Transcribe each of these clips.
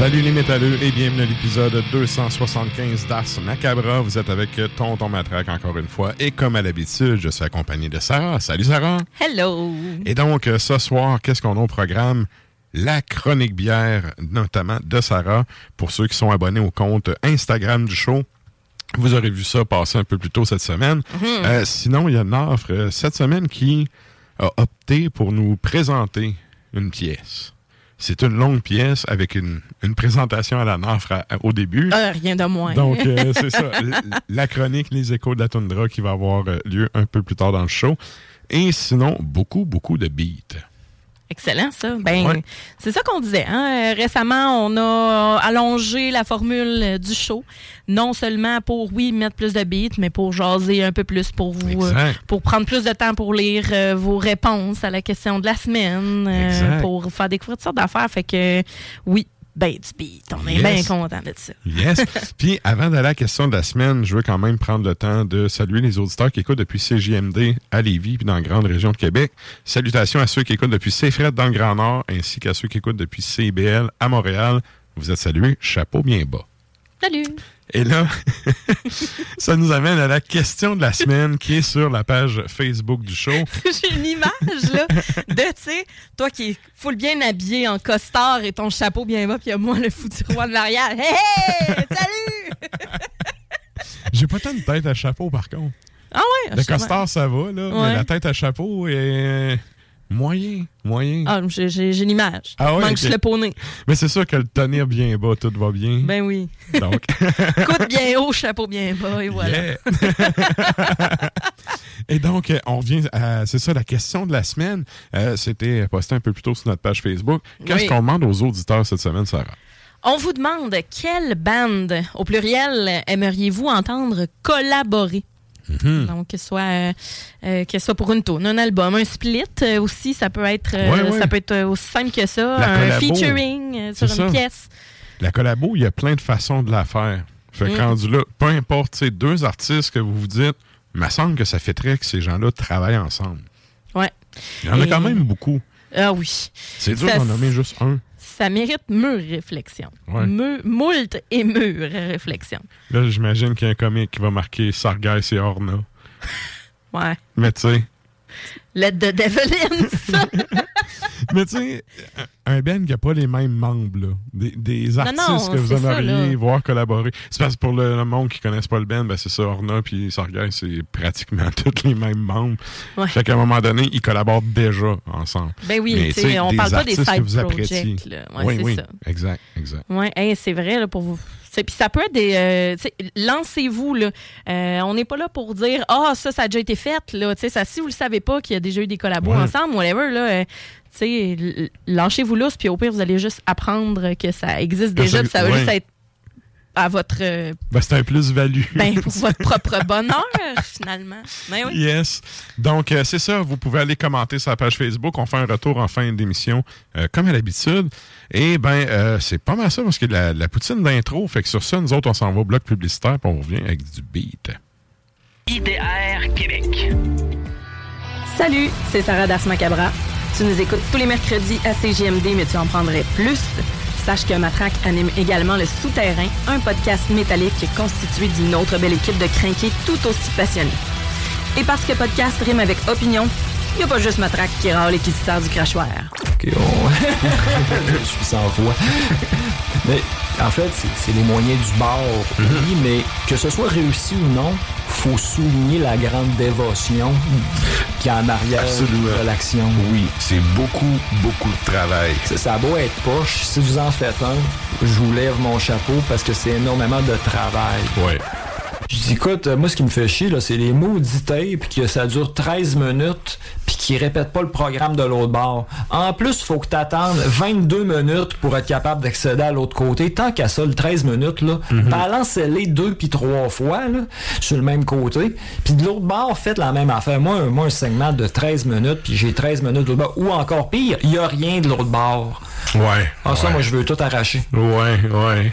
Salut les métalleux et bienvenue à l'épisode 275 d'Ars Macabra. Vous êtes avec Tonton Matraque encore une fois et comme à l'habitude, je suis accompagné de Sarah. Salut Sarah! Hello! Et donc, euh, ce soir, qu'est-ce qu'on a au programme? La chronique bière, notamment de Sarah, pour ceux qui sont abonnés au compte Instagram du show. Vous aurez vu ça passer un peu plus tôt cette semaine. Euh, sinon, il y a une offre euh, cette semaine qui a opté pour nous présenter une pièce. C'est une longue pièce avec une, une présentation à la nafre à- au début. Ah, rien de moins. Donc, euh, c'est ça. La chronique Les échos de la toundra qui va avoir euh, lieu un peu plus tard dans le show. Et sinon, beaucoup, beaucoup de beats. Excellent, ça. Ben, Ouais. c'est ça qu'on disait. Hein? Euh, Récemment, on a allongé la formule euh, du show. Non seulement pour, oui, mettre plus de beats, mais pour jaser un peu plus, pour vous, euh, pour prendre plus de temps pour lire euh, vos réponses à la question de la semaine, euh, pour faire découvrir toutes sortes d'affaires. Fait que, oui, ben du beat. On est Yes. bien content de ça. Yes. Puis, avant d'aller à la question de la semaine, je veux quand même prendre le temps de saluer les auditeurs qui écoutent depuis CJMD à Lévis puis dans la grande région de Québec. Salutations à ceux qui écoutent depuis CFRED dans le Grand Nord ainsi qu'à ceux qui écoutent depuis CBL à Montréal. Vous êtes salués. Chapeau bien bas. Salut! Et là, ça nous amène à la question de la semaine qui est sur la page Facebook du show. J'ai une image, là, de, tu sais, toi qui es full bien habillé en costard et ton chapeau bien bas, puis il y a moi, le foutu roi de l'arrière. Hey, hey! Salut! J'ai pas tant de tête à chapeau, par contre. Ah ouais? Le costard, ça va, là. Ouais. Mais la tête à chapeau est moyen, moyen. Ah, j'ai l'image. Ah ouais, Manque juste le poney. Mais c'est sûr que le tonnerre bien bas, tout va bien. Ben oui. Donc, Coude bien haut, chapeau bien bas, et voilà. yeah. Et donc, euh, on revient à, c'est ça, la question de la semaine. Euh, C'était posté un peu plus tôt sur notre page Facebook. Qu'est-ce Oui. qu'on demande aux auditeurs cette semaine, Sarah? On vous demande quelle bande, au pluriel, aimeriez-vous entendre collaborer? Mhm. Donc, que ce soit, euh, euh, que soit pour une tourne, un album, un split euh, aussi, ça peut être, Ouais, ouais. ça peut être aussi simple que ça, La un collabo. featuring sur une ça. pièce. La collabo, il y a plein de façons de la faire. Fait que Mm. rendu là, peu importe, c'est deux artistes que vous vous dites, il me semble que ça fait très que ces gens-là travaillent ensemble. Ouais. Il y en a quand même beaucoup. Ah oui. C'est dur d'en nommer juste un. Ça mérite mûre réflexion. Ouais. Moult et mûre réflexion. Là, j'imagine qu'il y a un comique qui va marquer Sargas et Orna. Ouais. Mais tu sais, Let the devil in, mais tu sais, un band qui n'a pas les mêmes membres, là. Des, des artistes non, que vous aimeriez voir collaborer. C'est parce que pour le, le monde qui ne connaisse pas le band, ben c'est ça, Orna puis Sargas, c'est pratiquement tous les mêmes membres. Ouais. Fait qu'à un moment donné, ils collaborent déjà ensemble. Ben oui, Mais, on parle pas des side projects. Ouais, oui, oui, ça. exact, exact. Oui, c'est vrai, là, pour vous. Puis ça peut être des. euh, Lancez-vous, là. Euh, on n'est pas là pour dire Ah, ça, ça a déjà été fait, là. Ça, si vous le savez pas qu'il y a déjà eu des collabos Ouais. ensemble, whatever, là. euh, tu sais, l- lâchez-vous lousse, puis au pire, vous allez juste apprendre que ça existe Que déjà, ça- puis ça va ouais. juste être à votre. euh, Ben, c'est un plus-value. ben, pour votre propre bonheur, finalement. Ben oui. Yes. Donc, euh, c'est ça. Vous pouvez aller commenter sur la page Facebook. On fait un retour en fin d'émission, euh, comme à l'habitude. Et ben, euh, c'est pas mal ça parce que la, la poutine d'intro. Fait que sur ça, nous autres, on s'en va au bloc publicitaire puis on revient avec du beat. IDR Québec. Salut, c'est Sarah Das Macabra. Tu nous écoutes tous les mercredis à CGMD, mais tu en prendrais plus. Sache que Matraque anime également Le Souterrain, un podcast métallique constitué d'une autre belle équipe de crinqués tout aussi passionnés. Et parce que podcast rime avec opinion, il n'y a pas juste Matraque qui râle et qui se sert du crachoir. Ok, on- je suis sans voix. mais en fait, c'est- les moyens du bord, oui, mais que ce soit réussi ou non, faut souligner la grande dévotion qui est en arrière Absolument. de l'action. Oui, c'est beaucoup, beaucoup de travail. Ça, ça a beau être poche, si vous en faites un, je vous lève mon chapeau parce que c'est énormément de travail. Ouais. Je dis, écoute, euh, moi, ce qui me fait chier, là, c'est les maudits tapes, que ça dure 13 minutes, puis qu'ils répètent pas le programme de l'autre bord. En plus, faut que t'attendes 22 minutes pour être capable d'accéder à l'autre côté. Tant qu'à ça, le 13 minutes, là, balancez-les deux puis trois fois, là, sur le même côté. Puis de l'autre bord, faites la même affaire. Moi, un- moi un segment de 13 minutes, puis j'ai 13 minutes de l'autre bord. Ou encore pire, il y a rien de l'autre bord. Ouais. Ah, ça, ouais. moi, je veux tout arracher. Ouais, ouais.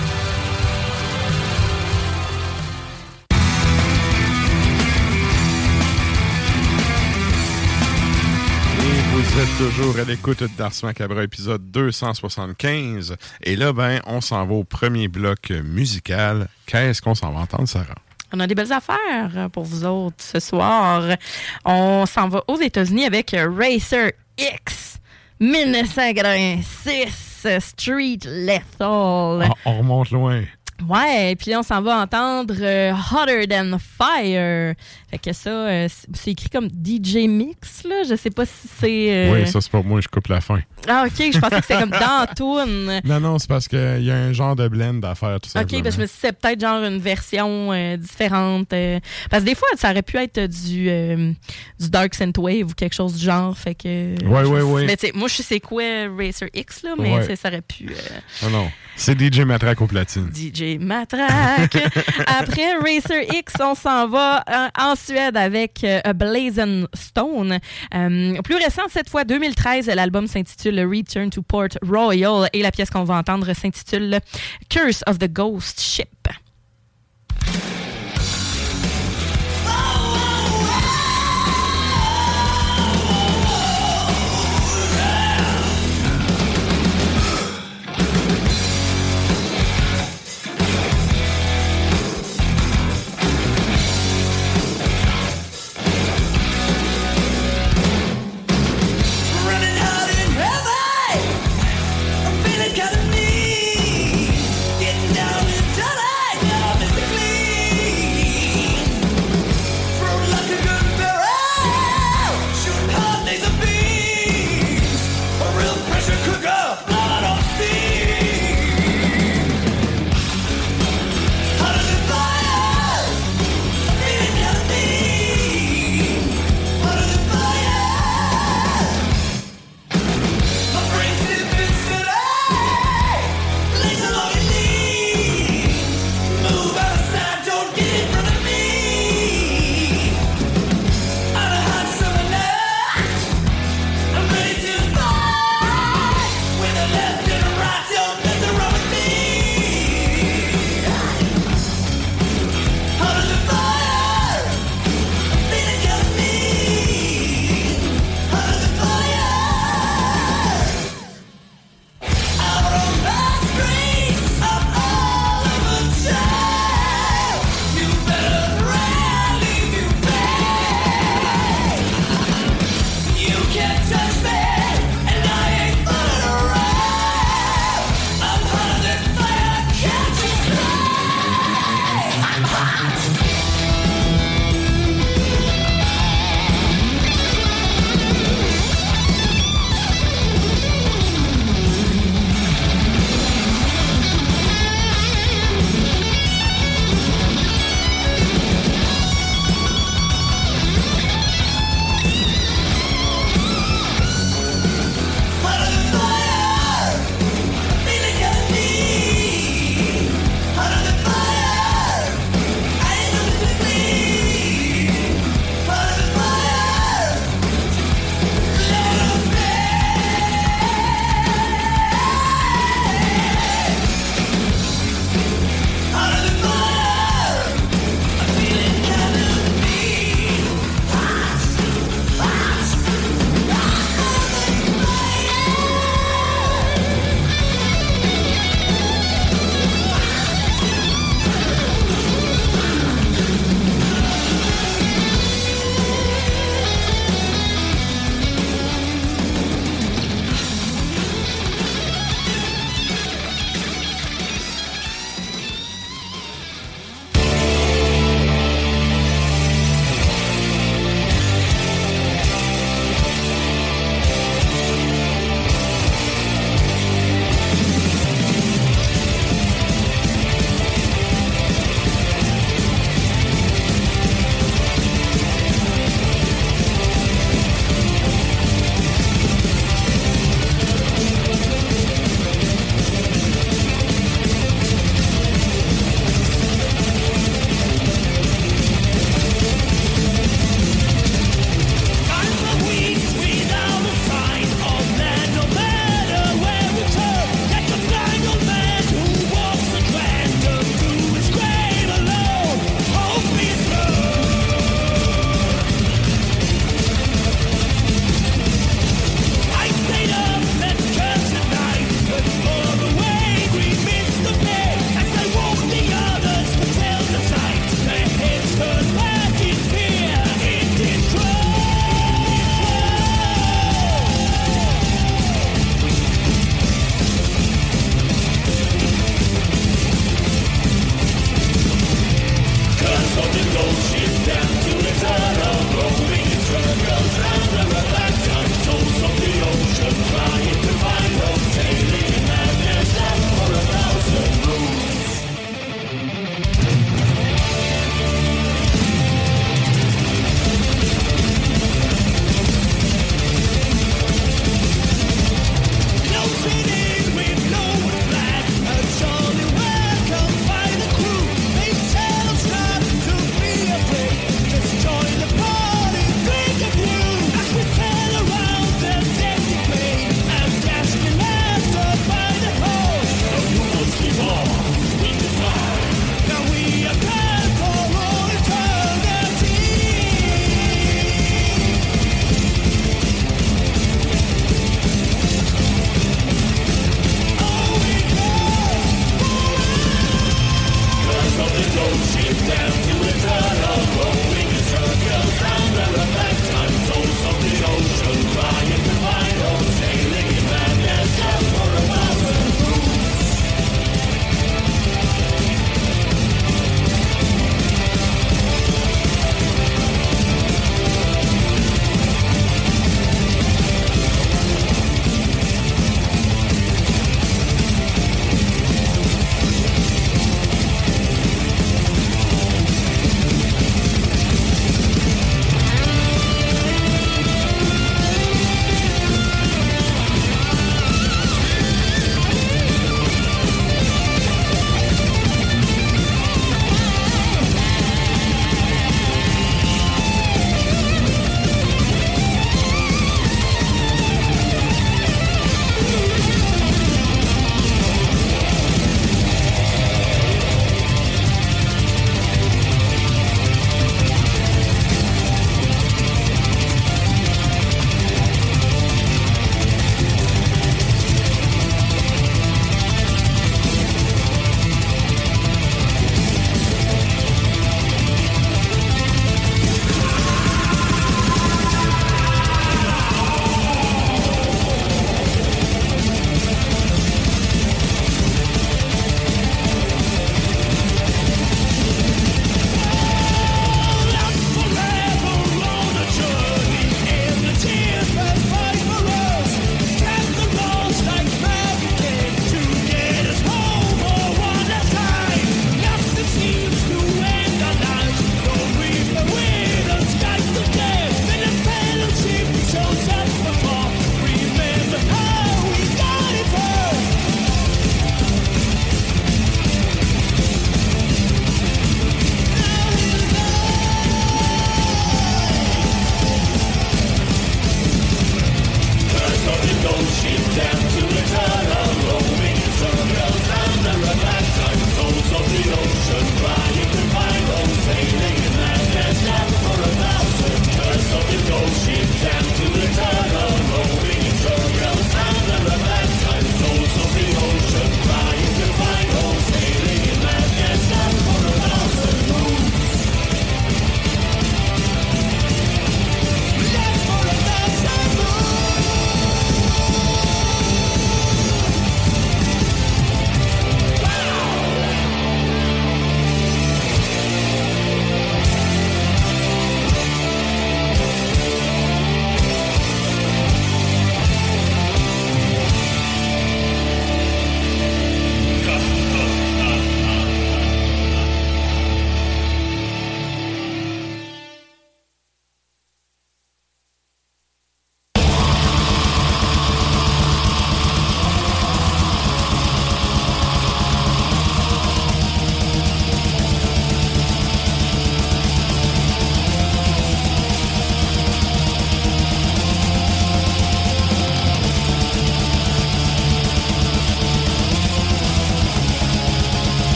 Vous êtes toujours à l'écoute d'Ars Macabre, épisode 275. Et là, ben, on s'en va au premier bloc musical. Qu'est-ce qu'on s'en va entendre, Sarah? On a des belles affaires pour vous autres ce soir. On s'en va aux États-Unis avec Racer X 1986 Street Lethal. Ah, on remonte loin. Ouais, puis là, on s'en va entendre euh, Hotter Than Fire. Fait que ça, euh, c'est- écrit comme DJ Mix, là. Je sais pas si c'est. euh, Oui, ça, c'est pour moi, je coupe la fin. Ah, ok, je pensais que c'était comme toune. Non, non, c'est parce qu'il y a un genre de blend à faire, tout ça. Ok, ben, je me suis dit, c'est peut-être genre une version différente. parce que des fois, ça aurait pu être du, du Dark Synthwave ou quelque chose du genre. Fait que. Ouais, ouais, ouais. Mais tu sais, moi, je sais quoi Racer X, là, mais Ouais. ça aurait pu. Non, non. C'est DJ Matraque au platine. DJ Matraque. Après Racer X, on s'en va euh, en Suède avec euh, A Blazing Stone. Euh, plus récent, cette fois, 2013, l'album s'intitule Return to Port Royal et la pièce qu'on va entendre s'intitule Curse of the Ghost Ship.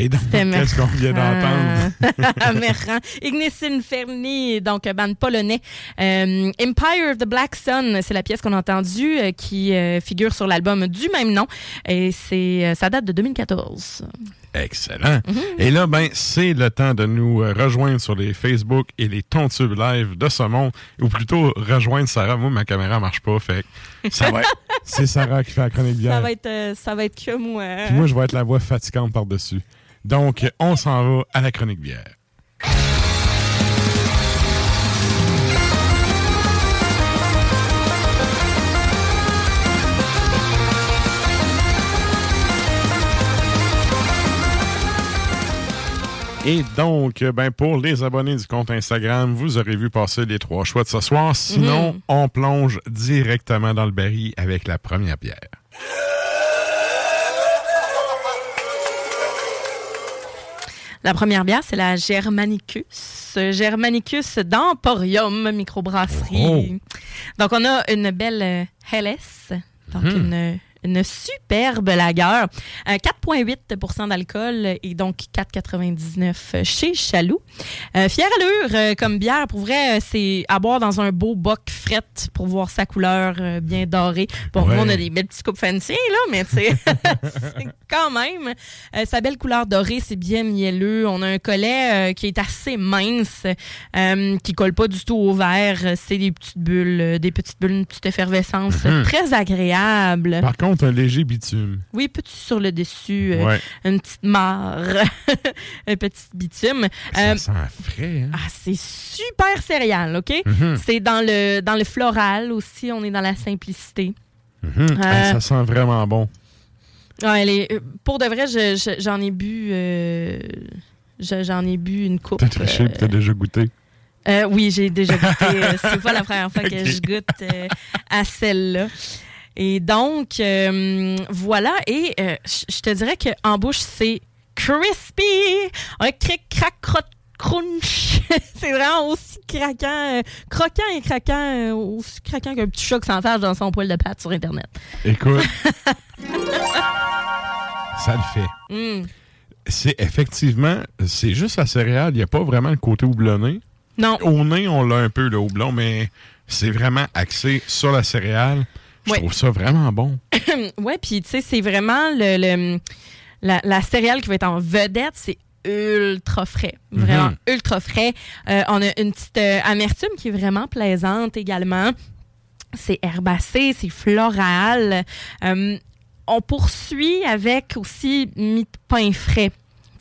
Et donc, C'était qu'est-ce qu'on vient d'entendre? Amerrant. Ignis Inferni, donc bande polonais. Euh, Empire of the Black Sun, c'est la pièce qu'on a entendue euh, qui euh, figure sur l'album du même nom. Et c'est, ça date de 2014. Excellent. Et là, ben, c'est le temps de nous rejoindre sur les Facebook et les Tontubes Live de ce monde. Ou plutôt, rejoindre Sarah. Moi, ma caméra marche pas, fait ça va être- C'est Sarah qui fait la chronique. Ça va être, ça va être que moi. Puis moi, je vais être la voix fatigante par-dessus. Donc, on s'en va à la chronique bière. Et donc, ben pour les abonnés du compte Instagram, vous aurez vu passer les trois choix de ce soir. Sinon, Mhm. on plonge directement dans le baril avec la première bière. La première bière, c'est la Germanicus. Germanicus d'Emporium Microbrasserie. Donc, on a une belle euh, Helles. Donc, Mhm. une, une superbe lagueur. Euh, 4,8 d'alcool et donc 4,99 chez Chaloux. Euh, fière allure euh, comme bière. Pour vrai, euh, c'est à boire dans un beau boc fret pour voir sa couleur euh, bien dorée. Bon, Ouais. nous, on a des belles petites coupes fancy, là, mais tu sais, c'est quand même. euh, sa belle couleur dorée, c'est bien mielleux. On a un collet euh, qui est assez mince, euh, qui colle pas du tout au verre. C'est des petites bulles, euh, des petites bulles, une petite effervescence Mhm. très agréable. Par contre, un léger bitume. Oui, petit sur le dessus, euh, Ouais. une petite mare, un petit bitume? Ça Euh, sent frais, hein? ah, c'est super céréal, OK? Mhm. C'est dans le, dans le floral aussi, on est dans la simplicité. Mhm. Euh, ça sent vraiment bon. Ouais, elle est- pour de vrai, je- je- j'en ai bu. je- j'en ai bu une coupe. T'as triché t'as déjà goûté? euh, oui, j'ai déjà goûté. c'est pas la première fois que je goûte euh, à celle-là. Et donc, euh, voilà. Et euh, je te dirais qu'en bouche, c'est crispy. Un cric, crac, crotte, crunch. c'est vraiment aussi craquant, euh, croquant et craquant, euh, aussi craquant qu'un petit chat qui s'enfarge dans son poil de pâte sur Internet. Écoute, ça le fait. Mm. C'est effectivement, c'est juste la céréale. Il n'y a pas vraiment le côté houblonné. Non. Au nez, on l'a un peu, le houblon, mais c'est vraiment axé sur la céréale. Je Ouais. trouve ça vraiment bon. ouais, puis tu sais, c'est vraiment le, le- la, la céréale qui va être en vedette, c'est ultra frais. Vraiment Mhm. ultra frais. Euh, on a une petite euh, amertume qui est vraiment plaisante également. C'est herbacé, c'est floral. Euh, on poursuit avec aussi mi de pain frais.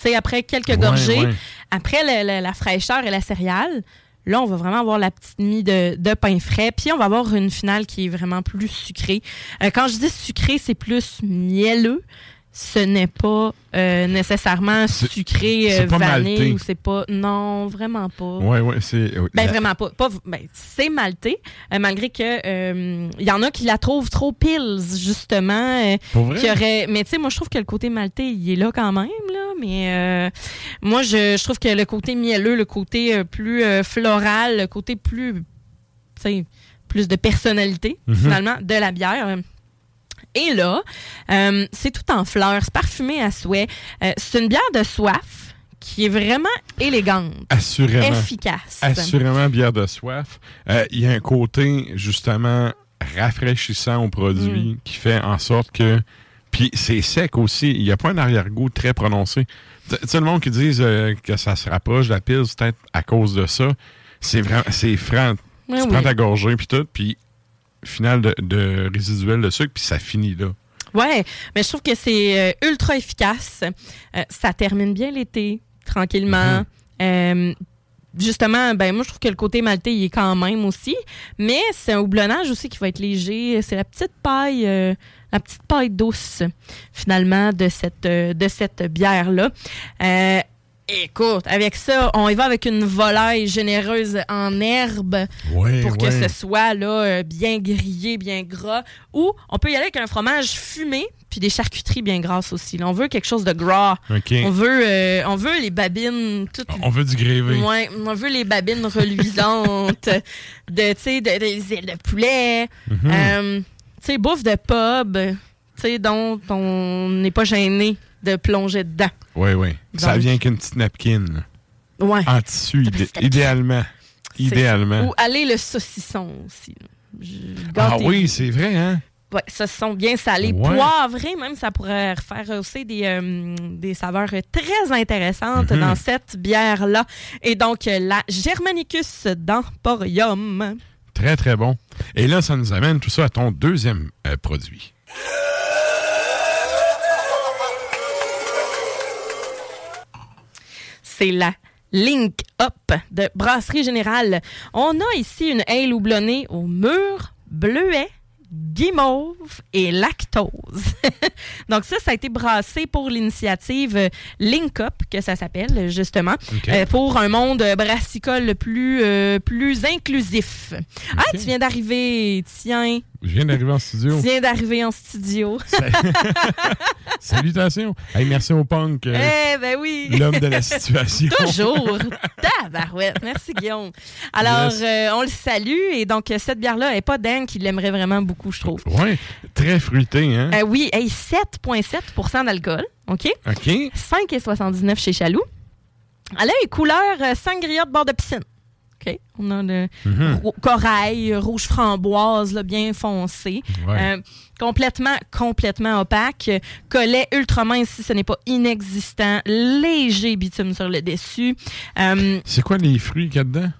Tu sais, après quelques Ouais, gorgées, ouais. après le- le- la fraîcheur et la céréale, là, on va vraiment avoir la petite mie de, pain frais. Puis, on va avoir une finale qui est vraiment plus sucrée. Euh, quand je dis sucré, c'est plus mielleux. Ce n'est pas euh, nécessairement sucré, euh, pas vanille malté. ou c'est pas. Non, vraiment pas. Ouais, ouais, c'est. oui. Ben La- vraiment pas. pas ben, c'est maltais, euh, malgré que euh, il y en a qui la trouvent trop pills justement. euh, Pour vrai? qui aurait, mais tu sais, moi je trouve que le côté maltais il est là quand même là. Mais euh, moi je, je trouve que le côté mielleux, le côté euh, plus euh, floral, le côté plus, tu sais, plus de personnalité Mhm. finalement de la bière. Et là, euh, c'est tout en fleurs, c'est parfumé à souhait. Euh, c'est une bière de soif qui est vraiment élégante, Assurément. efficace. Assurément, bière de soif. Euh, Il y a un côté, justement, rafraîchissant au produit Mm. qui fait en sorte que. Puis c'est sec aussi. Il n'y a pas un arrière-goût très prononcé. Tu sais, le monde qui dit euh, que ça se rapproche de la pile, peut-être à cause de ça. C'est vraiment. C'est franc. Ouais, tu oui. prends ta gorgée, puis tout, puis final de, de résiduel de sucre, puis ça finit là. Ouais, mais je trouve que c'est euh, ultra efficace. Euh, ça termine bien l'été, tranquillement. Euh, justement, ben moi je trouve que le côté maltais il est quand même aussi, mais c'est un houblonnage aussi qui va être léger. C'est la petite paille, euh, la petite paille douce finalement de cette de cette bière là. Écoute, avec ça, on y va avec une volaille généreuse en herbe pour que ce soit là, euh, bien grillé, bien gras. Ou on peut y aller avec un fromage fumé puis des charcuteries bien grasses aussi. Là, on veut quelque chose de gras. On veut, euh, on veut les babines toutes. On veut du grévé. Ouais, on veut les babines reluisantes de, tu sais, de, des ailes de poulet. Mhm. Euh, tu sais, bouffe de pub, tu sais, dont on n'est pas gêné de plonger dedans. Oui, oui. Ça vient qu'une petite napkin. Ouais. En tissu, idé- idéalement. Idéalement. Ou aller le saucisson aussi. Ah oui, c'est vrai, hein? Ouais, saucisson bien salé, Ouais. poivré, même ça pourrait faire aussi des, euh, des saveurs très intéressantes Mhm. dans cette bière-là. Et donc, euh, la Germanicus d'Emporium. Très, très bon. Et là, ça nous amène tout ça à ton deuxième euh, produit. C'est la Link Up de Brasserie Générale. On a ici une aile houblonnée au mûr, bleuet, guimauve et lactose. Donc ça, ça a été brassé pour l'initiative euh, Link Up, que ça s'appelle justement, euh, pour un monde brassicole plus, euh, plus inclusif. Ah, tu viens d'arriver, tiens. Je viens d'arriver en studio. Tu viens d'arriver en studio. Salutations. Hey, merci au punk, euh, Eh ben oui. l'homme de la situation. Toujours. Tabarouette. Merci, Guillaume. Alors, Yes. euh, on le salue. Et donc, euh, cette bière-là n'est pas dingue qui l'aimerait vraiment beaucoup, je trouve. Oui, très fruité, hein? Euh, oui, hey, 7,7% d'alcool. OK? OK. 5,79 chez Chaloux. Elle a une couleur sangria de bord de piscine. OK? On a le Mhm. ro- corail, rouge framboise, là, bien foncé. Ouais. Euh, complètement, complètement opaque. Collet ultra mince si ce n'est pas inexistant. Léger bitume sur le dessus. Euh, C'est quoi les fruits qu'il y a dedans?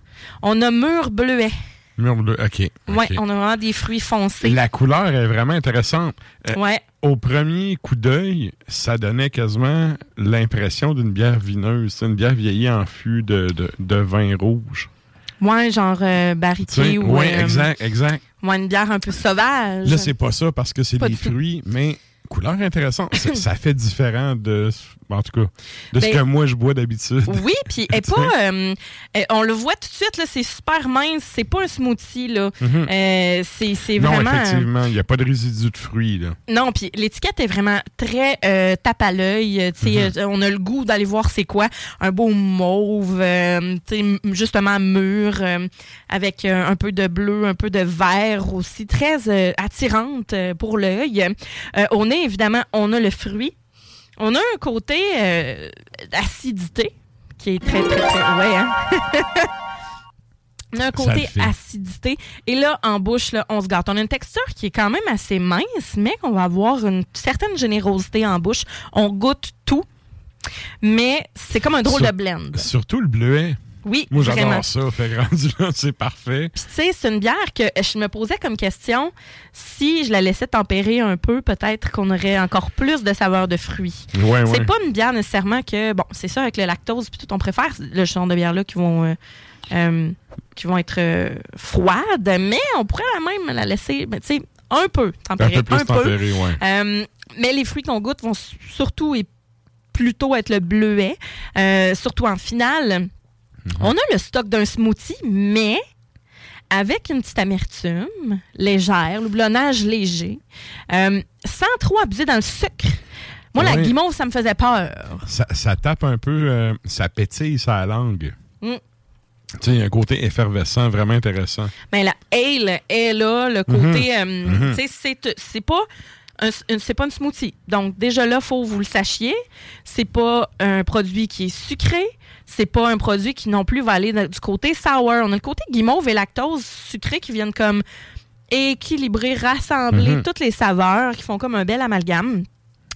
on a mûr bleuet. Mûr bleu. OK. Ouais, OK. on a vraiment des fruits foncés. La couleur est vraiment intéressante. Euh, Ouais. Au premier coup d'œil, ça donnait quasiment l'impression d'une bière vineuse. Une bière vieillie en fût de, de, de vin rouge. Ouais, genre euh, barriqué ou oui, euh, exact, exact. ouais, une bière un peu sauvage. Là, c'est pas ça parce que c'est des fruits, mais couleur intéressante. ça, ça fait différent de, en tout cas, de ce Ben, que moi je bois d'habitude. Oui, puis elle est pas. euh, euh, on le voit tout de suite, là, c'est super mince. C'est pas un smoothie, là. Mhm. Euh, c'est c'est non, vraiment. effectivement, il n'y a pas de résidu de fruits. Là. Non, puis l'étiquette est vraiment très euh, tape à l'œil. Euh, euh, On a le goût d'aller voir c'est quoi. Un beau mauve, euh, justement mûr, euh, avec euh, un peu de bleu, un peu de vert aussi. Très euh, attirante euh, pour l'œil. Euh, on est évidemment, on a le fruit. On a un côté euh, d'acidité qui est très, très, très... Ouais, hein? On a un côté acidité. Et là, en bouche, là, on se gâte. On a une texture qui est quand même assez mince, mais qu'on va avoir une certaine générosité en bouche. On goûte tout, mais c'est comme un drôle Sur- de blend. Surtout le bleuet. Oui, Moi, j'adore ça. Fait rendu là, c'est parfait. Puis, tu sais, c'est une bière que je me posais comme question. Si je la laissais tempérer un peu, peut-être qu'on aurait encore plus de saveur de fruits. Ouais, C'est ouais. pas une bière nécessairement que, bon, c'est ça avec le lactose, puis tout, on préfère le genre de bière-là qui vont, euh, euh, qui vont être euh, froides, mais on pourrait la même la laisser, ben, tu sais, un peu Un tempérée. peu plus tempéré, ouais. Euh, mais les fruits qu'on goûte vont surtout et plutôt être le bleuet, surtout en finale. Mhm. On a le stock d'un smoothie, mais avec une petite amertume légère, le blonnage léger, euh, sans trop abuser dans le sucre. Moi, la guimauve, ça me faisait peur. Ça, ça tape un peu, euh, ça pétille sa langue. Mm. Tu sais, il y a un côté effervescent vraiment intéressant. Mais la ale est là, le côté. Mhm. euh, Mhm. tu sais, c'est- pas. C'est pas une smoothie. Donc, déjà là, faut que vous le sachiez. C'est pas un produit qui est sucré. C'est pas un produit qui non plus va aller du côté sour. On a le côté guimauve et lactose sucré qui viennent comme équilibrer, rassembler Mhm. toutes les saveurs, qui font comme un bel amalgame.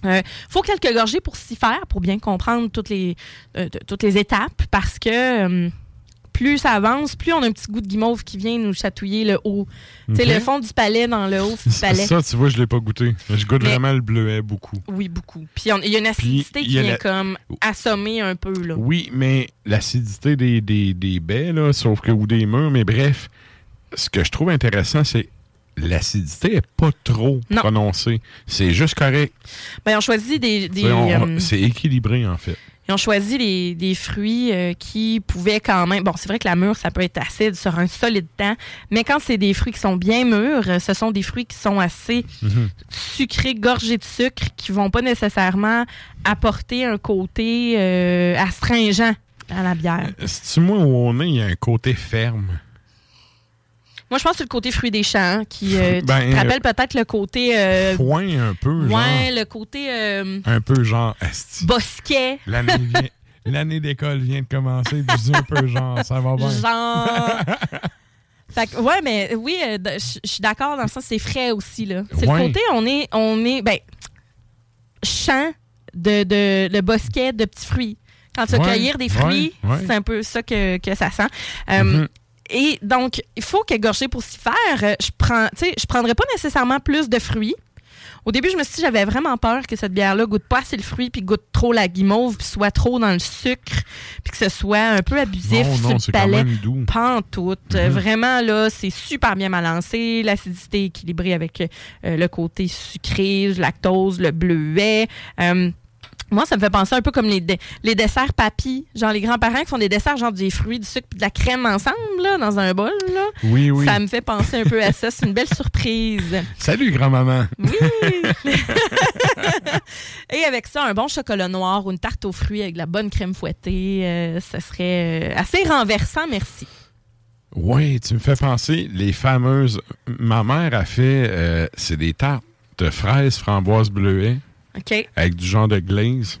Euh, faut quelques gorgées pour s'y faire, pour bien comprendre toutes les, euh, toutes les étapes, parce que euh, plus ça avance, plus on a un petit goût de guimauve qui vient nous chatouiller le haut. Tu sais, le fond du palais dans le haut du palais. ça, tu vois, je l'ai pas goûté. Je goûte Mais- vraiment le bleuet beaucoup. Oui, beaucoup. Puis il y a une acidité qui vient la- comme assommer un peu. Là. Oui, mais l'acidité des, des, des baies, là, sauf que, ou des murs, mais bref, ce que je trouve intéressant, c'est l'acidité est pas trop Non. prononcée. C'est juste correct. Ben, on choisit des. euh, C'est équilibré, en fait. Ils ont choisi les- des fruits euh, qui pouvaient quand même. Bon, c'est vrai que la mûre, ça peut être acide sur un solide temps, mais quand c'est des fruits qui sont bien mûrs, ce sont des fruits qui sont assez Mhm. sucrés, gorgés de sucre, qui vont pas nécessairement apporter un côté euh, astringent à la bière. Si tu moi où on est, il y a un côté ferme? Moi, je pense que c'est le côté fruit des champs qui euh, Ben, te rappelles peut-être le côté. euh, Foin un peu, genre. ouais, le côté euh, Un peu genre, esti, bosquet. l'année d'école vient de commencer, puis je dis un peu genre, ça va bien. Genre. fait que, ouais, mais oui, euh, je suis d'accord dans le sens c'est frais aussi, là. C'est Ouais. le côté, on est, on est, ben, champ de, de, de bosquet de petits fruits. Quand tu vas Ouais, cueillir des fruits, ouais, c'est un peu ça que, que ça sent. Euh, Mhm. Et donc, il faut que gorger pour s'y faire, euh, je prends, je prendrais pas nécessairement plus de fruits. Au début, je me suis dit, j'avais vraiment peur que cette bière-là goûte pas assez le fruit, puis goûte trop la guimauve, puis soit trop dans le sucre, puis que ce soit un peu abusif Non, sur non, le palais. Pantoute. Euh, Mhm. Vraiment, là, c'est super bien balancé. L'acidité équilibrée avec euh, le côté sucré, le lactose, le bleuet. Euh, moi, ça me fait penser un peu comme les, desserts papy. Genre, les grands-parents qui font des desserts, genre des fruits, du sucre puis de la crème ensemble, là, dans un bol, là. Oui, oui. Ça me fait penser un peu à ça. C'est une belle surprise. Salut, grand-maman. Oui! Et avec ça, un bon chocolat noir ou une tarte aux fruits avec de la bonne crème fouettée, euh, ça serait euh, assez renversant, merci. Oui, tu me fais penser, les fameuses. Ma mère a fait, euh, c'est des tartes de fraises, framboises, bleuets, OK? avec du genre de glaze.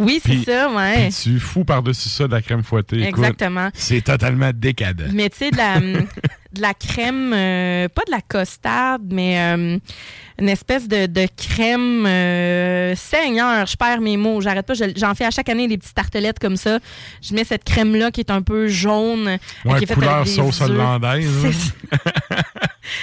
Oui, c'est ça, ouais. Puis tu fous par-dessus ça de la crème fouettée. Exactement. c'est totalement décadent. Mais tu sais, de la, de la crème, euh, pas de la costade, mais euh, une espèce de, de crème euh, seigneur. Je perds mes mots, j'arrête pas. je- J'en fais à chaque année des petites tartelettes comme ça. Je mets cette crème-là qui est un peu jaune. Ouais, qui est couleur avec des sauce œufs. hollandaise.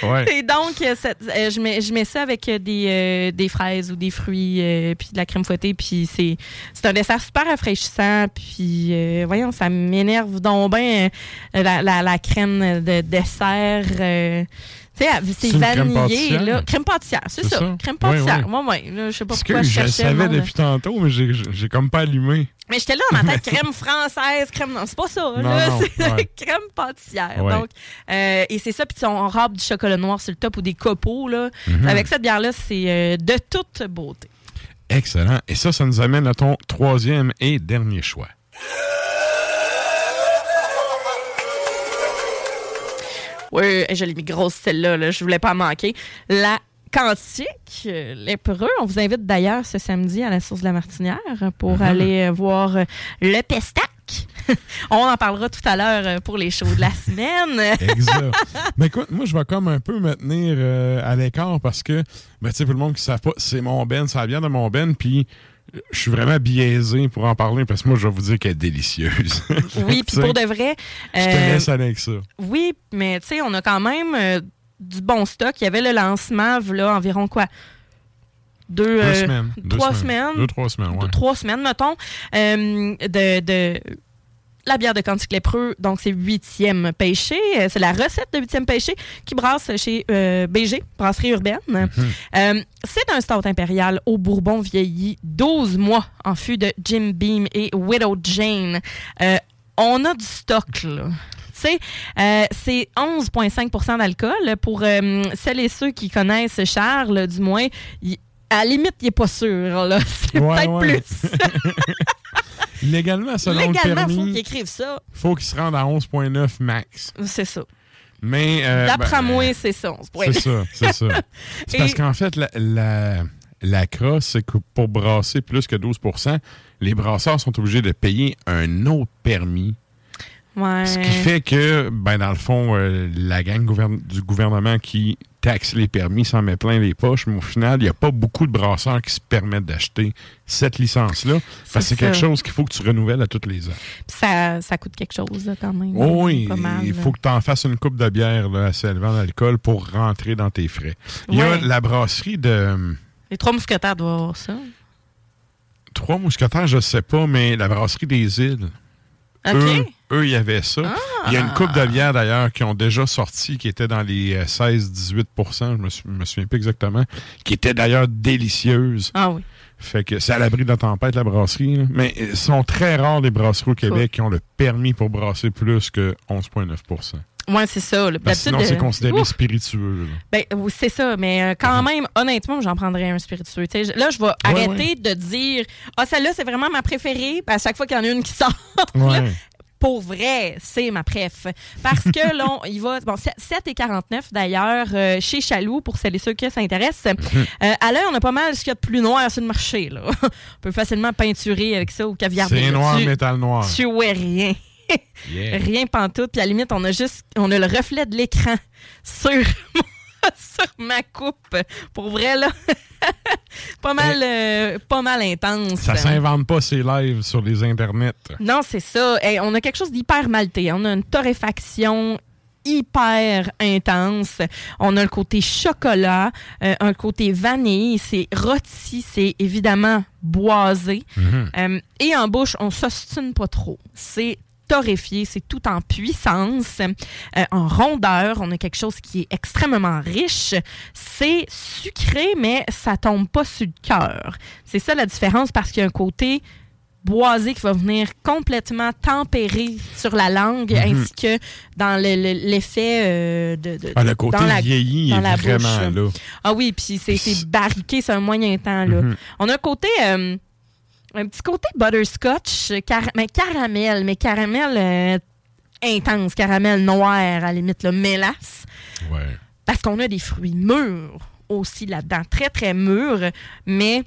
Ouais. Et donc, euh, euh, je, mets, je mets ça avec euh, des, euh, des fraises ou des fruits, euh, puis de la crème fouettée. Puis c'est c'est un dessert super rafraîchissant. Puis, euh, voyons, ça m'énerve donc bien la, la, la crème de dessert. tu sais, c'est vanillé, là. Crème pâtissière, c'est ça. ça? Crème pâtissière. Moi, là, je sais pas Parce pourquoi que je je savais depuis tantôt, mais j'ai j'ai comme pas allumé. Mais j'étais là dans ma tête, crème française, crème. Non, c'est pas ça. Non, là, c'est ouais. crème pâtissière. Ouais. Donc, euh, et c'est ça, puis on rabe du chocolat noir sur le top ou des copeaux. Là. Mhm. Avec cette bière-là, c'est euh, de toute beauté. Excellent. Et ça, ça nous amène à ton troisième et dernier choix. Oui, je l'ai mis grosse celle-là, là, je voulais pas en manquer. La Cantique, euh, lépreux. On vous invite d'ailleurs ce samedi à la source de la Martinière pour Mhm. aller euh, voir euh, le Pestac. On en parlera tout à l'heure euh, pour les shows de la semaine. Exact. Mais écoute, moi, je vais comme un peu me tenir euh, à l'écart parce que, ben, tu sais, pour le monde qui ne savent pas, c'est mon Ben, ça vient de mon Ben, puis je suis vraiment biaisé pour en parler parce que moi, je vais vous dire qu'elle est délicieuse. Oui, puis pour de vrai. Je te laisse aller avec ça. Oui, mais tu sais, on a quand même du bon stock. Il y avait le lancement, là, environ quoi? Deux, Deux euh, semaines. Deux Trois semaines? Deux, trois semaines, ouais. deux, trois semaines, mettons, euh, de, de la bière de Cantique Lépreux. Donc, c'est huitième pêché. Euh, C'est la recette de huitième pêché qui brasse chez euh, BG, Brasserie Urbaine. Euh, c'est un stout impérial au bourbon vieilli, 12 mois en fût de Jim Beam et Widow Jane. On a du stock, là. Euh, c'est 11,5% d'alcool. Pour euh, celles et ceux qui connaissent Charles, du moins, à la limite, il n'est pas sûr. là. C'est Ouais, peut-être ouais. plus. Légalement, selon Légalement, le il faut permis, qu'ils écrivent ça. faut qu'il se rende à 11,9 max. C'est ça. Mais. euh, D'après ben, moi, c'est ça. C'est ça, c'est ça. C'est parce qu'en fait, la, la, la crosse, c'est que pour brasser plus que 12% les brasseurs sont obligés de payer un autre permis. Ouais. Ce qui fait que, ben, dans le fond, euh, la gang gouverne- du gouvernement qui taxe les permis s'en met plein les poches, mais au final, il n'y a pas beaucoup de brasseurs qui se permettent d'acheter cette licence-là. Parce que c'est quelque chose qu'il faut que tu renouvelles à toutes les ans. Puis ça, ça coûte quelque chose, là, quand même. Oh oui, mal, il faut que tu en fasses une coupe de bière là, assez élevant d'alcool pour rentrer dans tes frais. Il y a la brasserie de Les trois mousquetaires doivent avoir ça. Trois mousquetaires, je sais pas, mais la brasserie des îles. OK. Eux, eux, il y avait ça. Ah. Il y a une coupe de bières d'ailleurs qui ont déjà sorti, qui étaient dans les euh, 16-18% je me, sou- me souviens plus exactement, qui étaient d'ailleurs délicieuses. Ah oui. Fait que c'est à l'abri de la tempête, la brasserie. là. Mais euh, ce sont très rares les brasseries au Québec qui ont le permis pour brasser plus que 11,9% Ouais, c'est ça. là. Que sinon, D'habitude, c'est euh, considéré ouf. spiritueux. là. Ben, oui, c'est ça, mais euh, quand même, honnêtement, j'en prendrais un spiritueux. Je- là, je vais arrêter de dire Ah, celle-là, c'est vraiment ma préférée. À chaque fois qu'il y en a une qui sort, là. Pour vrai, c'est ma préf. Parce que là, il va. Bon, 7 et 49 d'ailleurs, euh, chez Chaloux, pour celles et ceux qui s'intéressent. Euh, à l'œil, on a pas mal ce qu'il y a de plus noir sur le marché. Là. on peut facilement peinturer avec ça au caviar. C'est noir, tu, métal noir. Tu vois rien. Yeah. Rien pantoute. Puis à la limite, on a juste on a le reflet de l'écran sur, sur ma coupe. Pour vrai, là. pas mal euh, pas mal intense. Ça s'invente pas ces lives sur les internets. Non, c'est ça. Hey, on a quelque chose d'hyper maltais. On a une torréfaction hyper intense. On a le côté chocolat, euh, un côté vanille, c'est rôti, c'est évidemment boisé. Euh, et en bouche, on s'ostine pas trop. C'est torréfié, c'est tout en puissance, euh, en rondeur. On a quelque chose qui est extrêmement riche. C'est sucré, mais ça tombe pas sur le cœur. C'est ça la différence parce qu'il y a un côté boisé qui va venir complètement tempérer sur la langue Mhm. ainsi que dans le- le- l'effet euh, de, de- Ah, le côté dans la- vieilli dans est la vraiment bouche. là. Ah oui, puis c'est c'est barriqué, c'est un moyen temps. Là. Mhm. On a un côté, euh, un petit côté butterscotch, mais caramel, mais caramel euh, intense, caramel noir à la limite, là, mélasse. Ouais. Parce qu'on a des fruits mûrs aussi là-dedans, très très mûrs, mais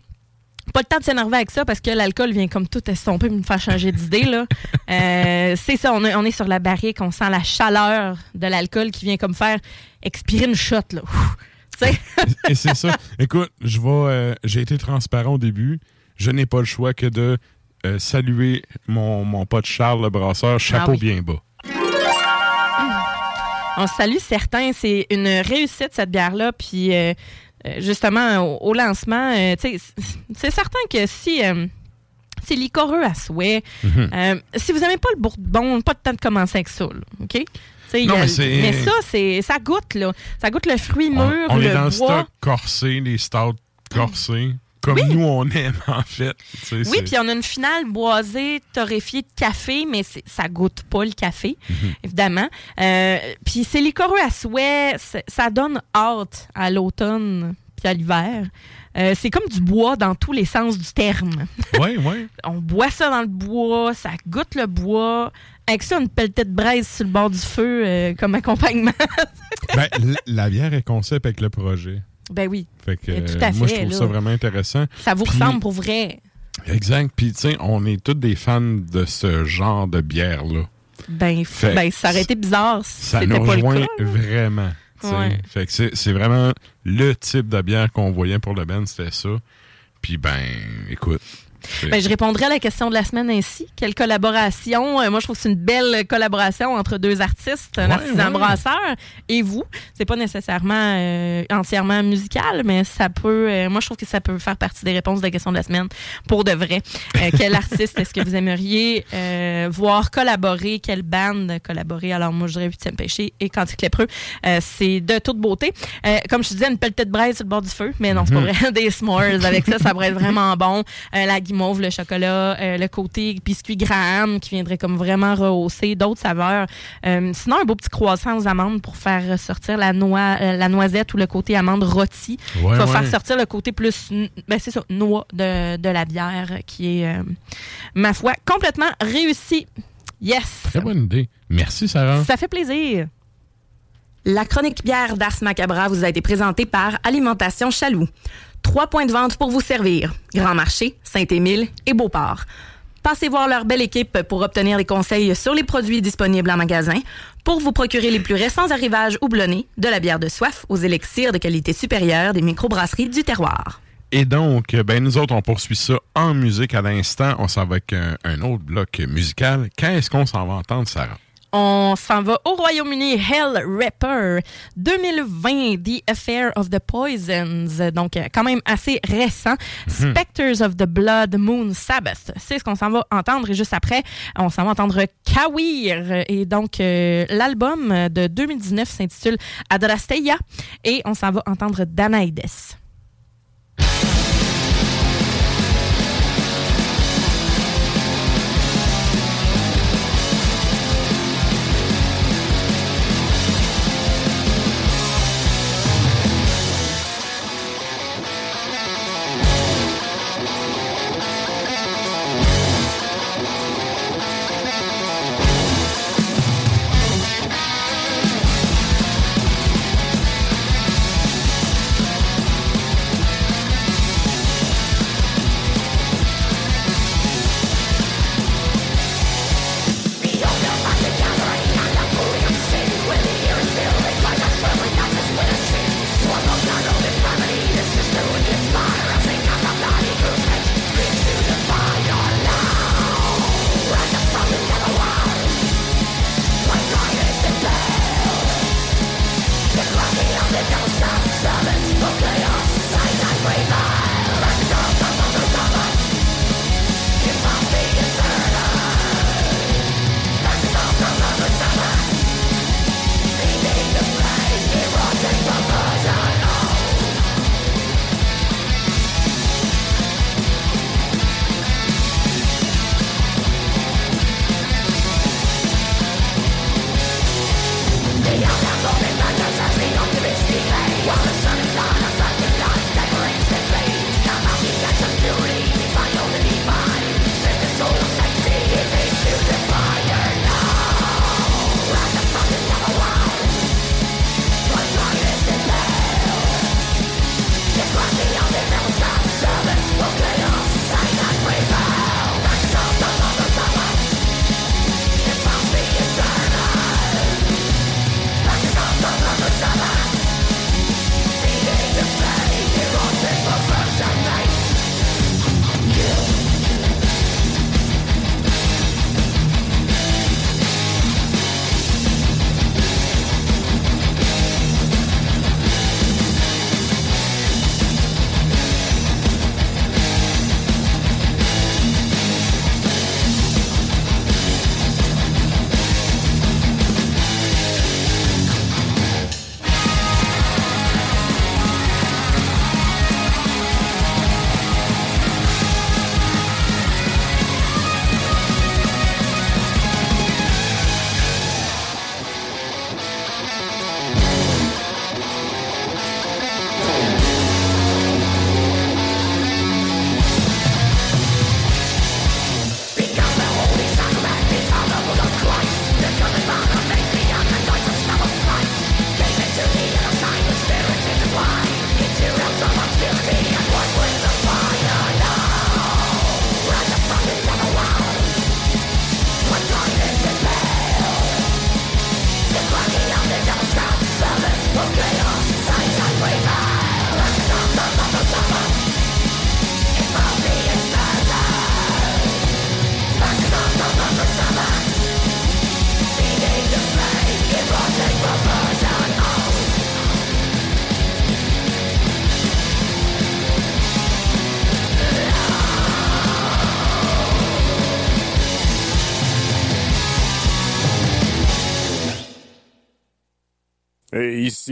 pas le temps de s'énerver avec ça parce que l'alcool vient comme tout estomper me faire changer d'idée. là. Euh, c'est ça, on, est- on est sur la barrique, on sent la chaleur de l'alcool qui vient comme faire expirer une shot. Là. Ouh. Et c'est ça. Écoute, je vais. euh, J'ai été transparent au début. Je n'ai pas le choix que de euh, saluer mon, mon pote Charles le brasseur, chapeau Ah oui. bien bas. On salue certains. C'est une réussite, cette bière-là. Puis, euh, euh, justement, au, au lancement, euh, c'est- certain que si. euh, c'est liquoreux à souhait. Mhm. Si vous n'aimez pas le bourbon, pas de temps de commencer avec ça, là, OK? Non, a- mais ça, c'est, ça goûte, là. Ça goûte le fruit On, mûr, on le est dans le bois. stock corsé, les stouts corsés, comme nous on aime en fait. Tu sais, Oui, puis on a une finale boisée, torréfiée de café, mais ça goûte pas le café, Mhm. évidemment. Euh, puis c'est liquoreux à souhait, ça donne hâte à l'automne puis à l'hiver. Euh, c'est comme du bois dans tous les sens du terme. Ouais, ouais. On boit ça dans le bois, ça goûte le bois. Avec ça, une pelletée de braise sur le bord du feu euh, comme accompagnement. Ben, la bière est concept avec le projet. Ben oui, Fait que, tout à moi, je fait, trouve là. ça vraiment intéressant. ça vous Puis- ressemble pour vrai. Exact. Puis, tu sais, on est tous des fans de ce genre de bière-là. Ben, Fait- ben ça aurait été bizarre si Ça nous pas le rejoint cas. vraiment. Ouais. Fait que c'est c'est vraiment le type de bière qu'on voyait pour le band, c'était ça. Puis, ben, écoute. Ben, je répondrai à la question de la semaine ainsi. Quelle collaboration? Euh, moi, je trouve que c'est une belle collaboration entre deux artistes, un Ouais, artisan ouais. brasseur et vous. C'est pas nécessairement euh, entièrement musical, mais ça peut. euh, moi, je trouve que ça peut faire partie des réponses de la question de la semaine pour de vrai. Quel artiste est-ce que vous aimeriez voir collaborer? Quelle bande collaborer? Alors, moi, je dirais Huitième Péché et Cantique Lépreux. C'est de toute beauté. Comme je te disais, une pelletée de braise sur le bord du feu, mais non, c'est pas Mhm. vrai. Des s'mores avec ça, ça pourrait être vraiment bon. La guimauve, le chocolat, euh, le côté biscuit Graham qui viendrait comme vraiment rehausser d'autres saveurs. Euh, sinon, un beau petit croissant aux amandes pour faire ressortir la, noix, euh, la noisette ou le côté amande rôti. Ouais, qui va ouais. faire sortir le côté plus, ben c'est ça, noix de, de la bière qui est, ma foi, complètement réussi. Yes! Très bonne idée. Merci, Sarah. Ça fait plaisir. La chronique bière d'Ars Macabra vous a été présentée par Alimentation Chaloux. Trois points de vente pour vous servir. Grand Marché, Saint-Émile et Beauport. Passez voir leur belle équipe pour obtenir des conseils sur les produits disponibles en magasin, pour vous procurer les plus récents arrivages houblonnés, de la bière de soif aux élixirs de qualité supérieure des microbrasseries du terroir. Et donc, ben nous autres, on poursuit ça en musique à l'instant. On s'en va avec autre bloc musical. Qu'est-ce qu'on s'en va entendre, Sarah? On s'en va au Royaume-Uni, Hell Rapper 2020, The Affair of the Poisons, donc euh, quand même assez récent. Spectres of the Blood Moon Sabbath, c'est ce qu'on s'en va entendre. Et juste après, on s'en va entendre Kawir. Et donc, euh, l'album de 2019 s'intitule Adrasteia. Et on s'en va entendre Danaides.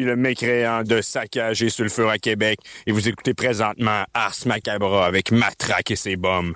Le mécréant de saccage et sulfure à Québec et vous écoutez présentement Ars Macabra avec Matraque et ses bombes.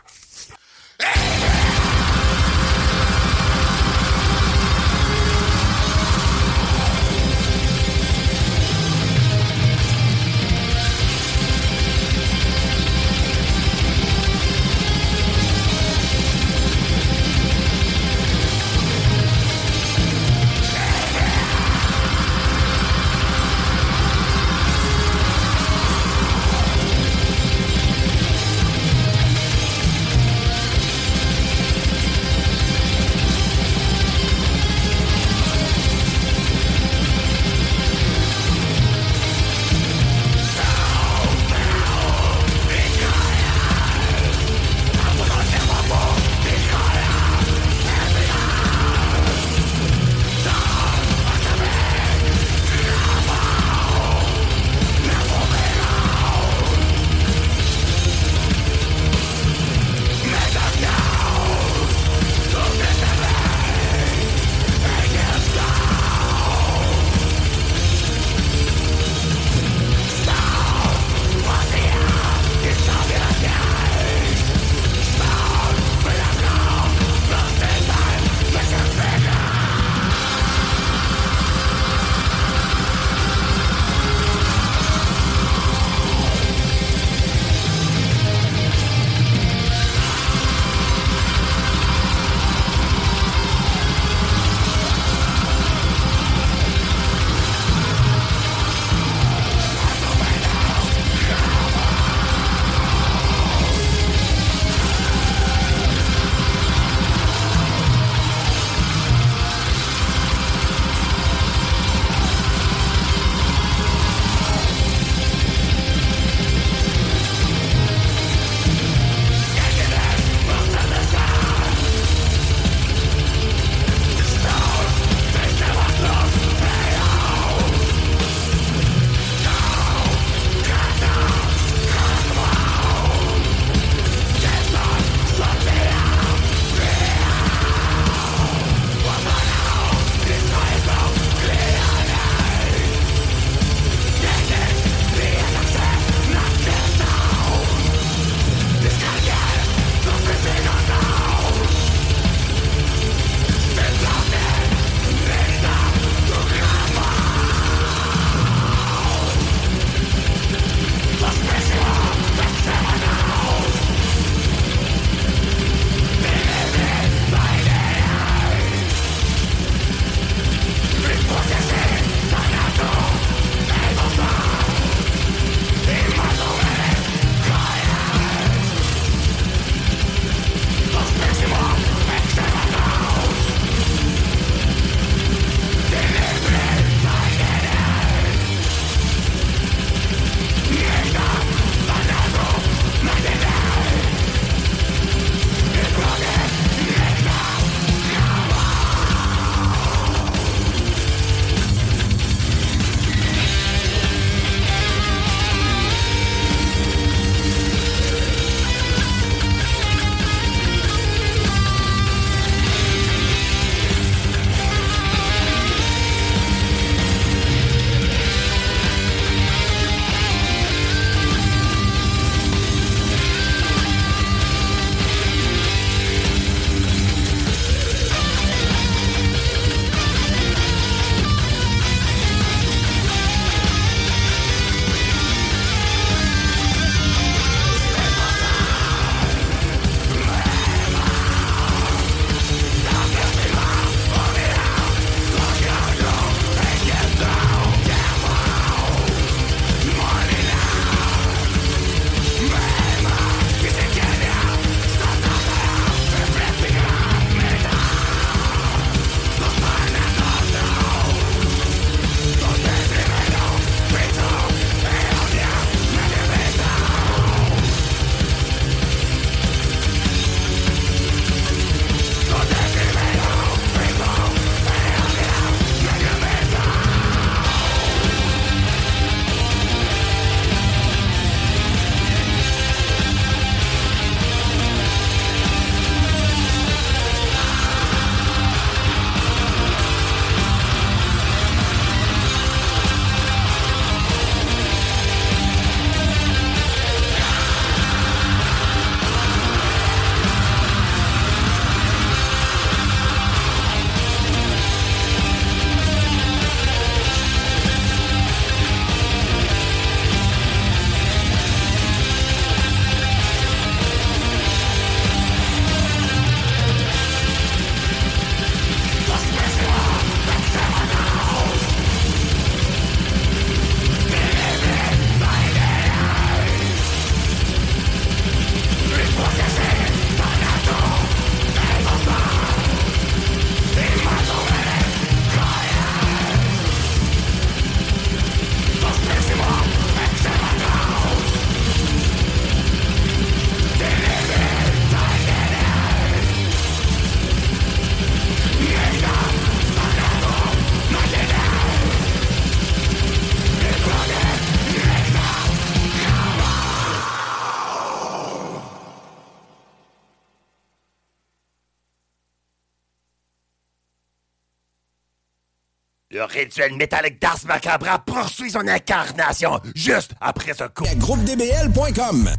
Métallique d'Ars Macabra poursuit son incarnation juste après ce coup. GroupeDBL.com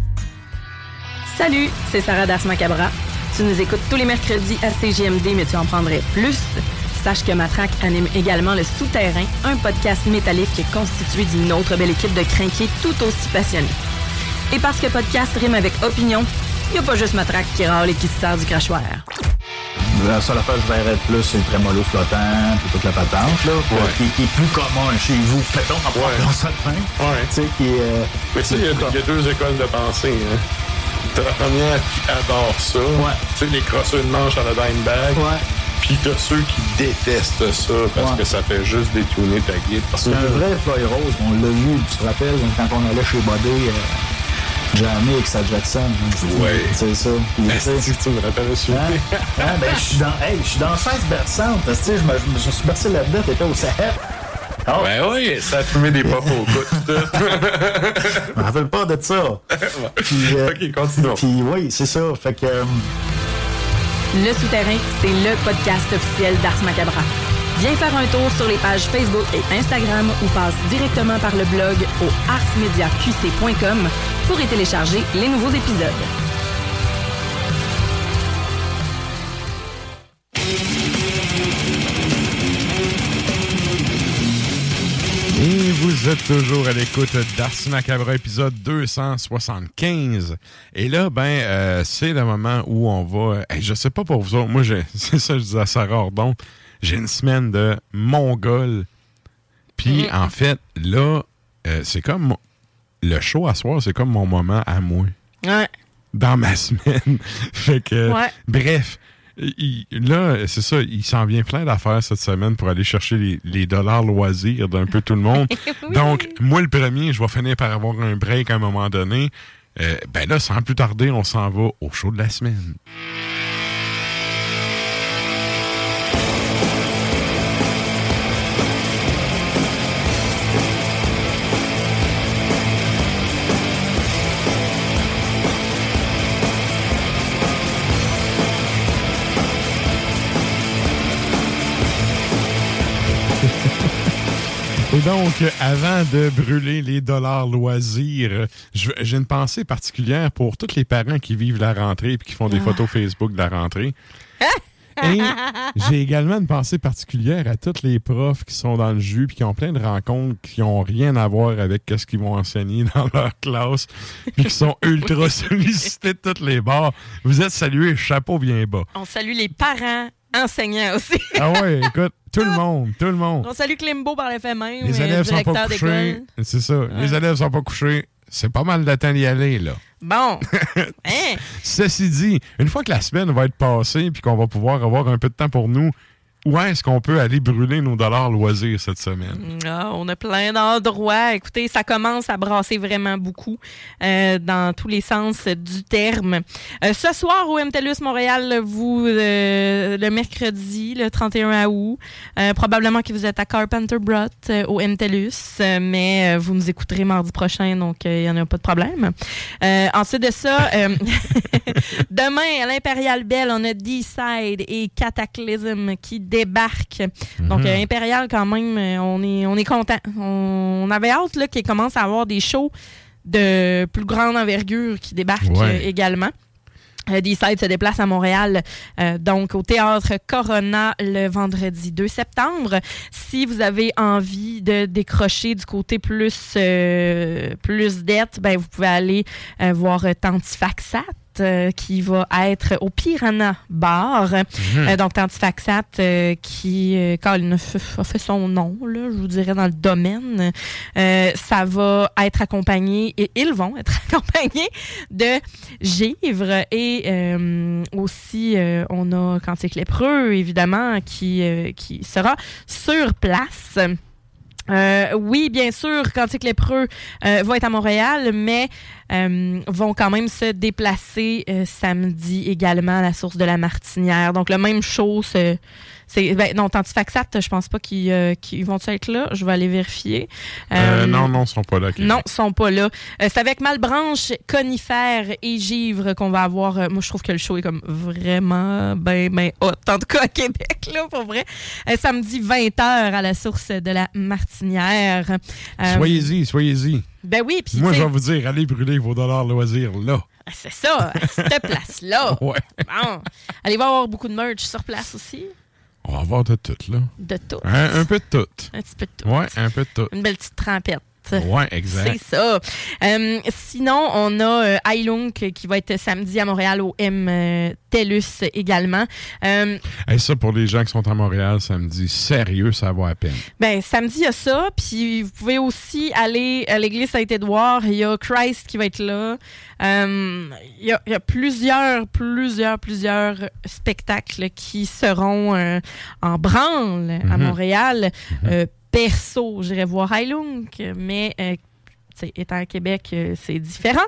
Salut, c'est Sarah Das Macabra. Tu nous écoutes tous les mercredis à CGMD, mais tu en prendrais plus. Sache que Matraque anime également Le Souterrain, un podcast métallique constitué d'une autre belle équipe de crinqués tout aussi passionnés. Et parce que podcast rime avec opinion, il n'y a pas juste Matraque qui râle et qui se sert du crachoir. La seule affaire que je verrais plus, c'est le trémolo flottant, puis toute la patente, là, qui, qui est plus commun chez vous. Mettons, en ouais. ça de Ouais. Tu sais, qui euh, Mais tu sais, il y, a- deux écoles de pensée. Hein. T'as la première qui adore ça. Tu sais, les crosseurs de manche à la dime bag. Puis t'as ceux qui détestent ça parce Ouais. que ça fait juste détourner ta guide. C'est un vrai feuille rose. On l'a vu, tu te rappelles, quand on allait chez Bodé, euh, jamais avec sa Jackson. Ouais. C'est ça. Sais, Si tu me rappelles ça. Hein? Hein? Ben, je suis dans, hey, je suis dans chaise berçante. Parce que, tu sais, je me, je me suis bercé là-dedans, t'étais au Sahel. Oh. Ben oui, ça a fumé des pop au coude. Je me rappelle pas de ça. Puis, euh, ok, continue. Puis oui, c'est ça. Fait que. euh, Le Souterrain, c'est le podcast officiel d'Ars Macabra. Viens faire un tour sur les pages Facebook et Instagram ou passe directement par le blog au arsmediaqc.com pour y télécharger les nouveaux épisodes. Et vous êtes toujours à l'écoute d'Ars Macabre épisode 275. Et là, ben, euh, c'est le moment où on va... Hey, je sais pas pour vous autres, moi, j'ai- c'est ça que je disais à Sarah Ordon, j'ai une semaine de mongol. Puis, en fait, là, euh, c'est comme... Le show à soir, c'est comme mon moment à moi. Ouais. Dans ma semaine. fait que... Ouais. Bref. il- là, c'est ça, il s'en vient plein d'affaires cette semaine pour aller chercher les, les dollars loisirs d'un peu tout le monde. Donc, moi, le premier, je vais finir par avoir un break à un moment donné. Euh, ben là, sans plus tarder, on s'en va au show de la semaine. Donc, avant de brûler les dollars loisirs, j'ai une pensée particulière pour tous les parents qui vivent la rentrée et qui font des Ah. photos Facebook de la rentrée. Et j'ai également une pensée particulière à tous les profs qui sont dans le jus puis qui ont plein de rencontres qui ont rien à voir avec ce qu'ils vont enseigner dans leur classe puis qui sont ultra sollicités de toutes les bords. Vous êtes salués, chapeau bien bas. On salue les parents enseignants aussi. Ah ouais, écoute, tout le monde, tout le monde. On salue Klimbo par le fait même, Les euh, élèves sont pas couchés. C'est ça. Les élèves sont pas couchés. C'est pas mal de temps d'y aller, là. Bon. hein? Ceci dit, une fois que la semaine va être passée puis qu'on va pouvoir avoir un peu de temps pour nous, où est-ce qu'on peut aller brûler nos dollars loisirs cette semaine? Ah, on a plein d'endroits. Écoutez, ça commence à brasser vraiment beaucoup euh, dans tous les sens du terme. Euh, ce soir au MTLUS Montréal, vous euh, le mercredi, le 31 août, probablement que vous êtes à Carpenter Brot au MTLUS, mais vous nous écouterez mardi prochain, donc il n'y en a pas de problème. Ensuite de ça, demain à l'Impérial Bell, on a D-Side et Cataclysm qui débarquent. Donc Mhm. euh, Impérial quand même, euh, on est on est content. On, on avait hâte qu'il commence à avoir des shows de plus grande envergure qui débarquent Ouais. euh, également. D-Side se déplace à Montréal, euh, donc au théâtre Corona le vendredi 2 septembre. Si vous avez envie de décrocher du côté plus euh, plus dette, ben vous pouvez aller euh, voir Tantifaxat. Euh, qui va être au Piranha Bar. Mhm. Euh, donc, Tantifaxat euh, qui euh, Colin, a fait son nom, là, je vous dirais, dans le domaine. Ça va être accompagné, et ils vont être accompagnés de givre et aussi, on a Cantique Lépreux, évidemment, qui, qui sera sur place. Euh, oui, bien sûr, Cantique Lépreux euh, va être à Montréal, mais euh, vont quand même se déplacer euh, samedi également à la source de la Martinière. Donc, le même c'est. C'est- Ben, non, Tantifaxat, je pense pas qu'ils euh, qu'ils vont être là. Je vais aller vérifier. Euh, Euh, non, non, ils sont pas là. non, ils sont pas là. Euh, c'est avec Malbranche, Conifère et Givre qu'on va avoir. moi, je trouve que le show est comme vraiment ben, ben hot. En tout cas, à Québec, là, pour vrai. Samedi 20h à la source de la Martinière. Soyez-y, soyez-y. Ben oui, puis Moi, je vais vous dire, allez brûler vos dollars loisirs là. c'est ça, à cette place-là. Ouais. Bon. Allez voir beaucoup de merch sur place aussi. On va avoir de tout, là. De tout. Un, un peu de tout. Un petit peu de tout. Ouais, un peu de tout. Une belle petite trempette. Ouais, exact. C'est ça. Euh, sinon, on a euh, Ailunk qui va être samedi à Montréal au M euh, TELUS également. Euh, Hey, ça, pour les gens qui sont à Montréal samedi, sérieux, ça vaut à peine. ben, samedi, il y a ça. Puis vous pouvez aussi aller à l'église Saint-Édouard. Il y a Christ qui va être là. Euh, Il y, a, il y a plusieurs, plusieurs, plusieurs spectacles qui seront euh, en branle à Mhm. Montréal. Euh, perso, j'irai voir Heilung, mais euh, étant à Québec, euh, c'est différent.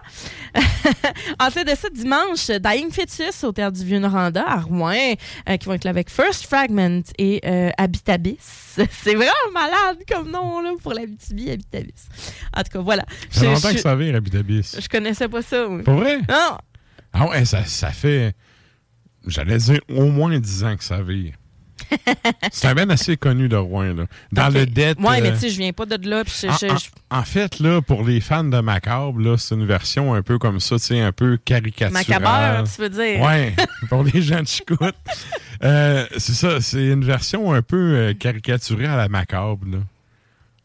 Ensuite de ça, dimanche, Dying Fetus au Théâtre du Vieux-Noranda à Rouen, euh, qui vont être là avec First Fragment et euh, Habitabis. C'est vraiment malade comme nom là, pour l'Abitibi, Habitabis. En tout cas, voilà. Ça fait longtemps je- que ça vire, Habitabis. Je connaissais pas ça. oui. Pour vrai? Non. Ah ouais, ça, ça fait, j'allais dire, au moins 10 ans que ça vire. C'est un ben assez connu de Rouen, là. Dans le DET... Ouais, mais euh, tu sais, je viens pas de là. je- en, je- en- je- en fait, là, pour les fans de Macabre, là, c'est une version un peu comme ça, tu sais, un peu caricaturale. Macabeur, tu veux dire? Ouais, pour les gens de Chicoute. Euh, c'est ça, c'est une version un peu euh, caricaturée à la Macabre, là.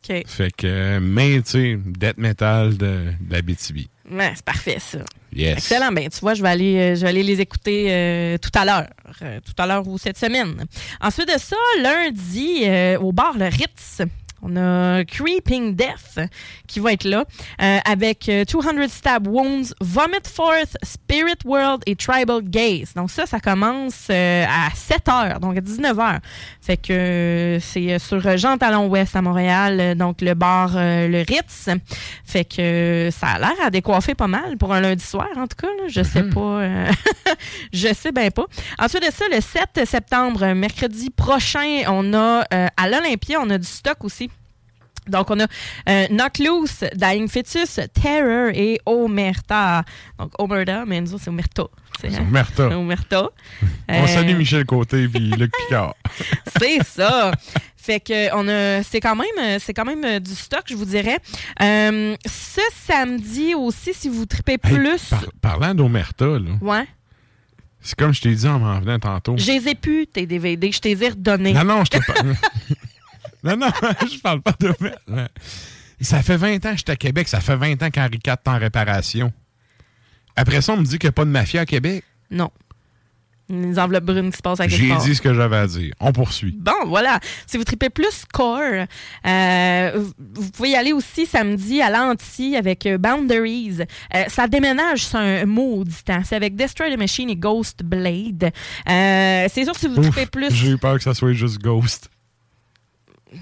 OK. Fait que, mais, tu sais, death metal de, de la BTB. Ouais, c'est parfait, ça. Excellent. Ben, tu vois, je vais aller, euh, je vais aller les écouter euh, tout à l'heure. euh, tout à l'heure ou cette semaine. Ensuite de ça, lundi, au bar Le Ritz. On a Creeping Death qui va être là euh, avec euh, 200 Stab Wounds, Vomit Forth, Spirit World et Tribal Gaze. Donc ça, ça commence euh, à 7 h, donc à 19 h. Fait que euh, c'est euh, sur Jean Talon Ouest à Montréal, euh, donc le bar euh, Le Ritz. Fait que euh, ça a l'air à décoiffer pas mal pour un lundi soir, en tout cas. là. Je sais pas. euh, je sais bien pas. Ensuite de ça, le 7 septembre, euh, mercredi prochain, on a euh, à l'Olympia, on a du stock aussi. Donc, on a euh, Knock Loose, Dying Fetus, Terror et Omerta. Donc, Omerta, mais nous autres, c'est Omerta. C'est hein? Omerta. Omerta. On Euh, salue Michel Côté puis Luc Picard. c'est ça. Fait que on a, c'est quand même, c'est quand même euh, du stock, je vous dirais. Euh, ce samedi aussi, si vous tripez Hey, plus, par- parlant d'Omerta, là, ouais, c'est comme je t'ai dit en m'en venant tantôt. je les ai pu tes DVD, je t'ai ai redonnés. Non, non, je te parle. Non, non, je parle pas d'Omerta. Ça fait 20 ans que j'étais à Québec. Ça fait 20 ans qu'Henri IV est en réparation. Après ça, on me dit qu'il n'y a pas de mafia à Québec. Non. Les enveloppes brunes qui se passent à quelque J'ai part. dit ce que j'avais à dire. On poursuit. Bon, voilà. Si vous tripez plus core, euh, vous- pouvez y aller aussi samedi à l'Anti avec euh, Boundaries. Euh, ça déménage sur un maudit temps. C'est avec Destroy the Machine et Ghost Blade. Euh, c'est sûr, si vous Ouf, tripez plus... J'ai eu peur que ça soit juste Ghost.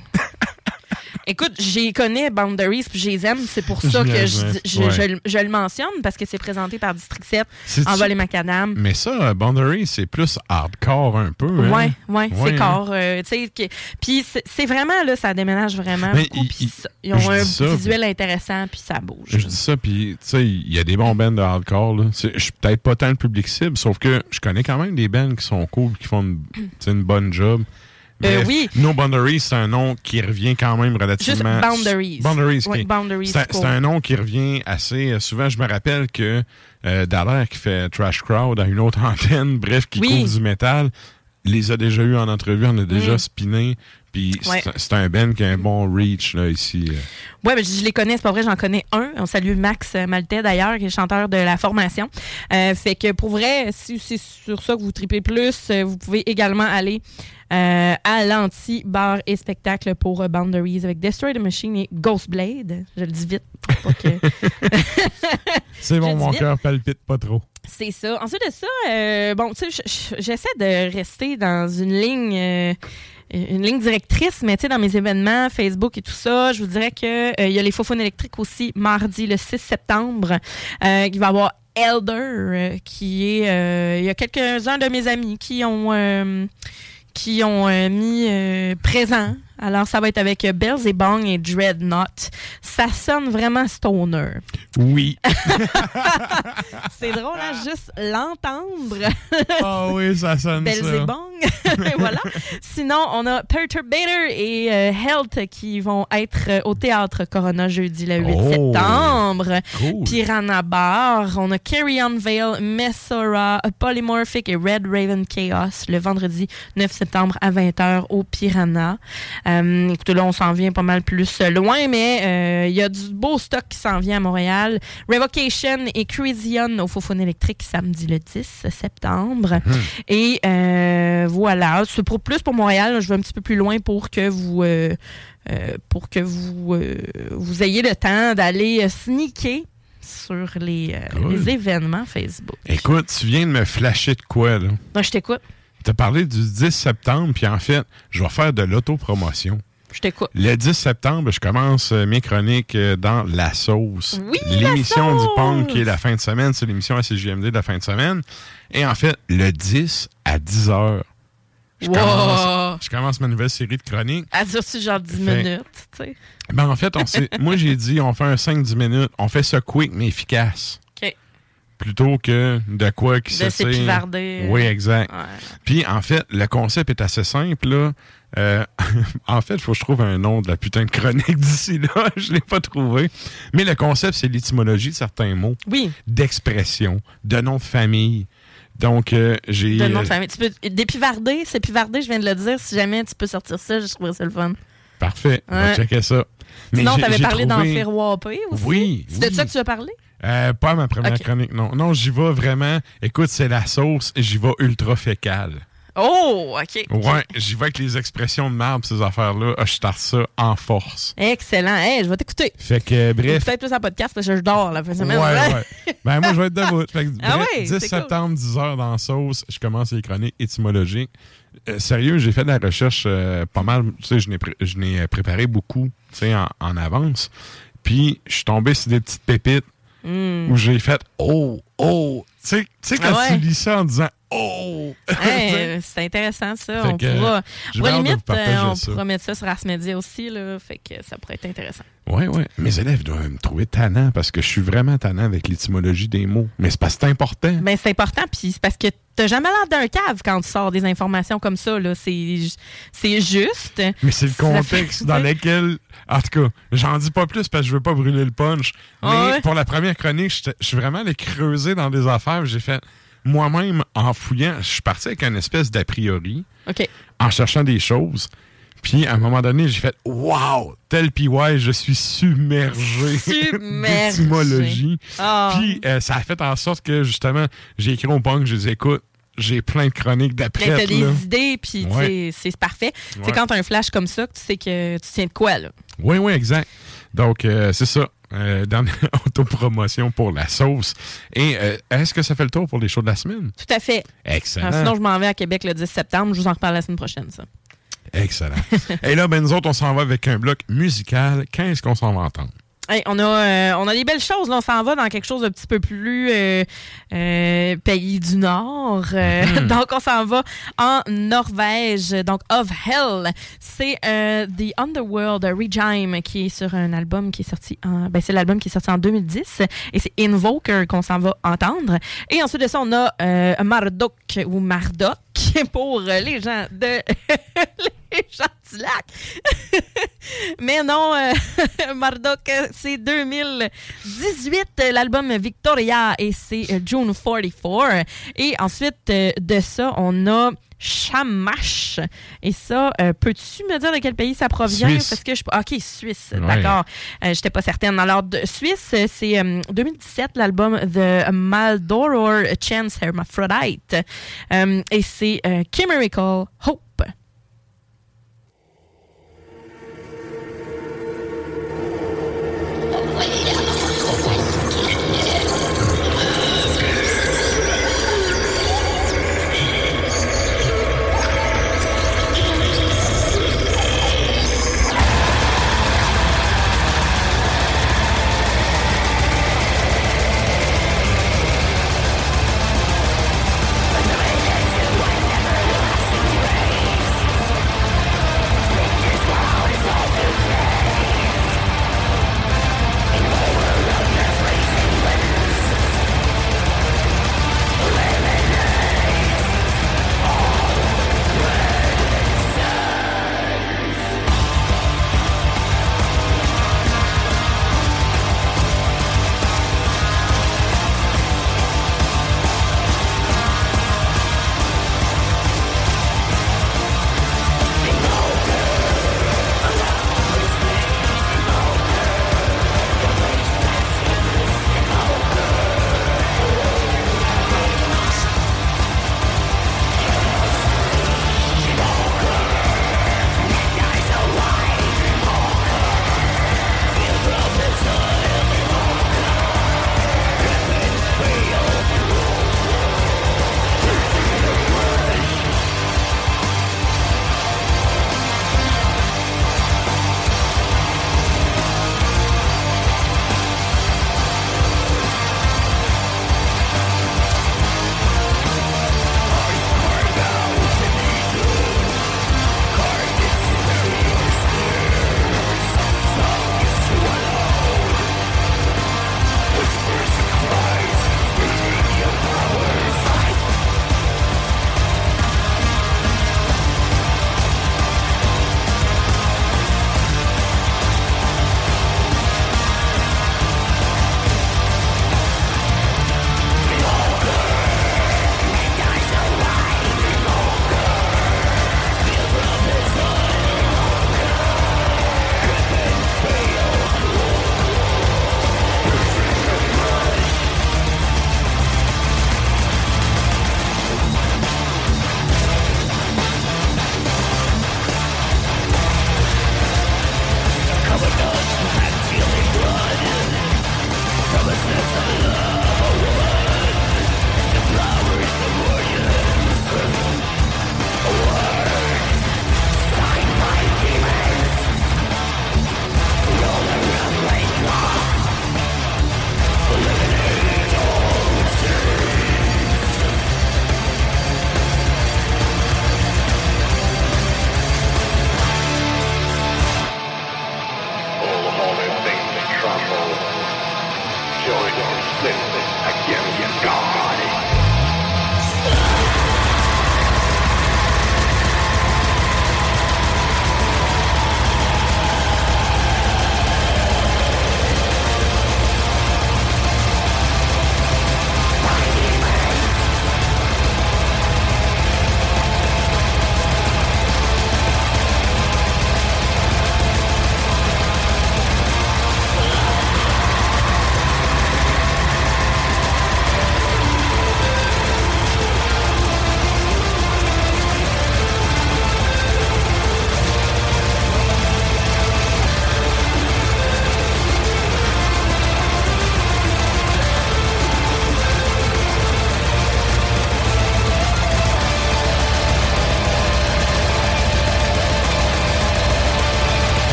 Écoute, j'y connais Boundaries puis je les aime. C'est pour ça que je, J'imagine, je, ouais. je le- je le mentionne parce que c'est présenté par District 7 C'est-tu- en volet macadam. Mais ça, Boundary, c'est plus hardcore un peu. hein? Ouais, ouais, c'est hein? corps. euh, Puis c'est vraiment, là, ça déménage vraiment. Mais beaucoup, il- puis il- ça- ils ont un ça, visuel intéressant, puis ça bouge. Je dis ça, puis tu sais, il y a des bons bands de hardcore. Je suis peut-être pas tant le public cible, sauf que je connais quand même des bands qui sont cool, qui font une bonne job. Euh, Bref, oui. No Boundaries, c'est un nom qui revient quand même relativement. Juste Boundaries. Boundaries, ok. Boundaries, C'est un nom qui revient assez euh, souvent. Je me rappelle que euh, Dallaire, qui fait Trash Crowd à une autre antenne, bref, qui Oui. couvre du métal, les a déjà eu en entrevue, on a déjà Mm. spiné. Puis Ouais. c'est- un band qui a un bon reach là, ici. euh. Ouais, ben, je les connais, c'est pas vrai, j'en connais un. On salue Max Maltais d'ailleurs, qui est chanteur de la formation. Euh, fait que pour vrai, si c'est sur ça que vous tripez plus, euh, vous pouvez également aller euh, à l'anti bar et spectacle pour euh, Boundaries avec Destroy the Machine et Ghostblade. Je le dis vite. que- C'est bon, mon cœur palpite pas trop. C'est ça. Ensuite de ça, euh, bon, tu sais, je- je- j'essaie de rester dans une ligne euh, une ligne directrice, mais tu sais, dans mes événements, Facebook et tout ça, je vous dirais que euh, il y a les Faux-Faunes électriques aussi, mardi le 6 septembre. Euh, il va y avoir Elder, euh, qui est... euh, il y a quelques-uns de mes amis qui ont... qui ont mis présent. Alors, ça va être avec Bells et Bong et Dreadnought. Ça sonne vraiment stoner. Oui. C'est drôle, hein, juste l'entendre. Ah oui, ça sonne ça. Belzebong. Et voilà. Sinon, on a Perturbator et euh, Health qui vont être euh, au théâtre Corona jeudi le 8 Oh, septembre. cool. Piranha Bar. On a Carry On Veil, Messora, Polymorphic et Red Raven Chaos le vendredi 9 septembre à 20h au Piranha. Euh, écoutez, là, on s'en vient pas mal plus loin, mais euh, il y a du beau stock qui s'en vient à Montréal. Revocation et Crazy On au Faux électrique samedi le 10 septembre. Et euh, voilà, c'est pour plus pour Montréal. là, je vais un petit peu plus loin pour que vous euh, euh, pour que vous euh, vous ayez le temps d'aller euh, sneaker sur les, euh, Cool. les événements Facebook. Écoute, tu viens de me flasher de quoi, là? Non, je t'écoute. Tu as parlé du 10 septembre, puis en fait, je vais faire de l'autopromotion. Je t'écoute. Le 10 septembre, je commence euh, mes chroniques euh, dans La Sauce. Oui, L'émission du punk qui est la fin de semaine, c'est l'émission à CGMD de la fin de semaine. Et en fait, le 10 à 10 heures, je, Wow! commence, je commence ma nouvelle série de chroniques. À dire-tu genre 10 Fait- minutes, tu sais. Ben en fait, on moi j'ai dit on fait un 5-10 minutes, on fait ça quick mais efficace. Plutôt que de quoi qui De se s'épivarder. Oui, exact. Ouais. Puis en fait, le concept est assez simple. Là. Euh, en fait, il faut que je trouve un nom de la putain de chronique d'ici là. je l'ai pas trouvé. Mais le concept, c'est l'étymologie de certains mots. Oui. D'expression, de nom de famille. Donc, euh, j'ai. De nom de euh, famille. Tu peux dépivarder, c'est pivarder, je viens de le dire. Si jamais tu peux sortir ça, je trouverais ça le fun. Parfait. On va checker ça. Mais Sinon, t'avais j'ai parlé trouvé- d'enfer P aussi. Oui, C'est de ça que tu as parlé? Euh, pas ma première chronique, non. Non, j'y vais vraiment. Écoute, c'est la sauce, j'y vais ultra fécale. Oh, OK. Ouais, j'y vais avec les expressions de marbre, ces affaires-là. Ah, je starte ça en force. Excellent. Hey, je vais t'écouter. Fait que, euh, bref. Peut-être plus en podcast parce que je dors la fin de Ouais, semaine. ouais. Ben, moi, je vais être debout. Fait que, Ah bref, ouais, 10 c'est cool. septembre, 10 heures dans la sauce, je commence les chroniques étymologiques. Euh, sérieux, j'ai fait de la recherche euh, pas mal. Tu sais, je n'ai pré- préparé beaucoup, tu sais, en, en avance. Puis, je suis tombé sur des petites pépites Mm. où j'ai fait Oh, oh. Tu sais- sais, quand Ah ouais. tu lis ça en disant Oh. Hey, euh, c'est intéressant ça. Fait on que, pourra, vous limite, euh, on ça. pourra mettre ça sur Ars Media aussi, là, fait que ça pourrait être intéressant. Ouais, ouais. Mes élèves doivent me trouver tannant parce que je suis vraiment tannant avec l'étymologie des mots. Mais c'est parce que c'est important. Ben, c'est important, puis c'est parce que t'as jamais l'air d'un cave quand tu sors des informations comme ça. C'est, ju- c'est juste. Mais c'est le contexte fait- dans lequel. En tout cas, j'en dis pas plus parce que je veux pas brûler le punch. Mais Ah ouais? pour la première chronique, je suis vraiment allé creuser dans des affaires. J'ai fait. Moi-même, en fouillant, je suis parti avec une espèce d'a priori, OK. en cherchant des choses. Puis, à un moment donné, j'ai fait Wow! Tel PY, je suis submergé d'étymologie. Ah. Puis, euh, ça a fait en sorte que, justement, j'ai écrit au punk, je dis Écoute, j'ai plein de chroniques d'après. t'as des idées, puis Ouais. c'est parfait. C'est Ouais. quand t'as un flash comme ça que tu sais que tu tiens de quoi, là. Oui, oui, exact. Donc, euh, c'est ça. Euh, dans autopromotion pour la sauce. Et euh, est-ce que ça fait le tour pour les shows de la semaine? Tout à fait. Excellent. Sinon, je m'en vais à Québec le 10 septembre. Je vous en reparle la semaine prochaine, ça. Excellent. Et là, ben, nous autres, on s'en va avec un bloc musical. Qu'est-ce qu'on s'en va entendre? Hey, on, a, euh, on a des belles choses. Là. On s'en va dans quelque chose de petit peu plus euh, euh, pays du Nord. Euh, Mhm. Donc, on s'en va en Norvège. Donc, Of Hell. C'est euh, The Underworld Regime qui est sur un album qui est sorti en. Ben, c'est l'album qui est sorti en 2010. Et c'est Invoker qu'on s'en va entendre. Et ensuite de ça, on a euh, Marduk ou Marduk pour les gens de. les gens du lac. Mais non, euh, euh, c'est 2018, euh, l'album Victoria, et c'est euh, June 44. Et ensuite euh, de ça, on a Shamash. Et ça, euh, peux-tu me dire de quel pays ça provient? Suisse. Parce que je... OK, Suisse, Ouais. d'accord. Euh, J'étais pas certaine. Alors, de Suisse, euh, c'est euh, 2017, l'album The Maldoror Chance Hermaphrodite. Euh, et c'est euh, Chimerical Hope.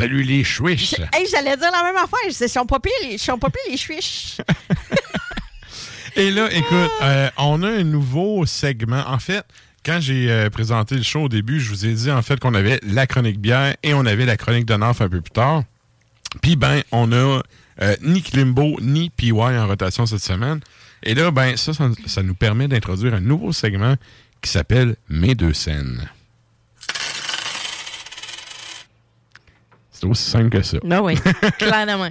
Salue les chouiches. Hey, j'allais dire la même affaire. Ils sont pas pires, les, ils sont pas pires, les chuiches. Et là, écoute, euh, on a un nouveau segment. En fait, quand j'ai euh, présenté le show au début, je vous ai dit en fait qu'on avait la chronique bière et on avait la chronique de North un peu plus tard. Puis ben, on a euh, ni Klimbo ni PY en rotation cette semaine. Et là, ben, ça, ça, ça nous permet d'introduire un nouveau segment qui s'appelle Mes deux scènes. C'est aussi simple que ça. Ben oui, clairement.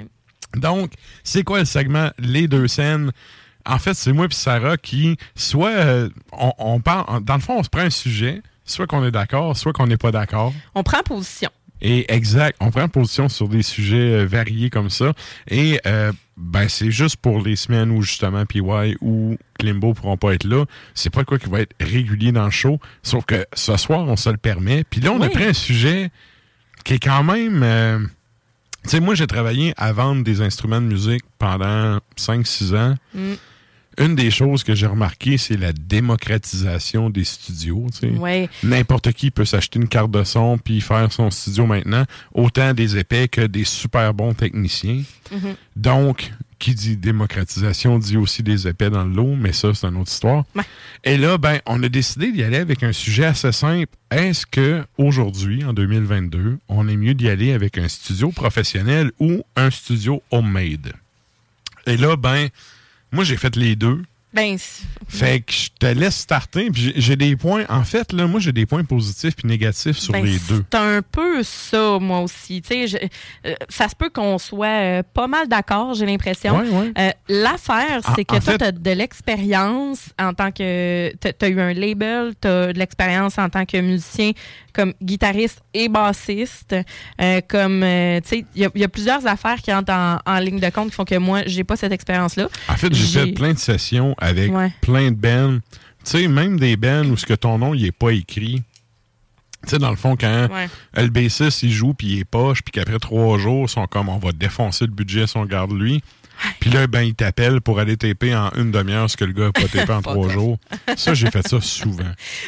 Donc, c'est quoi le segment Les deux scènes? En fait, c'est moi et Sarah qui, soit euh, on, on parle, dans le fond, on se prend un sujet, soit qu'on est d'accord, soit qu'on n'est pas d'accord. On prend position. Et exact, on prend position sur des sujets euh, variés comme ça. Et euh, ben c'est juste pour les semaines où justement PY ou Klimbo pourront pas être là. C'est pas quoi qui va être régulier dans le show. Sauf que ce soir, on se le permet. Puis là, on a pris un sujet qui est quand même. euh, tu sais, moi, j'ai travaillé à vendre des instruments de musique pendant 5-6 ans. Mm. Une des choses que j'ai remarqué, c'est la démocratisation des studios. Ouais. N'importe qui peut s'acheter une carte de son puis faire son studio maintenant, autant des épais que des super bons techniciens. Mhm. Donc, qui dit démocratisation dit aussi des épais dans le lot, mais ça, c'est une autre histoire. Et là, ben, on a décidé d'y aller avec un sujet assez simple. Est-ce que aujourd'hui, en 2022, on est mieux d'y aller avec un studio professionnel ou un studio homemade? Et là, ben, moi, j'ai fait les deux. Ben, Fait que je te laisse starter. Puis j'ai- des points. En fait, là, moi, j'ai des points positifs puis négatifs sur ben, les deux. C'est un peu ça, moi aussi. Tu sais, euh, ça se peut qu'on soit euh, pas mal d'accord, j'ai l'impression. Ouais, ouais. Euh, L'affaire, En- c'est que toi, tu as de l'expérience en tant que. Tu as eu un label, tu as de l'expérience en tant que musicien, comme guitariste et bassiste. euh, comme, euh, tu sais, il y, a- il y a plusieurs affaires qui entrent en, en ligne de compte qui font que moi, j'ai pas cette expérience-là. En fait, j'ai fait plein de sessions avec Ouais. plein de bands. Tu sais, même des bands où ce que ton nom, il est pas écrit. Tu sais, dans le fond, quand Ouais. le bassiste, il joue, puis il est poche, puis qu'après trois jours, ils sont comme, on va défoncer le budget si on garde lui. Puis là, ben, il t'appelle pour aller taper en une demi-heure ce que le gars a pas tapé en trois jours. Ça, j'ai fait ça souvent.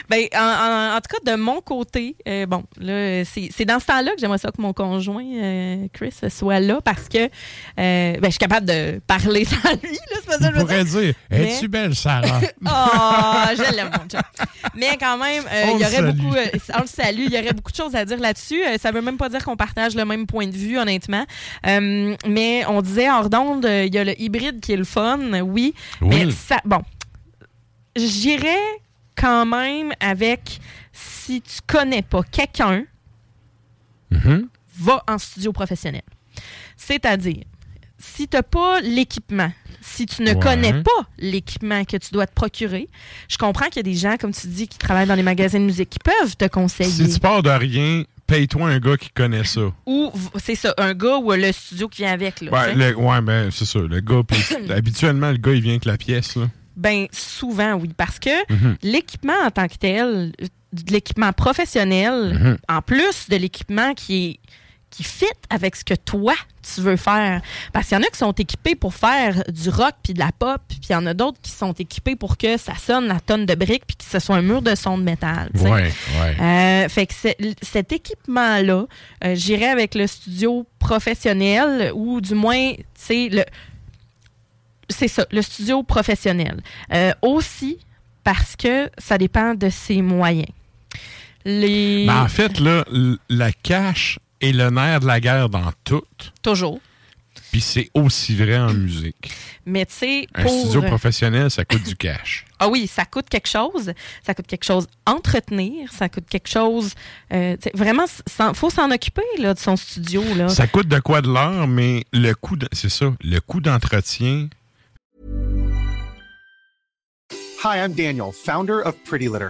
Ben, en, en- en tout cas, de mon côté, euh, bon, là, c'est dans ce temps-là que j'aimerais ça que mon conjoint, euh, Chris, soit là parce que euh, ben, je suis capable de parler sans lui. Là, pas ça je veux pourrait dire, Mais- es-tu belle, Sarah? Oh, je l'aime, mon chum. Mais quand même, il y aurait beaucoup. on le salue. Il y aurait beaucoup de choses à dire là-dessus. Ça veut même pas dire qu'on partage le même point de vue, honnêtement. Mais on disait hors d'onde, il y a le hybride qui est le fun, oui. Oui. Mais ça, bon, j'irais quand même avec si tu connais pas quelqu'un, Mhm. va en studio professionnel. C'est-à-dire, si tu n'as pas l'équipement, si tu ne Ouais. connais pas l'équipement que tu dois te procurer, je comprends qu'il y a des gens, comme tu dis, qui travaillent dans les magasins de musique qui peuvent te conseiller. Si tu pars de rien, paye-toi un gars qui connaît ça. Ou c'est ça, un gars ou le studio qui vient avec. Là, Ouais, le- ouais, ben, c'est ça. Le gars, habituellement, le gars, il vient avec la pièce, là. Ben souvent oui, parce que Mhm. l'équipement en tant que tel, de l'équipement professionnel, Mhm. en plus de l'équipement qui est qui fit avec ce que toi tu veux faire. Parce qu'il y en a qui sont équipés pour faire du rock puis de la pop, puis il y en a d'autres qui sont équipés pour que ça sonne la tonne de briques puis que ce soit un mur de son de métal. Ouais, ouais. Euh, fait que cet équipement-là, euh, j'irais avec le studio professionnel ou du moins, tu sais, le. C'est ça, le studio professionnel. Euh, aussi parce que ça dépend de ses moyens. Les... Ben, en fait, là, la cash est le nerf de la guerre dans tout. Toujours. Puis c'est aussi vrai en musique. Mais tu sais, Un pour. studio professionnel, ça coûte du cash. Ah oui, ça coûte quelque chose. Ça coûte quelque chose entretenir. Ça coûte quelque chose. euh, vraiment, il faut s'en occuper là, de son studio. Là. Ça coûte de quoi de l'heure, mais le coût, de- c'est ça, le coût d'entretien. Hi, I'm Daniel, founder of Pretty Litter.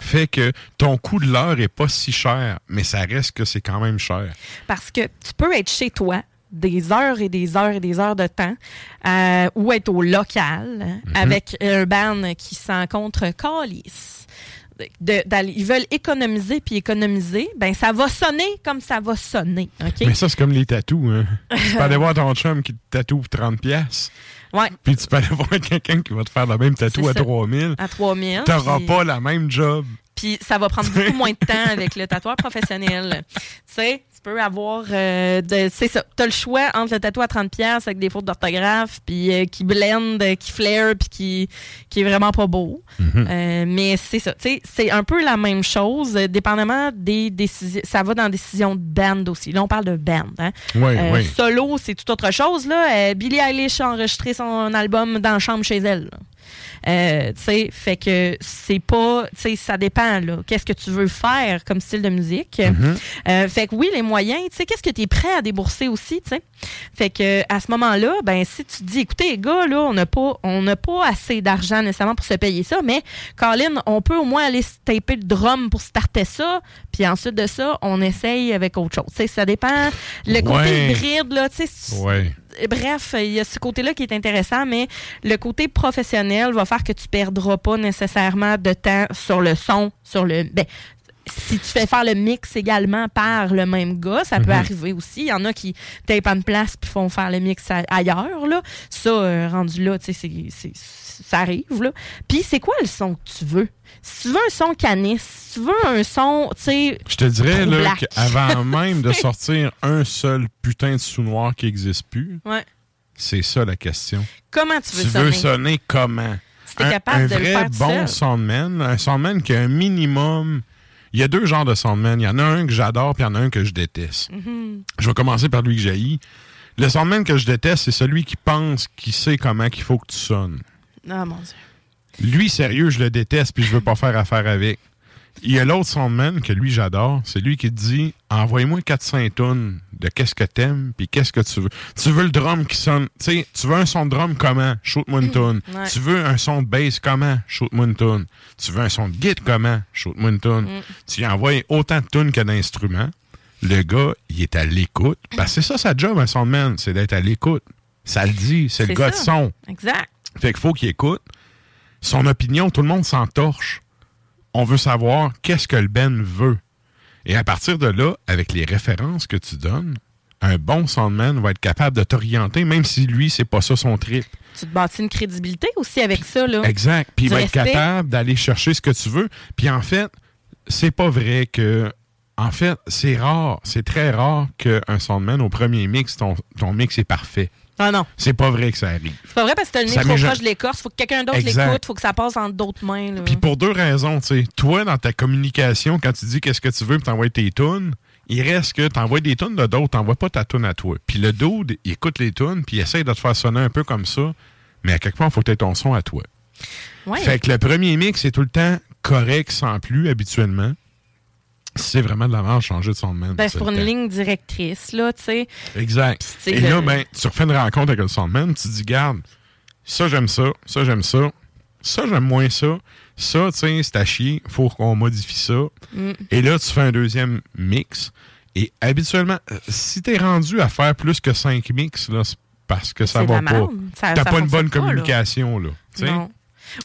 Fait que ton coût de l'heure est pas si cher, mais ça reste que c'est quand même cher. Parce que tu peux être chez toi des heures et des heures et des heures de temps euh, ou être au local avec un band qui s'en contre calice. De, ils veulent économiser puis économiser, ben ça va sonner comme ça va sonner. Mais ça, c'est comme les tatous. Hein. tu peux aller voir ton chum qui te tatoue pour 30$. Ouais. Puis tu peux aller voir quelqu'un qui va te faire le même tatou à ça. 3000. À 3000. T'auras puis- pas la même job. Puis ça va prendre beaucoup moins de temps avec le tatoueur professionnel. tu sais, tu peux avoir. euh, c'est ça. Tu as le choix entre le tatouage à 30$ avec des fautes d'orthographe, puis euh, qui blend, euh, qui flare, puis qui, qui est vraiment pas beau. Euh, mais c'est ça. C'est un peu la même chose, dépendamment des décisions. Ça va dans la décision de band aussi. Là, on parle de band. Hein? Oui, oui. Solo, c'est tout autre chose. Là. Billie Eilish a enregistré son album dans la chambre chez elle. Euh, tu sais, fait que c'est pas, tu sais, ça dépend, là. Qu'est-ce que tu veux faire comme style de musique? Mhm. Euh, fait que oui, les moyens, tu sais, qu'est-ce que tu es prêt à débourser aussi, tu sais? Fait que à ce moment-là, ben, si tu te dis, écoutez, les gars, là, on n'a pas, on n'a pas assez d'argent nécessairement pour se payer ça, mais Colin, on peut au moins aller se taper le drum pour starter ça, puis ensuite de ça, on essaye avec autre chose. Tu sais, ça dépend. Le côté Ouais. hybride, là, tu sais, Ouais. Bref, il y a ce côté-là qui est intéressant, mais le côté professionnel va faire que tu perdras pas nécessairement de temps sur le son, sur le. Ben, si tu fais faire le mix également par le même gars, ça peut Mhm. arriver aussi. Il y en a qui tapent en place puis font faire le mix ailleurs. Là. Ça, euh, rendu là, tu sais, ça arrive. Là. Puis c'est quoi le son que tu veux? Si tu veux un son canis, si tu veux un son, tu sais. Je te dirais là, qu'avant même de sortir un seul putain de sous-noir qui n'existe plus, Ouais. c'est ça la question. Comment tu veux tu sonner? veux sonner comment? Si un, capable un de le vrai faire bon seul. soundman, un soundman qui a un minimum. Il y a deux genres de soundman. Il y en a un que j'adore, puis il y en a un que je déteste. Mhm. Je vais commencer par lui que j'haïs. Le soundman que je déteste, c'est celui qui pense qu'il sait comment qu'il faut que tu sonnes. Ah, mon Dieu. Lui, sérieux, je le déteste, puis je veux pas faire affaire avec. Il y a l'autre soundman que lui, j'adore. C'est lui qui te dit Envoie-moi 400 tonnes de qu'est-ce que t'aimes, puis qu'est-ce que tu veux. Tu veux le drum qui sonne. Tu sais, tu veux un son de drum comment? Shoot-moi une tonne. Ouais. Tu veux un son de bass comment? Shoot-moi une tonne. Tu veux un son de git comment? Shoot-moi une tonne. Mm. Tu lui envoies autant de tonnes que d'instruments. Le gars, il est à l'écoute. C'est ça sa job, un soundman, c'est d'être à l'écoute. Ça le dit, c'est le gars de son. Exact. Fait qu'il faut qu'il écoute. Son opinion, tout le monde s'en torche. On veut savoir qu'est-ce que le Ben veut. Et à partir de là, avec les références que tu donnes, un bon soundman va être capable de t'orienter, même si lui, c'est pas ça son trip. Tu te bâtis une crédibilité aussi avec ça. Là. Exact. Puis il va être capable d'aller chercher ce que tu veux. Puis en fait, c'est pas vrai que. En fait, c'est rare, c'est très rare qu'un soundman, au premier mix, ton, ton mix est parfait. Ah non. C'est pas vrai que ça arrive. C'est pas vrai parce que t'as le nez Ça trop proche de l'écorce. Faut que quelqu'un d'autre l'écoute. Faut que ça passe entre d'autres mains. Puis pour deux raisons, tu sais. Toi, dans ta communication, quand tu dis qu'est-ce que tu veux puis t'envoies tes tunes, il reste que t'envoies des tunes de d'autres, t'envoies pas ta tune à toi. Puis le dude, il écoute les tunes, puis il essaye de te faire sonner un peu comme ça, mais à quelque part, il faut que t'aies ton son à toi. Ouais. Fait que le premier mix est tout le temps correct sans plus, habituellement. C'est vraiment de la merde, changer de son de Ben, c'est pour une ligne directrice, là, tu sais. Exact. Et là, ben, tu refais une rencontre avec le soundman, tu dis, garde, ça j'aime ça, ça j'aime ça, ça j'aime moins ça, ça, tu sais, c'est à chier, faut qu'on modifie ça. Mm. Et là, tu fais un deuxième mix. Et habituellement, euh, si t'es rendu à faire plus que cinq mix, là, c'est parce que ça va pas. T'as pas une bonne pas, là. communication, là. tu sais. Non.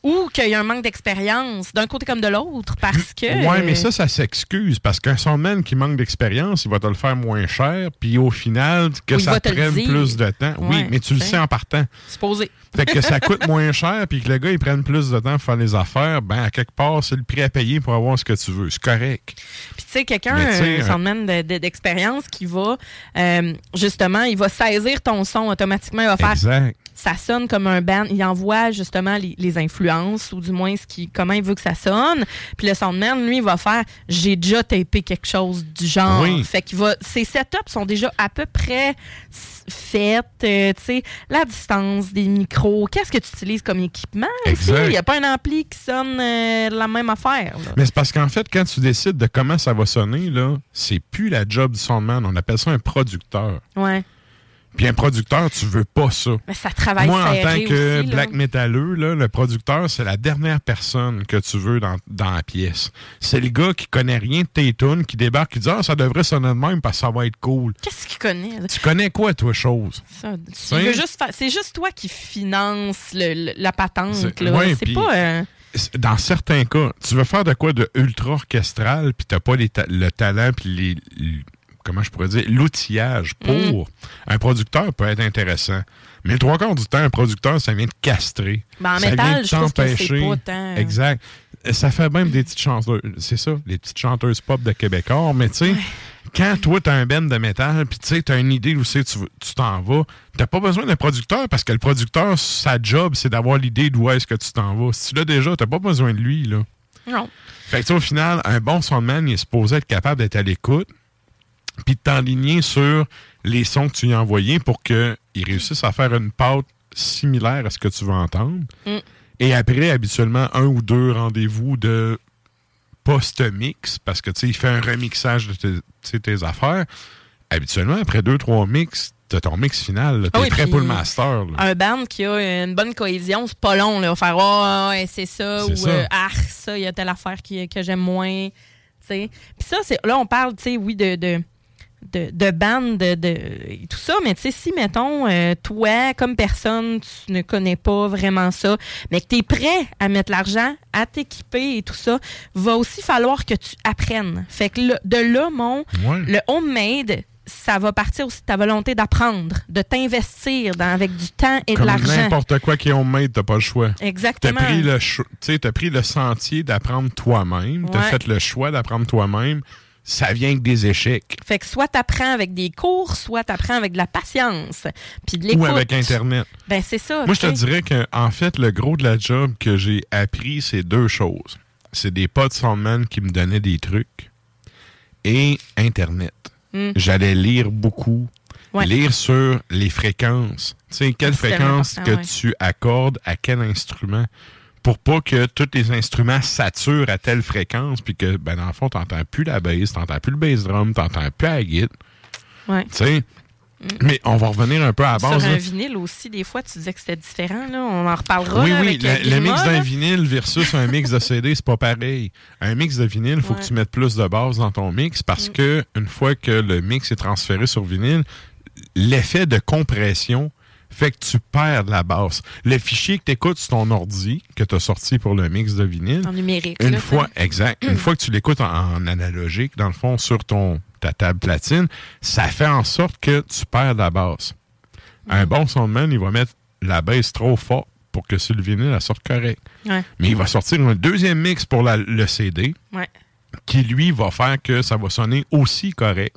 Ou qu'il y a un manque d'expérience d'un côté comme de l'autre parce que. Ouais, mais ça, ça s'excuse parce qu'un soundman qui manque d'expérience, il va te le faire moins cher, puis au final, que Ou il ça prenne plus de temps. oui, mais tu le sais. en partant. Supposé. Fait que ça coûte moins cher, puis que le gars, il prenne plus de temps pour faire les affaires, ben, à quelque part, c'est le prix à payer pour avoir ce que tu veux. C'est correct. Puis tu sais, quelqu'un, un un- soundman de- de- d'expérience qui va, euh, justement, il va saisir ton son automatiquement. Il va faire. Exact. Ça sonne comme un band. Il envoie justement les, les influences ou du moins ce qui, comment il veut que ça sonne. Puis le soundman, lui, il va faire j'ai déjà tapé quelque chose du genre. Oui. Fait qu'il va. Ses setups sont déjà à peu près s- faites. euh, tu sais, la distance des micros. Qu'est-ce que tu utilises comme équipement? aussi? Il n'y a pas un ampli qui sonne euh, la même affaire. là. Mais c'est parce qu'en fait, quand tu décides de comment ça va sonner, là, c'est plus la job du soundman. On appelle ça un producteur. Ouais. Puis un producteur, tu veux pas ça. Mais ça travaille Moi, en tant que aussi, black metalleux, là, le producteur, c'est la dernière personne que tu veux dans, dans la pièce. C'est le gars qui connaît rien de tes tunes, qui débarque, qui dit Ah, ça devrait sonner de même parce que ça va être cool. Qu'est-ce qu'il connaît? là? Tu connais quoi, toi, chose? Ça, tu T'sais? veux juste C'est juste toi qui finance le- le- la patente. C'est- ouais, C'est pas. euh, C'est- Dans certains cas, tu veux faire de quoi de ultra orchestral, puis t'as pas les ta- le talent, puis les- comment je pourrais dire, l'outillage Mm. pour. Un producteur peut être intéressant. Mais le trois quarts du temps, un producteur, ça vient de castrer. Ben, en ça métal, vient de t'empêcher. pas tant- Exact. Ça fait même des petites chanteuses. C'est ça, les petites chanteuses pop de Québécois. Mais tu sais, quand toi, t'as un band de métal, puis tu sais, t'as une idée où c'est tu t'en vas, t'as pas besoin d'un producteur parce que le producteur, sa job, c'est d'avoir l'idée d'où est-ce que tu t'en vas. Si tu l'as déjà, t'as pas besoin de lui, là. Non. Fait que tu sais, au final, un bon soundman, il est supposé être capable d'être à l'écoute, puis de t'enligner sur les sons que tu lui as envoyés pour qu'il réussisse à faire une pâte similaire à ce que tu veux entendre. Mm. Et après, habituellement, un ou deux rendez-vous de post-mix, parce que tu sais, il fait un remixage de tes, affaires. Habituellement, après deux, trois mix, t'as ton mix final. là. T'es Ah oui, prêt pour le master. là. Un band qui a une bonne cohésion, c'est pas long. Là. On faire Oh, ouais, c'est ça. Ou ça. euh, Ah, ça, il y a telle affaire qui- que j'aime moins. Puis ça, c'est là, on parle, tu sais, oui, de. de de, de bandes, de, de- et tout ça, mais tu sais, si, mettons, euh, toi, comme personne, tu ne connais pas vraiment ça, mais que tu es prêt à mettre l'argent, à t'équiper et tout ça, va aussi falloir que tu apprennes. Fait que de là, mon, Ouais. le homemade, ça va partir aussi de ta volonté d'apprendre, de t'investir dans- avec du temps et de l'argent. n'importe quoi qui est homemade, t'as pas le choix. Exactement. T'as pris le t'as pris le sentier d'apprendre toi-même. T'as Ouais. fait le choix d'apprendre toi-même. Ça vient avec des échecs. Fait que soit t'apprends avec des cours, soit t'apprends avec de la patience, puis de l'écoute. Ou avec Internet. Ben c'est ça. Moi, je te dirais que en fait, le gros de la job que j'ai appris, c'est deux choses. C'est des potes soundman qui me donnaient des trucs et Internet. Mm. J'allais lire beaucoup. Ouais. Lire sur les fréquences. Tu sais, quelle fréquence que ouais. tu accordes à quel instrument pour pas que tous les instruments saturent à telle fréquence puis que, ben, dans le fond, t'entends plus la bass, t'entends plus le bass drum, t'entends plus la guitare. Ouais. Tu sais? Mais on va revenir un peu à la base. Sur un là. vinyle aussi, des fois, tu disais que c'était différent. Là. On en reparlera. Oui, là, oui, avec, euh, le mix d'un vinyle versus un mix de CD, c'est pas pareil. Un mix de vinyle, il faut Ouais. que tu mettes plus de base dans ton mix parce que une fois que le mix est transféré sur vinyle, l'effet de compression fait que tu perds de la basse. Le fichier que tu écoutes sur ton ordi, que tu as sorti pour le mix de vinyle, En numérique. une là, fois, exact, une fois que tu l'écoutes en, en analogique, dans le fond, sur ton ta table platine, ça fait en sorte que tu perds de la basse. Un bon soundman, il va mettre la basse trop forte pour que sur le vinyle, elle sorte correct. Ouais. Mais il va sortir un deuxième mix pour la- le CD Ouais. qui, lui, va faire que ça va sonner aussi correct.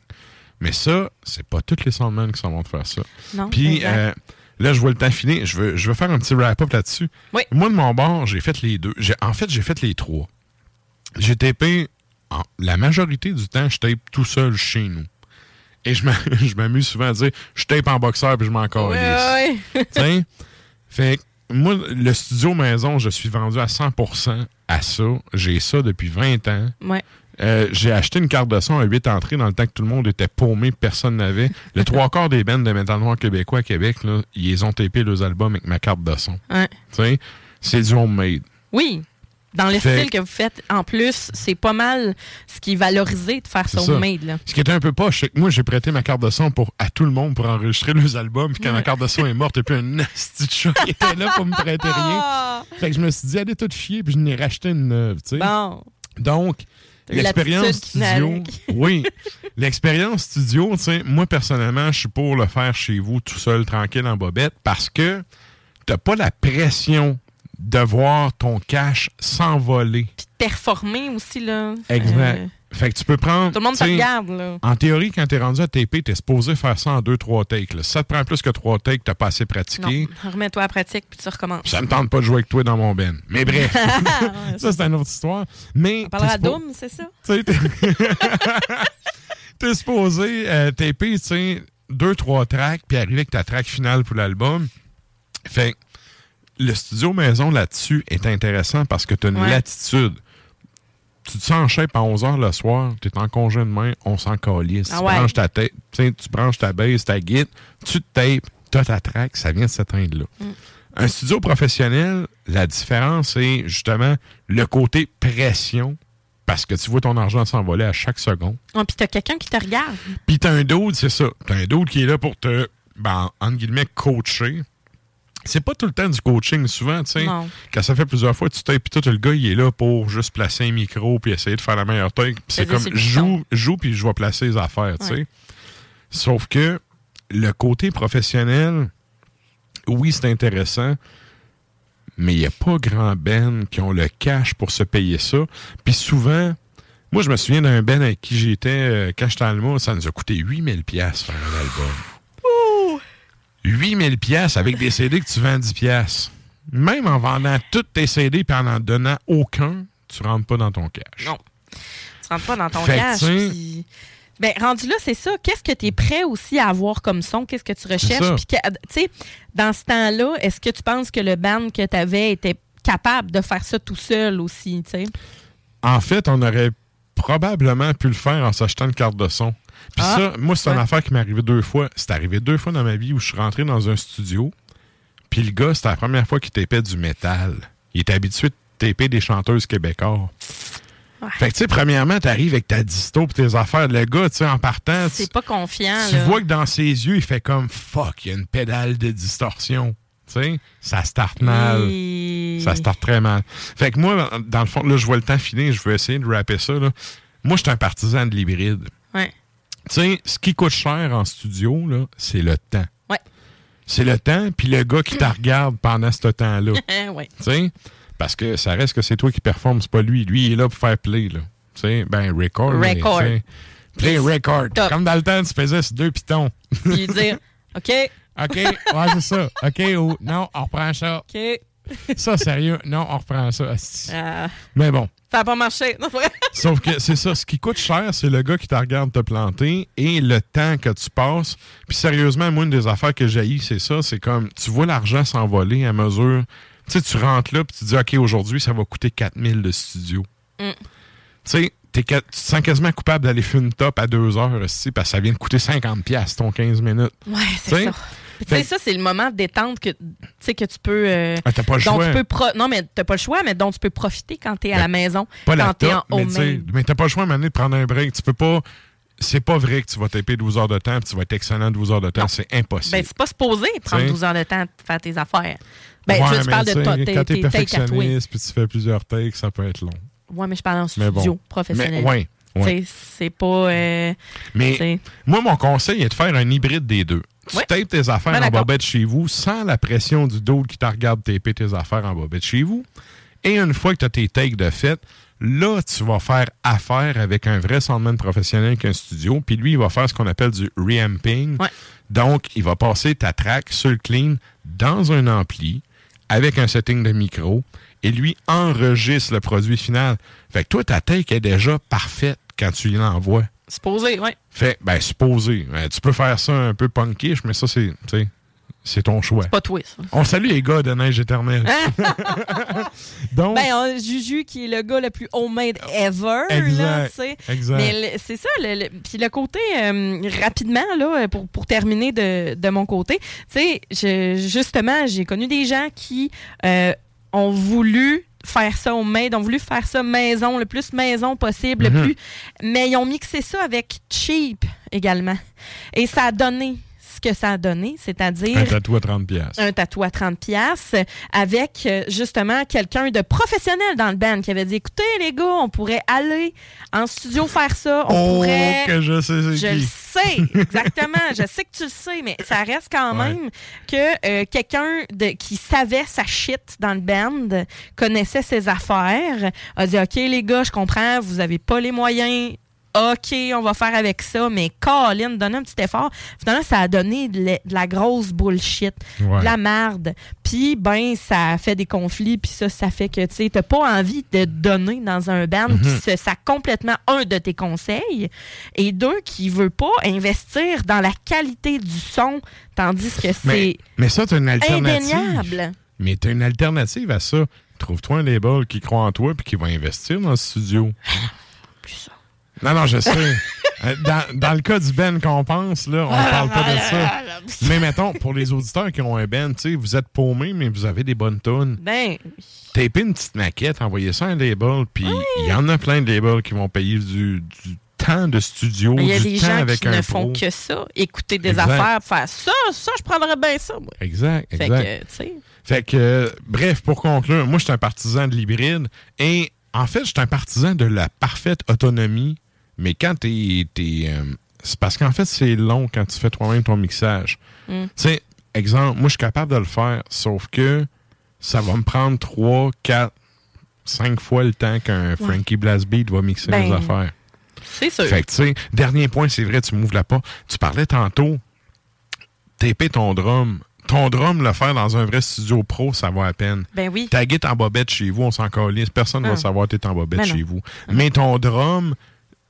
Mais ça, c'est pas tous les soundmen qui s'en vont faire ça. Non, Puis euh, là, je vois le temps filer. Je veux, je veux faire un petit wrap-up là-dessus. Oui. Moi, de mon bord, j'ai fait les deux. En fait, j'ai fait les trois. J'ai tapé, en- la majorité du temps, je tape tout seul chez nous. Et je m'a- je m'amuse souvent à dire, je tape en boxeur puis je m'en calisse. Tu sais? Fait que moi, le studio maison, je suis vendu à 100% à ça. J'ai ça depuis 20 ans. Ouais. Euh, j'ai acheté une carte de son à 8 entrées dans le temps que tout le monde était paumé, personne n'avait. Le trois quarts des bands de métal noir québécois à Québec, là, ils ont tapé leurs albums avec ma carte de son. Ouais. C'est du homemade. Oui. Dans le Fait- style que vous faites, en plus, c'est pas mal ce qui est valorisé de faire ça ça. homemade. Là. Ce qui était un peu poche, c'est que moi, j'ai prêté ma carte de son pour, à tout le monde pour enregistrer leurs albums. Puis quand ma carte de son est morte, et puis un nasty de chat qui était là pour me prêter rien. Fait que je me suis dit, allez tout fier, puis je n'ai racheté une neuve. tu sais. Bon. Donc, l'expérience studio. oui. L'expérience studio, tu sais, moi, personnellement, je suis pour le faire chez vous, tout seul, tranquille, en bobette, parce que t'as pas la pression de voir ton cash s'envoler. Performer aussi, là. Exact. Euh, Fait que tu peux prendre. Tout le monde te regarde, là. En théorie, quand t'es rendu à TP, t'es supposé faire ça en 2-3 takes. là. Si ça te prend plus que 3 takes, t'as pas assez pratiqué. Remets-toi à pratique, puis tu recommences. Ça me tente pas de jouer avec toi dans mon ben. Mais bref, ça c'est une autre histoire. Mais On parlera à Doom, c'est ça? tu t'es- supposé euh, taper, tu sais, deux, trois tracks, puis arriver avec ta track finale pour l'album. Fait le studio maison là-dessus est intéressant parce que t'as une Ouais. latitude. Tu te sens en shape à 11h le soir, t'es en congé demain, on s'en calisse. Ah tu branches ta tête, tu tu branches ta base, ta guide, tu te tapes, t'as ta track, ça vient de s'éteindre là. Mm. Un studio professionnel, la différence, c'est justement le côté pression, parce que tu vois ton argent s'envoler à chaque seconde. Oh, puis t'as quelqu'un qui te regarde. Puis t'as un dude, c'est ça. T'as un dude qui est là pour te, ben, entre guillemets, coacher. C'est pas tout le temps du coaching, souvent, tu sais. Quand ça fait plusieurs fois, tu tapes, puis tout, le gars, il est là pour juste placer un micro, puis essayer de faire la meilleure. Puis C'est comme, joue, joue, puis je vais placer les affaires, tu sais. Ouais. Sauf que le côté professionnel, oui, c'est intéressant, mais il n'y a pas grand Ben qui ont le cash pour se payer ça. Puis souvent, moi, je me souviens d'un Ben avec qui j'étais euh, quand j'étais ça nous a coûté 8000 pièces faire un album. 8000 pièces avec des CD que tu vends 10 pièces. Même en vendant tous tes CD puis en en donnant aucun, tu rentres pas dans ton cash. Non. Tu rentres pas dans ton Fait cash. puis- Ben, rendu là, c'est ça. Qu'est-ce que tu es prêt aussi à avoir comme son? Qu'est-ce que tu recherches? Puis, que- tu sais, dans ce temps-là, est-ce que tu penses que le band que tu avais était capable de faire ça tout seul aussi, tu sais? En fait, on aurait probablement pu le faire en s'achetant une carte de son. Puis Ah, ça, moi, c'est une ouais. affaire qui m'est arrivée deux fois. C'est arrivé deux fois dans ma vie où je suis rentré dans un studio. Puis le gars, c'était la première fois qu'il tapait du métal. Il était habitué de taper des chanteuses québécois. Fait que, tu sais, premièrement, t'arrives avec ta disto pis tes affaires. Le gars, tu sais, en partant, tu, C'est pas confiant, tu là. vois que dans ses yeux, il fait comme fuck, il y a une pédale de distorsion. Tu sais, ça start mal. Et- Ça start très mal. Fait que moi, dans- le fond, là, je vois le temps filer, je vais essayer de rapper ça. Là. Moi, je suis un partisan de l'hybride. Tu sais, ce qui coûte cher en studio, là, c'est le temps. Ouais. C'est le temps, puis le gars qui te regarde pendant ce temps-là. ouais. Tu sais, parce que ça reste que c'est toi qui performe, c'est pas lui. Lui, il est là pour faire play, là. Tu sais, ben, record. Record. Play record. Top. Comme dans le temps, tu faisais sur deux pitons. Puis dire, OK, OK, ouais, c'est ça. OK, ou non, on reprend ça. OK. Ça, sérieux, non, on reprend ça. Ah, Mais bon. Ça n'a pas marché. Non, vrai? Sauf que c'est ça, ce qui coûte cher, c'est le gars qui te regarde te planter et le temps que tu passes. Puis sérieusement, moi, une des affaires que j'ai c'est ça, c'est comme, tu vois l'argent s'envoler à mesure. Tu sais, tu rentres là, puis tu dis, OK, aujourd'hui, ça va coûter 4000 de studio. Mm. Tu sais, tu te sens quasiment coupable d'aller faire une top à deux heures, aussi, parce que ça vient de coûter 50 pièces ton 15 minutes. Ouais, c'est ça. Tu Fait- ça, c'est le moment de détente que, tu sais, que tu peux. euh, Ah, t'as pas le choix. Tu peux pro- non, mais t'as pas le choix, mais dont tu peux profiter quand t'es à Ben, la maison. Pas la quand t'es en top, mais tu sais, homemade. mais t'as pas le choix donné de prendre un break. Tu peux pas. C'est pas vrai que tu vas taper 12 heures de temps et tu vas être excellent 12 heures de temps. C'est impossible. Ben, c'est pas supposé prendre T'sais. 12 heures de temps pour faire tes affaires. Ben, Ouais, je, je parle de tu toi, Quand t'es perfectionniste puis tu fais plusieurs takes, ça peut être long. Ouais, mais je parle en studio bon. professionnel. Mais, ouais, C'est pas. euh, Mais moi, mon conseil est de faire un hybride des deux. Tu Ouais. tapes tes affaires Ben, en bobette chez vous sans la pression du dos qui te regarde taper tes affaires en bobette chez vous. Et une fois que tu as tes takes de fait, là, tu vas faire affaire avec un vrai soundman professionnel qu'un studio. Puis lui, il va faire ce qu'on appelle du reamping. Donc, il va passer ta track sur le clean dans un ampli avec un setting de micro et lui enregistre le produit final. Fait que toi, ta take est déjà parfaite quand tu l'envoies. Supposé, ouais. Fait, ben, supposé. Euh, tu peux faire ça un peu punkish, mais ça, c'est, c'est ton choix. Pas toi, ça. On salue les gars de Neige éternelle. Donc, Ben, on- Juju, qui est le gars le plus homemade ever, Exact, là, exact. Mais c'est ça, le, le- puis le côté, euh, rapidement, là, pour, pour terminer de, de mon côté, tu sais, justement, j'ai connu des gens qui euh, ont voulu faire ça homemade, ont voulu faire ça maison, le plus maison possible, Mhm. le plus, mais ils ont mixé ça avec cheap également. Et ça a donné ce que ça a donné, c'est-à-dire un tatou à 30 pièces. un tatou à 30 pièces avec euh, justement quelqu'un de professionnel dans le band qui avait dit écoutez les gars, on pourrait aller en studio faire ça, on Oh, pourrait que je sais je qui. le sais, exactement. je sais que tu le sais, mais ça reste quand Ouais. même que euh, quelqu'un de- qui savait sa shit dans le band, connaissait ses affaires, a dit OK, les gars, je comprends, vous avez pas les moyens OK, on va faire avec ça, mais Colin, donne un petit effort. Finalement, ça a donné de la, grosse bullshit, Ouais. de la merde. Puis, ben, ça fait des conflits, puis ça, ça fait que, tu sais, t'as pas envie de donner dans un band Mhm. qui se sac complètement, un, de tes conseils, et deux, qui veut pas investir dans la qualité du son, tandis que c'est mais ça, t'as une alternative. indéniable. Mais t'as une alternative à ça. Trouve-toi un label qui croit en toi puis qui va investir dans le studio. Non, non, je sais. Euh, dans, dans le cas du Ben qu'on pense, là, on parle pas de ça. Mais mettons, pour les auditeurs qui ont un Ben, tu sais, vous êtes paumés, mais vous avez des bonnes tunes. Ben, Tapez une petite maquette, envoyez ça à un label, puis il y en a plein de labels qui vont payer du, du temps de studio, il y a du des temps gens avec qui un ne font que ça, écouter des Exact. affaires, faire ça, ça, je prendrais bien ça, moi. Exact, Fait exact. que, tu sais. Fait que, euh, bref, pour conclure, moi, je suis un partisan de l'hybride. Et en fait, je suis un partisan de la parfaite autonomie. Mais quand t'es. t'es, euh, c'est parce qu'en fait, c'est long quand tu fais toi-même ton mixage. Mm. Tu sais, exemple, moi, je suis capable de le faire, sauf que ça va me prendre 3, 4, 5 fois le temps qu'un Frankie Blastbeat va mixer Ben, mes affaires. C'est sûr. Fait que, tu sais, dernier point, c'est vrai, tu m'ouvres la pas. Tu parlais tantôt, taper ton drum. Ton drum, le faire dans un vrai studio pro, ça va à peine. Ben oui. Ta guitare en bobette chez vous, on s'en calisse. Personne ne Ah. va savoir que t'es en bobette Ben non. chez vous. Mais ton drum,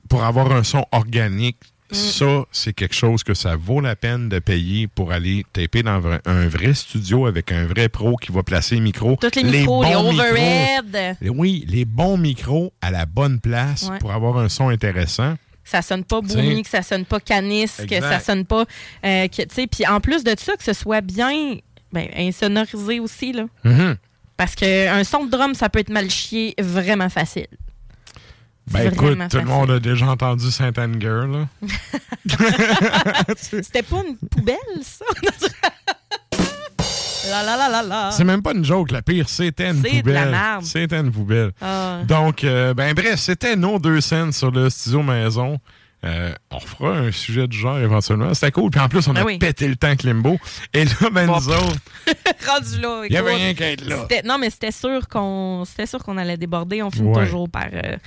pour avoir un son organique, Mm. ça, c'est quelque chose que ça vaut la peine de payer pour aller taper dans un- vrai studio avec un vrai pro qui va placer les micros. Tous les micros, les bons overhead. micros. Oui, les bons micros à la bonne place Ouais. pour avoir un son intéressant. Ça sonne pas boumi, que ça sonne pas canis, que ça sonne pas. euh, tu sais, Puis en plus de ça, que ce soit bien ben, insonorisé aussi. Là. Mhm. Parce qu'un son de drum, ça peut être mal chié vraiment facile. Ben écoute, tout le monde a déjà entendu Saint Anger, là. C'était pas une poubelle, ça? la la la la la. C'est même pas une joke, la pire, c'était une poubelle. C'était une poubelle. Ah. Donc, euh, ben bref, c'était nos deux scènes sur le studio maison. Euh, on fera un sujet du genre éventuellement. C'était cool. Puis en plus, on Ben a oui. pété le temps avec Limbo. Et là, ben Bon. nous autres, Rendu là. Il y avait rien qu'à être là. Non, mais c'était sûr qu'on c'était sûr qu'on allait déborder. On finit Ouais. toujours par euh,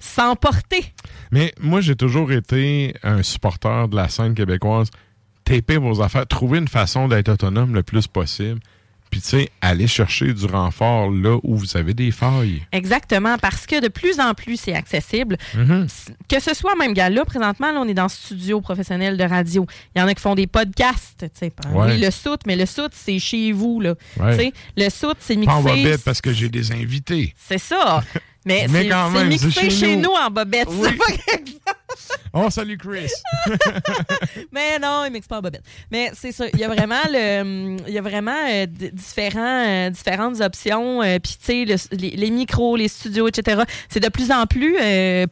s'emporter. Mais moi, j'ai toujours été un supporter de la scène québécoise. Taper vos affaires, trouver une façon d'être autonome le plus possible. Puis, tu sais, aller chercher du renfort là où vous avez des failles. Exactement, parce que de plus en plus, c'est accessible. Mhm. Que ce soit même gars là, présentement, là, on est dans studio professionnel de radio. Il y en a qui font des podcasts, tu sais. Ouais. Oui, le soute, mais le soute, c'est chez vous, là. Ouais. Tu sais, Le soute, c'est Pas en mixé. bobette parce que j'ai des invités. C'est ça. Mais, Mais c'est mixé chez chez nous. nous. en bobette. Oui. Quelque- Oh, salut Chris! Mais non, il mixe pas en bobette. Mais c'est ça. Il y a vraiment le, il y a vraiment euh, différents, euh, différentes options. euh, Puis tu sais, le- les, les micros, les studios, etc. C'est de plus en plus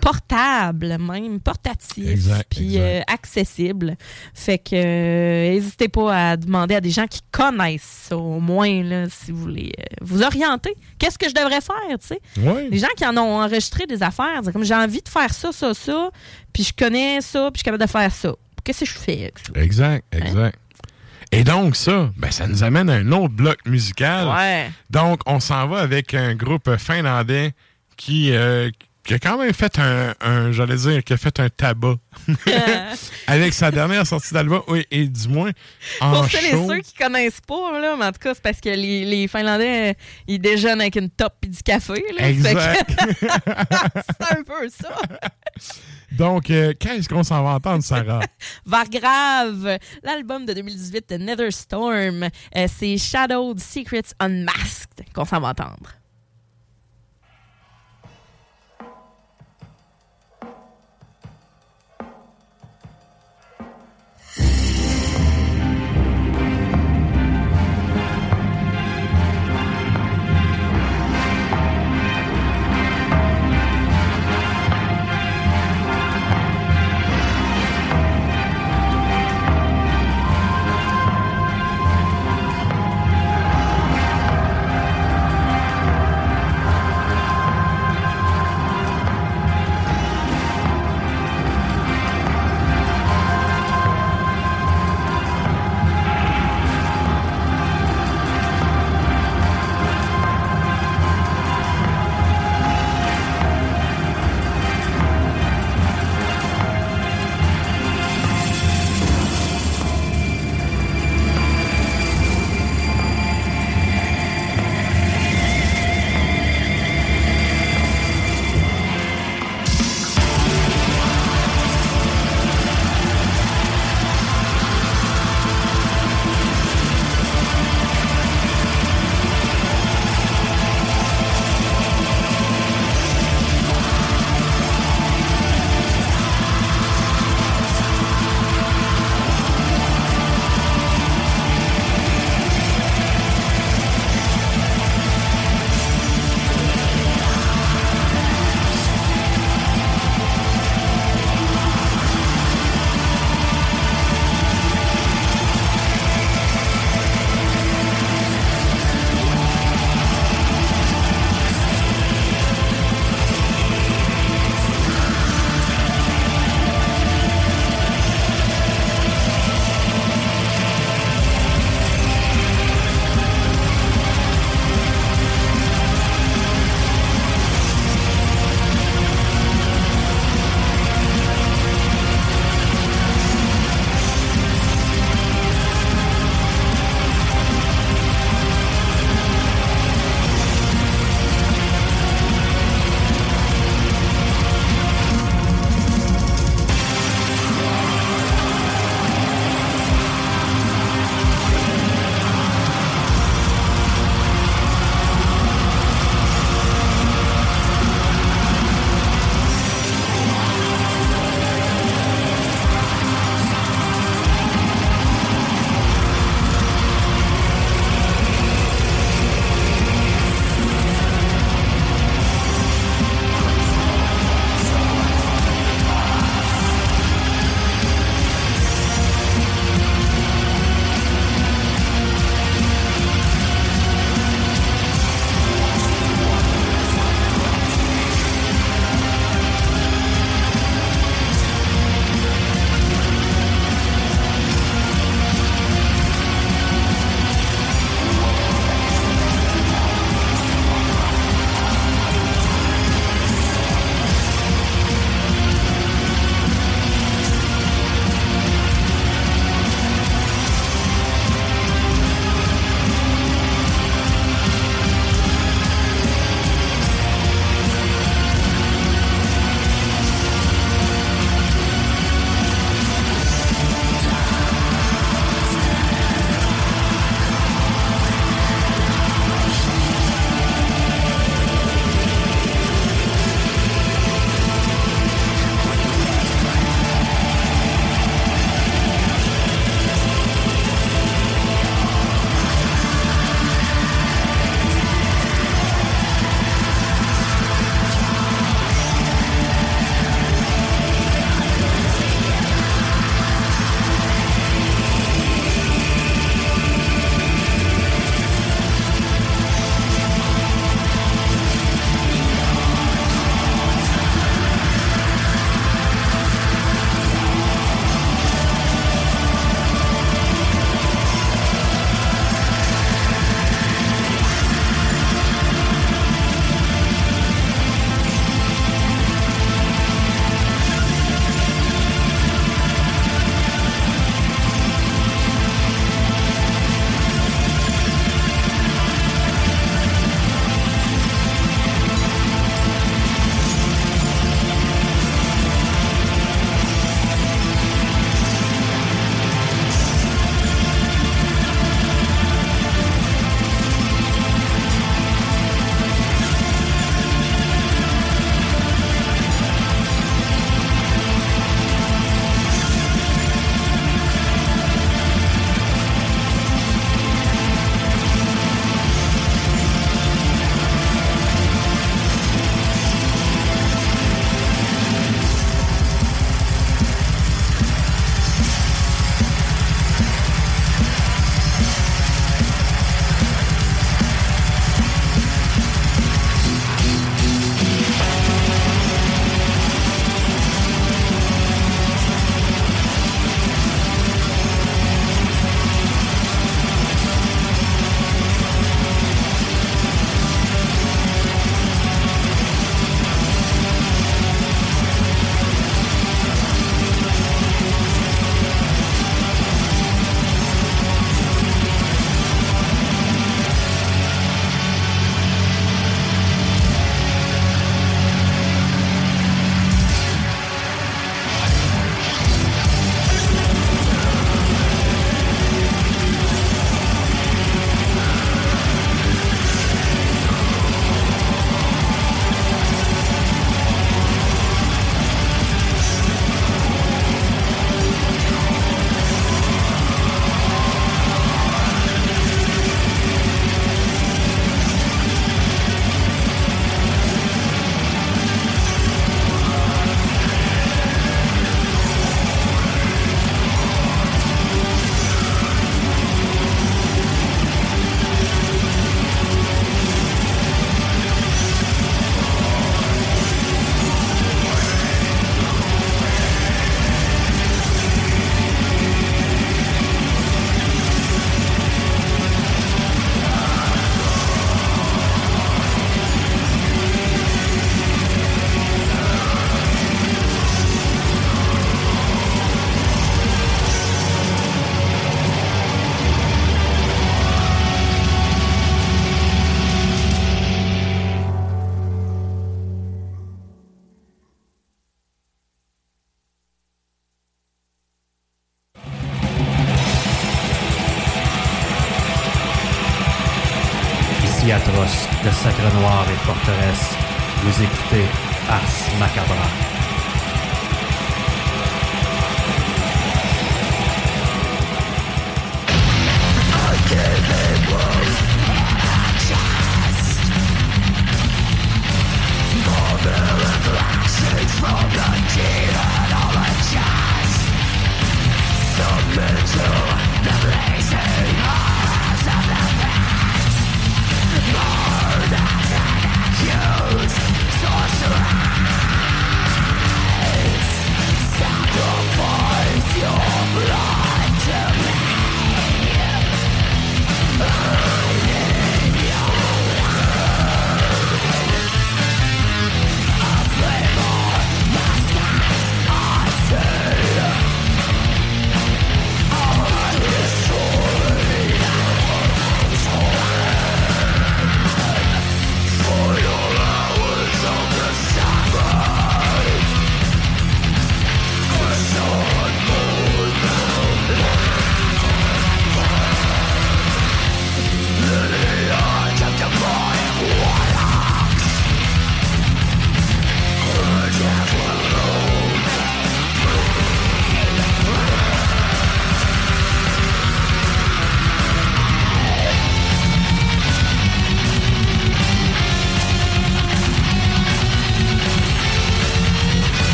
portable, même portatif, puis accessible. Fait que n'hésitez pas à demander à des gens qui connaissent ça, au moins là, si vous voulez vous orienter. Qu'est-ce que je devrais faire, tu sais? Ouais. Les gens qui en ont enregistré des affaires, comme j'ai envie de faire ça, ça, ça, puis je connais ça, puis je suis capable de faire ça. Qu'est-ce que je fais avec ça? Exact, exact. Et donc, ça, ben, ça nous amène à un autre bloc musical. Ouais. Donc, on s'en va avec un groupe finlandais qui, euh, qui a quand même fait un, un- j'allais dire, qui a fait un tabac avec sa dernière sortie d'album, oui, et du moins en Pour celles et ceux qui connaissent pas, là, mais en tout cas, c'est parce que les, les Finlandais, euh, ils déjeunent avec une top et du café. Là, Exact. Que- c'est un peu ça. Donc, euh, qu'est-ce qu'on s'en va entendre, Sarah? Vargrave, l'album de 2018 de Netherstorm, euh, c'est Shadowed Secrets Unmasked qu'on s'en va entendre.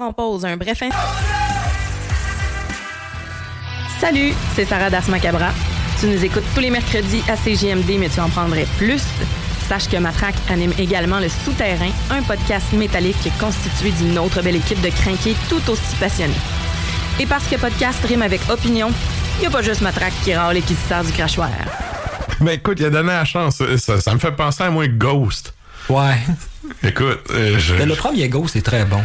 Part en pause. Un bref instant. Salut, c'est Sarah Das Macabra. Tu nous écoutes tous les mercredis à CGMD, mais tu en prendrais plus. Sache que Matraque anime également Le Souterrain, un podcast métallique constitué d'une autre belle équipe de crinqués tout aussi passionnés. Et parce que podcast rime avec opinion, il n'y a pas juste Matraque qui râle et qui se sert du crachoir. Ben écoute, il a donné la chance. Ça, ça me fait penser à moi Ghost. Ouais. Écoute, euh, je- Mais le premier Ghost est très bon.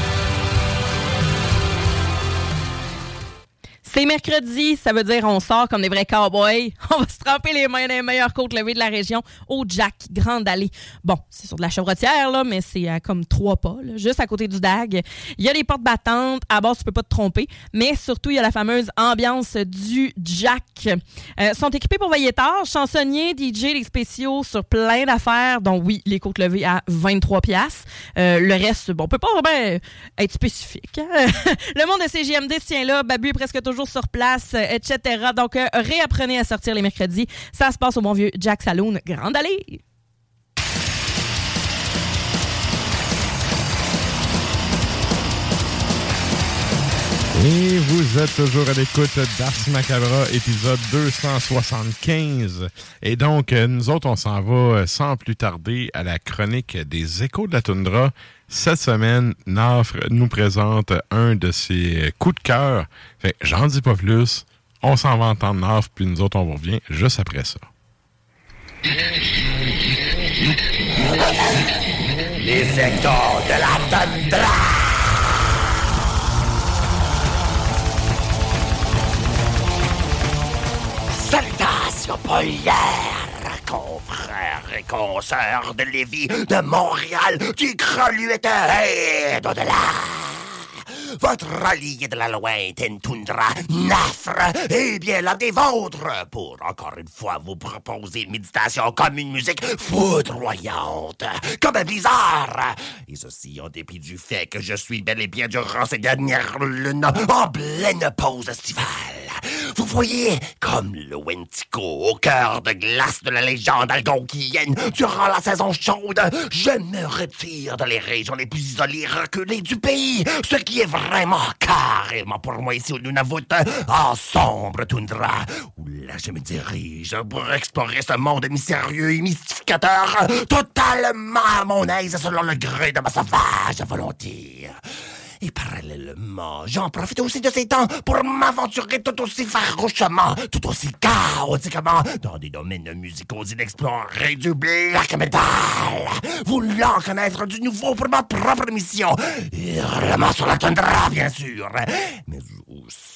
C'est mercredi, ça veut dire on sort comme des vrais cowboys. On va se tremper les mains dans les meilleures côtes levées de la région au Jack Grande Allée. Bon, c'est sur de la chevrotière, là, mais c'est à comme trois pas, là, juste à côté du DAG. Il y a les portes battantes. À bord, tu peux pas te tromper. Mais surtout, il y a la fameuse ambiance du Jack. Euh, sont équipés pour veiller tard. Chansonniers, DJ, les spéciaux sur plein d'affaires, dont oui, les côtes levées à 23 pièces. le reste, bon, on peut pas vraiment être spécifique. hein. le monde de CGMD se tient là. Babu est presque toujours sur place, euh, etc. Donc, euh, réapprenez à sortir les mercredis. Ça se passe au bon vieux Jack Saloon, Grande Allée. Et vous êtes toujours à l'écoute d'Ars Macabra, épisode 275. Et donc, nous autres, on s'en va euh, sans plus tarder à la chronique des échos de la toundra. Cette semaine, Nafre nous présente un de ses coups de cœur. Fait, j'en dis pas plus. On s'en va entendre Nafre, puis nous autres, on vous revient juste après ça. Les échos de la tundra. Salutations polières, confrères et consoeurs de Lévis, de Montréal, du Greluette et d'au-delà. Votre allié de la lointaine toundra, Nafre, est bien l'un des vôtres pour encore une fois vous proposer une méditation comme une musique foudroyante, comme un blizzard. Et ceci en dépit du fait que je suis bel et bien durant ces dernières lunes en pleine pause estivale. Vous voyez, comme le Wentico au cœur de glace de la légende algonquienne, durant la saison chaude, je me retire dans les régions les plus isolées, reculées du pays, ce qui vraiment carrément pour moi ici au Nunavut, en sombre toundra, où là je me dirige pour explorer ce monde mystérieux et mystificateur, totalement à mon aise selon le gré de ma sauvage volonté. Et parallèlement, j'en profite aussi de ces temps pour m'aventurer tout aussi farouchement, tout aussi chaotiquement dans des domaines musicaux inexplorés du black metal, voulant connaître du nouveau pour ma propre mission. Hurlement sur la bien sûr, mais aussi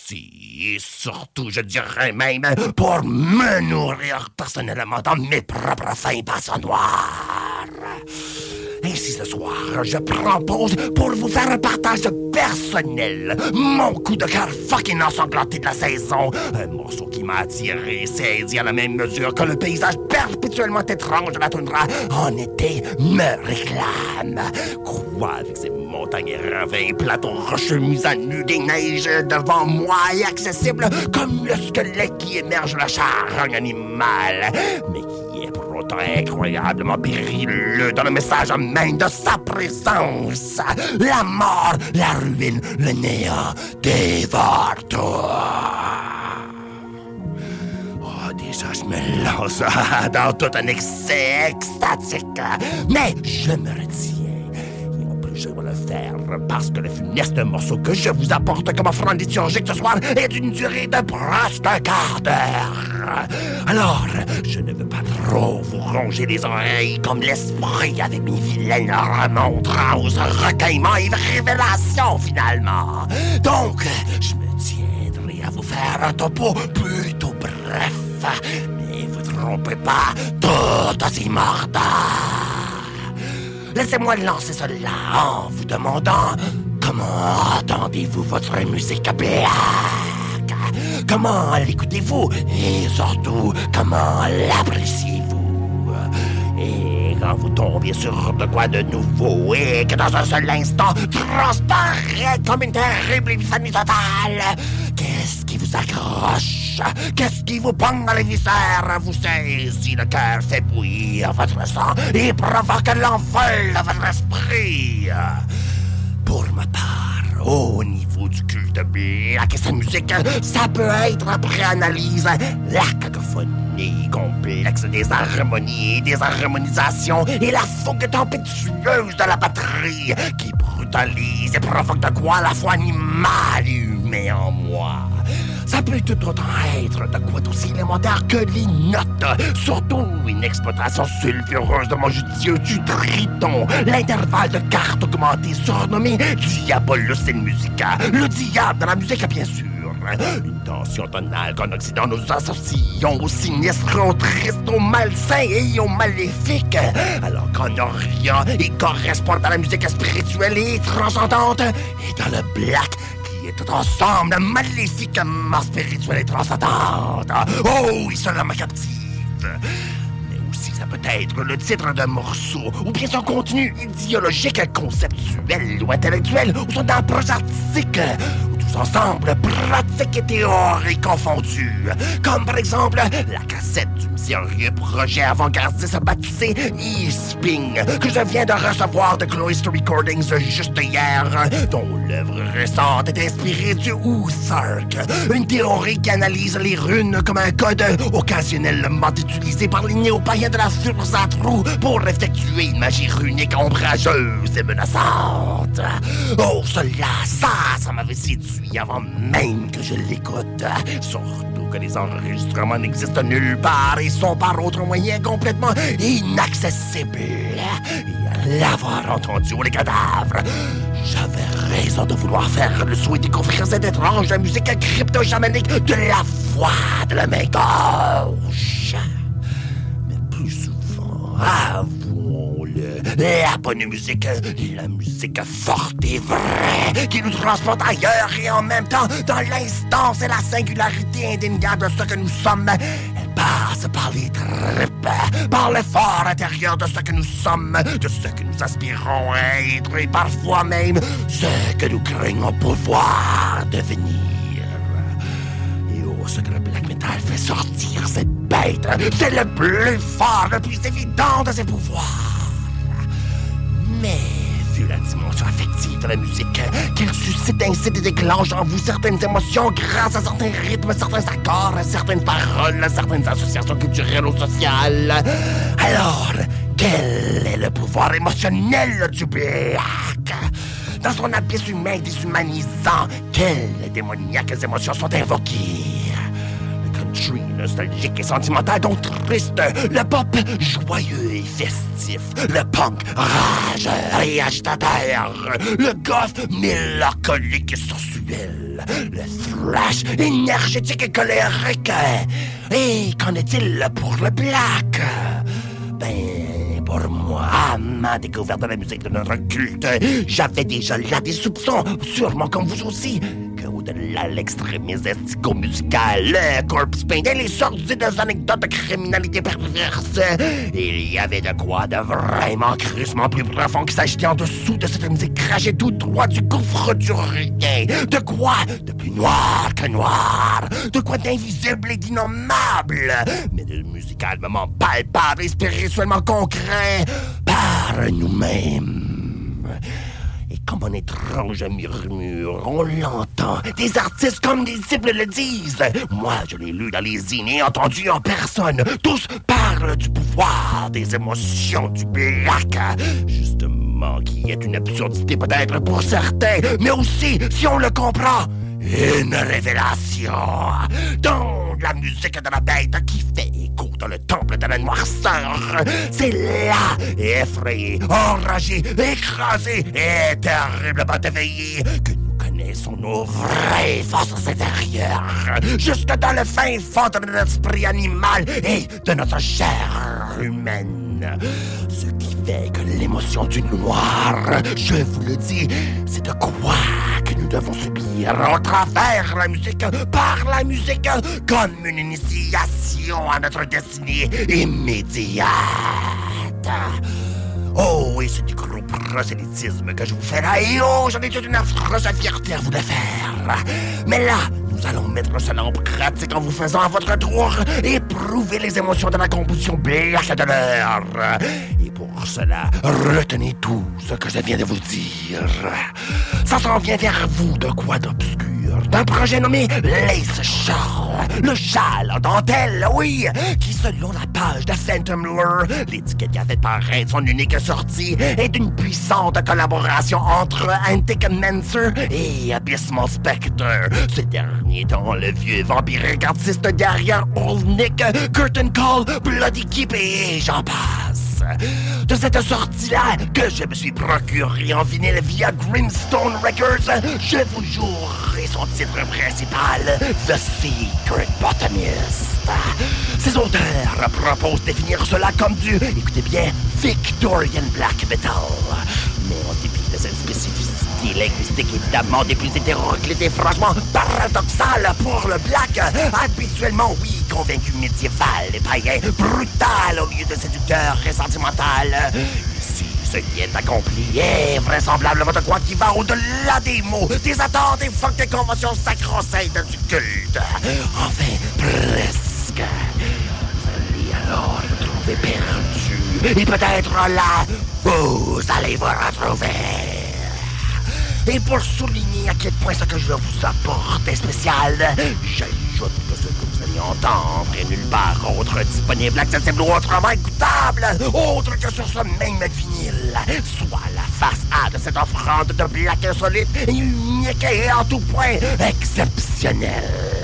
et surtout, je dirais même, pour me nourrir personnellement dans mes propres fins passionnoires. Ainsi ce soir, je prends pause pour vous faire un partage personnel. Mon coup de cœur fucking ensanglanté de la saison. Un morceau qui m'a attiré, saisi à la même mesure que le paysage perpétuellement étrange de la toundra en été me réclame. Quoi avec ces montagnes et ravins, plateaux rocheux mis à nu, des neiges devant moi et accessibles comme le squelette qui émerge de la charogne animale, mais qui incroyablement périlleux dans le message même de sa présence. La mort, la ruine, le néant dévore tout. Oh, déjà, je me lance dans tout un excès extatique. Mais je me retiens. Je vais le faire parce que le funeste morceau que je vous apporte comme offrande liturgique ce soir est d'une durée de presque un quart d'heure. Alors, je ne veux pas trop vous ronger les oreilles comme l'esprit avec mes vilaines remontrances, recueillements et révélations finalement. Donc, je me tiendrai à vous faire un topo plutôt bref. Mais vous trompez pas, tout aussi. Laissez-moi lancer cela en vous demandant comment entendez-vous votre musique black? Comment l'écoutez-vous? Et surtout, comment l'appréciez-vous? Et quand vous tombez sur de quoi de nouveau et que dans un seul instant transparaît comme une terrible épiphanie totale, qu'est-ce qui vous accroche? Qui vous dans les viscères Vous saisit le cœur, fait bouillir votre sang et provoque l'envol de votre esprit Pour ma part, au niveau du culte black et sa musique, ça peut être après analyse la cacophonie complexe des harmonies et des harmonisations et la fougue tempétueuse de la batterie qui brutalise et provoque de quoi la fois animal et humain en moi. Ça peut tout autant être de quoi d'aussi élémentaire que les notes. Surtout une exploitation sulfureuse de mon judicieux du triton. L'intervalle de cartes augmenté surnommé Diabolus in Musica. Le diable dans la musique, bien sûr. Une tension tonale qu'en Occident nous associons au sinistre, au triste, au malsain et au maléfique. Alors qu'en Orient, il correspond à la musique spirituelle et transcendante. Et dans le black, tout ensemble, maléfiquement spirituelle et transcendante. Oh, il se l'homme captive. Mais aussi, ça peut être le titre d'un morceau, ou bien son contenu idéologique, conceptuel ou intellectuel, ou son approche artistique, ensemble, pratique et théorie confondus. Comme par exemple la cassette du mystérieux projet avant-gardiste baptisé E-Sping, que je viens de recevoir de Cloister Recordings juste hier, dont l'œuvre récente est inspirée du Ousark, une théorie qui analyse les runes comme un code occasionnellement utilisé par les néo-païens de la Furzatru pour effectuer une magie runique ombrageuse et menaçante. Oh, cela, ça, ça m'avait séduit avant même que je l'écoute. Surtout que les enregistrements n'existent nulle part et sont par autre moyen complètement inaccessibles. Et à l'avoir entendu les cadavres, j'avais raison de vouloir faire le souhait découvrir cette étrange musique crypto-chamanique de la voix de la main gauche. Mais plus souvent, avouons-le, la bonne musique, la musique forte et vraie, qui nous transporte ailleurs et en même temps dans l'instance et la singularité indéniable de ce que nous sommes, elle passe par les tripes, par l'effort intérieur de ce que nous sommes, de ce que nous aspirons à être et parfois même ce que nous craignons pouvoir devenir. Et oh, ce que le black metal fait sortir cette bête, c'est le plus fort, le plus évident de ses pouvoirs. Mais, vu la dimension affective de la musique, qu'elle suscite, incite et déclenche en vous certaines émotions grâce à certains rythmes, certains accords, certaines paroles, certaines associations culturelles ou sociales. Alors, quel est le pouvoir émotionnel du black? Dans son abysse humain déshumanisant, quelles démoniaques émotions sont invoquées? Le country nostalgique et sentimental, donc triste. Le pop joyeux festif. Le punk rageur et agitateur. Le goth mélancolique et sensuel. Le thrash énergétique et colérique. Et qu'en est-il pour le black? Ben, pour moi, à ma découverte de la musique de notre culte, j'avais déjà là des soupçons, sûrement comme vous aussi, de l'extrémisme le corpse paint et les sorties des anecdotes de criminalité perverse, il y avait de quoi de vraiment crissement plus profond qui s'agitait en dessous de cette musique crachée tout droit du gouffre du rien. De quoi de plus noir que noir, de quoi d'invisible et d'innommable, mais de musicalement palpable et spirituellement concret par nous-mêmes. Comme un étrange murmure, on l'entend. Des artistes comme des disciples le disent. Moi, je l'ai lu dans les et entendu en personne. Tous parlent du pouvoir, des émotions, du black. Justement, qui est une absurdité peut-être pour certains, mais aussi, si on le comprend, une révélation. Dans la musique de la bête qui fait dans le temple de la noirceur. C'est là, effrayé, enragé, écrasé et terriblement éveillé, que nous connaissons nos vraies forces intérieures. Jusque dans le fin fond de notre esprit animal et de notre chair humaine. Ce qui que l'émotion du noir, je vous le dis, c'est de quoi que nous devons subir au travers la musique, par la musique, comme une initiation à notre destinée immédiate. Oh, et c'est du gros prosélytisme que je vous fais et oh, j'en ai toute une affreuse fierté à vous le faire. Mais là, nous allons mettre cela en pratique en vous faisant à votre tour éprouver les émotions de la composition black de l'heure. Pour cela, retenez tout ce que je viens de vous dire. Ça s'en vient vers vous de quoi d'obscur d'un projet nommé Lace Shawl. Le châle en dentelle, oui, qui selon la page de Phantom Lure, l'étiquette qui a fait paraître son unique sortie, est une puissante collaboration entre Antic Mancer et Abysmal Spectre. Ce dernier étant le vieux vampirique artiste derrière Old Nick, Curtain Call, Bloody Keep et j'en passe de cette sortie-là que je me suis procuré en vinyle via Grimstone Records, je vous jouerai son titre principal, The Secret Botanist. Ses auteurs proposent de définir cela comme du, écoutez bien, Victorian Black Metal. Mais en dépit de cette spécificité linguistique évidemment des plus hétéroclites et franchement paradoxale pour le black, habituellement oui, convaincu médiéval et païen, brutal au milieu de séducteurs et sentimental. Ici, ce qui est accompli est vraisemblablement de quoi qui va au-delà des mots, des attentes et fuck des conventions sacro-saintes du culte. Enfin, presque. Vous allez alors vous trouver perdu. Et peut-être là, vous allez vous retrouver. Et pour souligner à quel point ce que je vous apporte est spécial, j'ajoute que ce que entendre est nulle part autre disponible, accessible ou autrement écoutable, autre que sur ce même vinyle, soit la face A de cette offrande de black insolite et unique et en tout point exceptionnelle.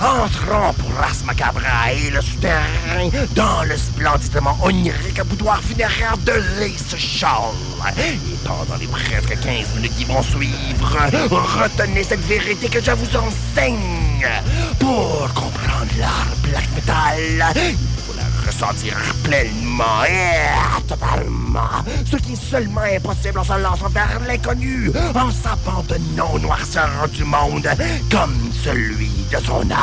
Entrons pour Ras Macabra et le souterrain dans le splendidement onirique boudoir funéraire de Lace Shawl. Et pendant les presque 15 minutes qui vont suivre, retenez cette vérité que je vous enseigne. Pour comprendre l'art black metal, ressentir pleinement et totalement. Ce qui est seulement impossible en se lançant vers l'inconnu, en s'abandonnant aux noirceurs du monde, comme celui de son âme.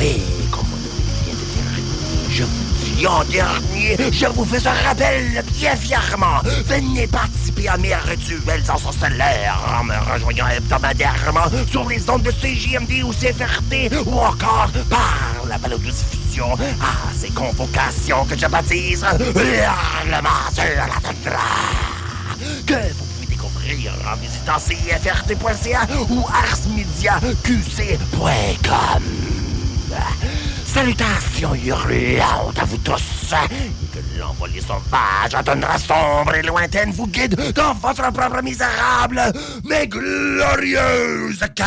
Et comme on vient de dire, je vous en dernier, je vous fais ce rappel bien fièrement. Venez participer à mes rituels ensorcelaires en me rejoignant hebdomadairement sur les ondes de CJMD ou CFRT ou encore par la balado-diffusion à ces convocations que je baptise Hurlement sur la tundra. Que vous pouvez découvrir en visitant cfrt.ca ou arsmediaqc.com. Salutations hurlantes à vous tous que l'envolée sauvage à tundra sombre et lointaine vous guide dans votre propre misérable mais glorieuse quête.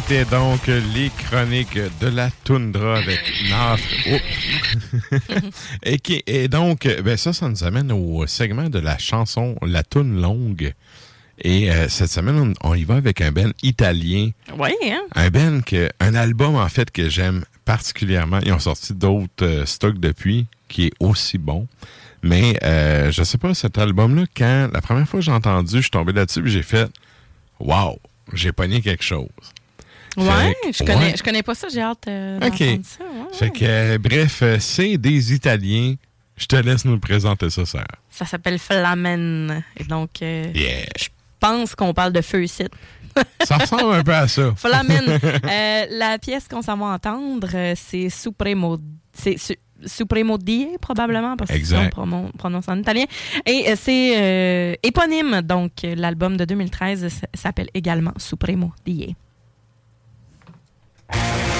C'était donc les chroniques de la toundra avec Nafre. Oh. et, qui, et donc, ben ça, ça nous amène au segment de la chanson La Toune longue. Et euh, cette semaine, on, on y va avec un ben italien. Oui, hein? Un ben que, un album en fait que j'aime particulièrement. Ils ont sorti d'autres euh, stocks depuis qui est aussi bon. Mais euh, je sais pas, cet album-là, quand la première fois que j'ai entendu, je suis tombé là-dessus et j'ai fait Wow, j'ai pogné quelque chose. Ouais, je connais, ouais. je connais pas ça, j'ai hâte euh, OK. d'entendre ça. ouais. Fait que, euh, bref, euh, c'est des Italiens. Je te laisse nous présenter ça, Sarah. Ça s'appelle Flamen. Et donc, euh, Yeah. je pense qu'on parle de feu ici. Ça ressemble un peu à ça. Flamen. La pièce qu'on s'en va entendre, c'est Supremo. C'est su- Supremo Die, probablement, parce que on pronon- prononce en italien. Et c'est éponyme, donc l'album de 2013 s- s'appelle également Supremo Die. Supremo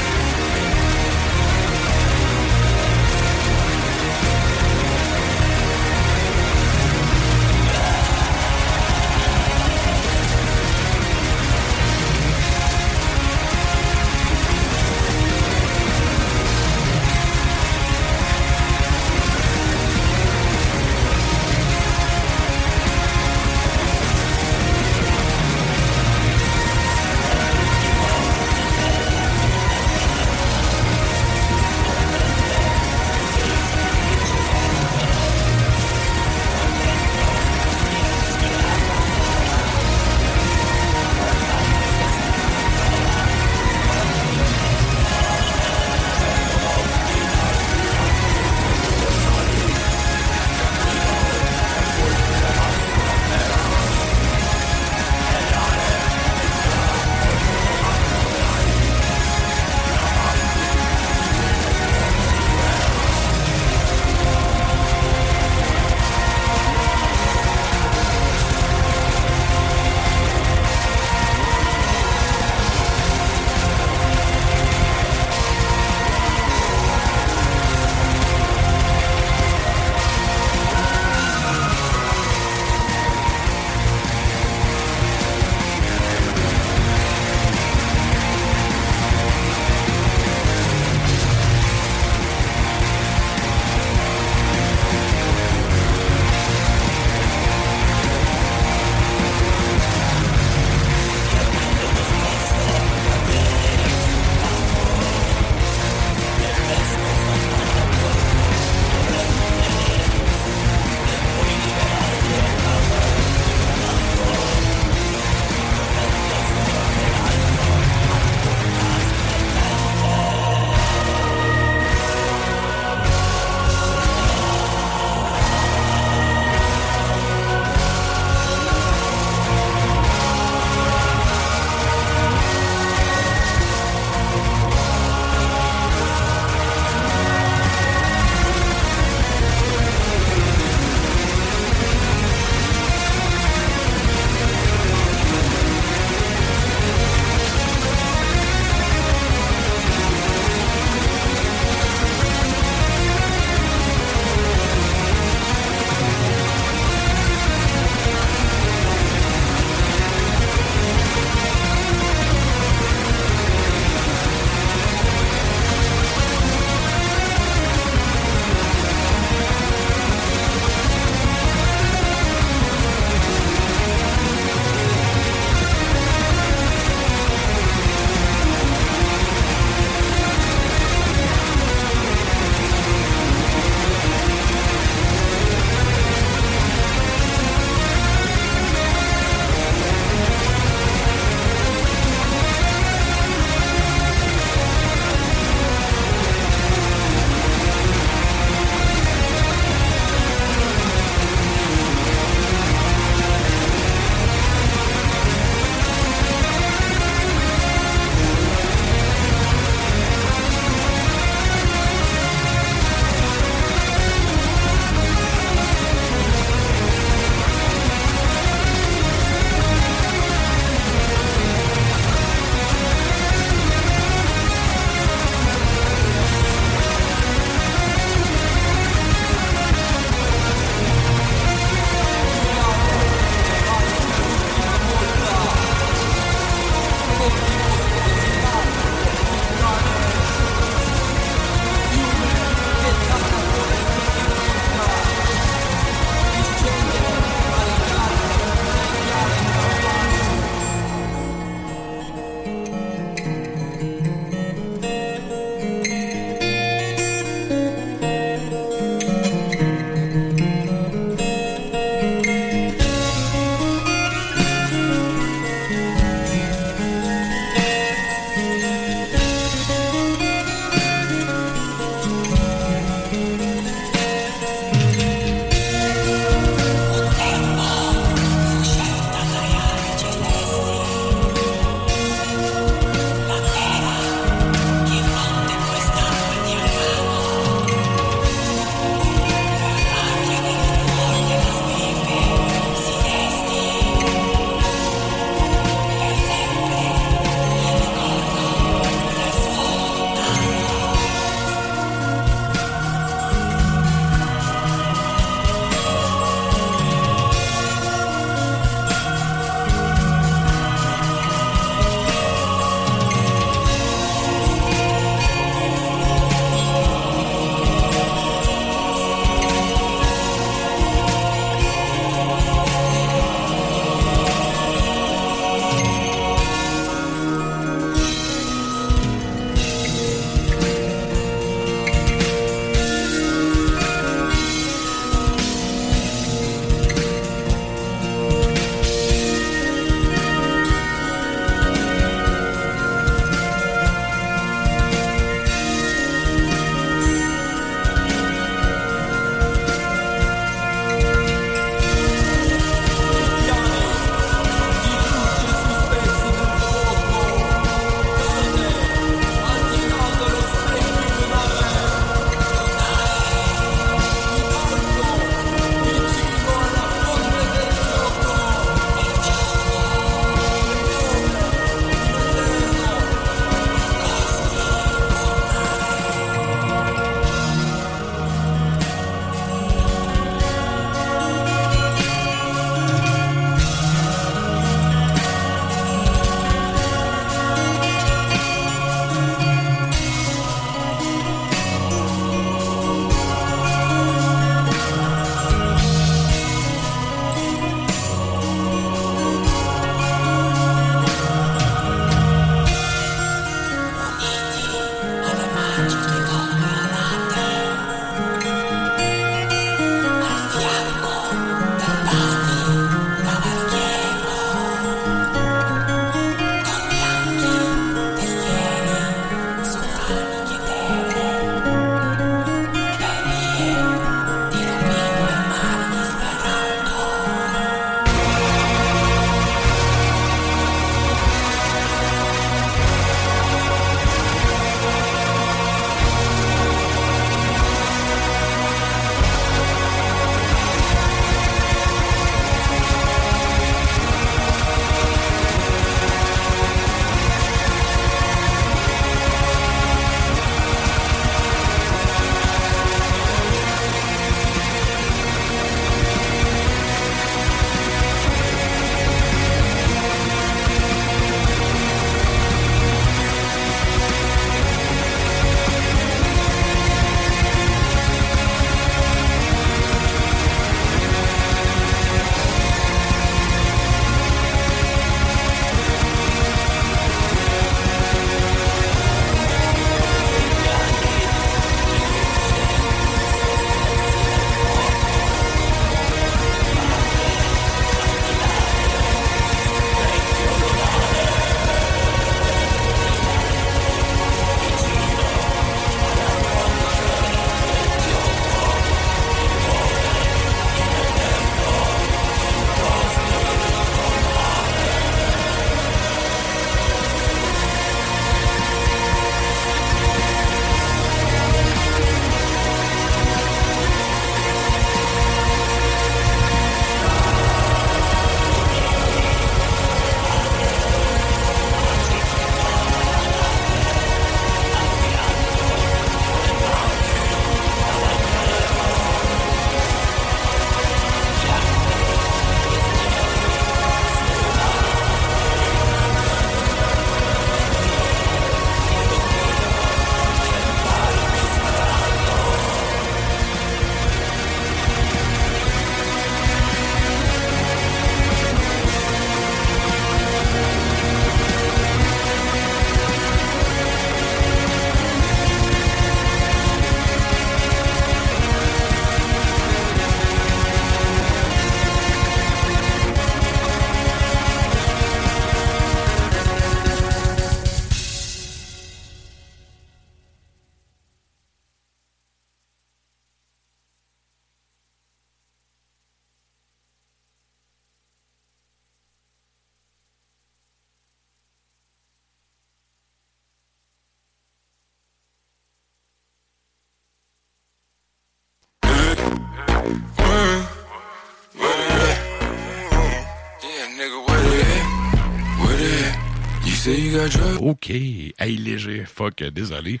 OK. Hey, léger. Fuck, désolé.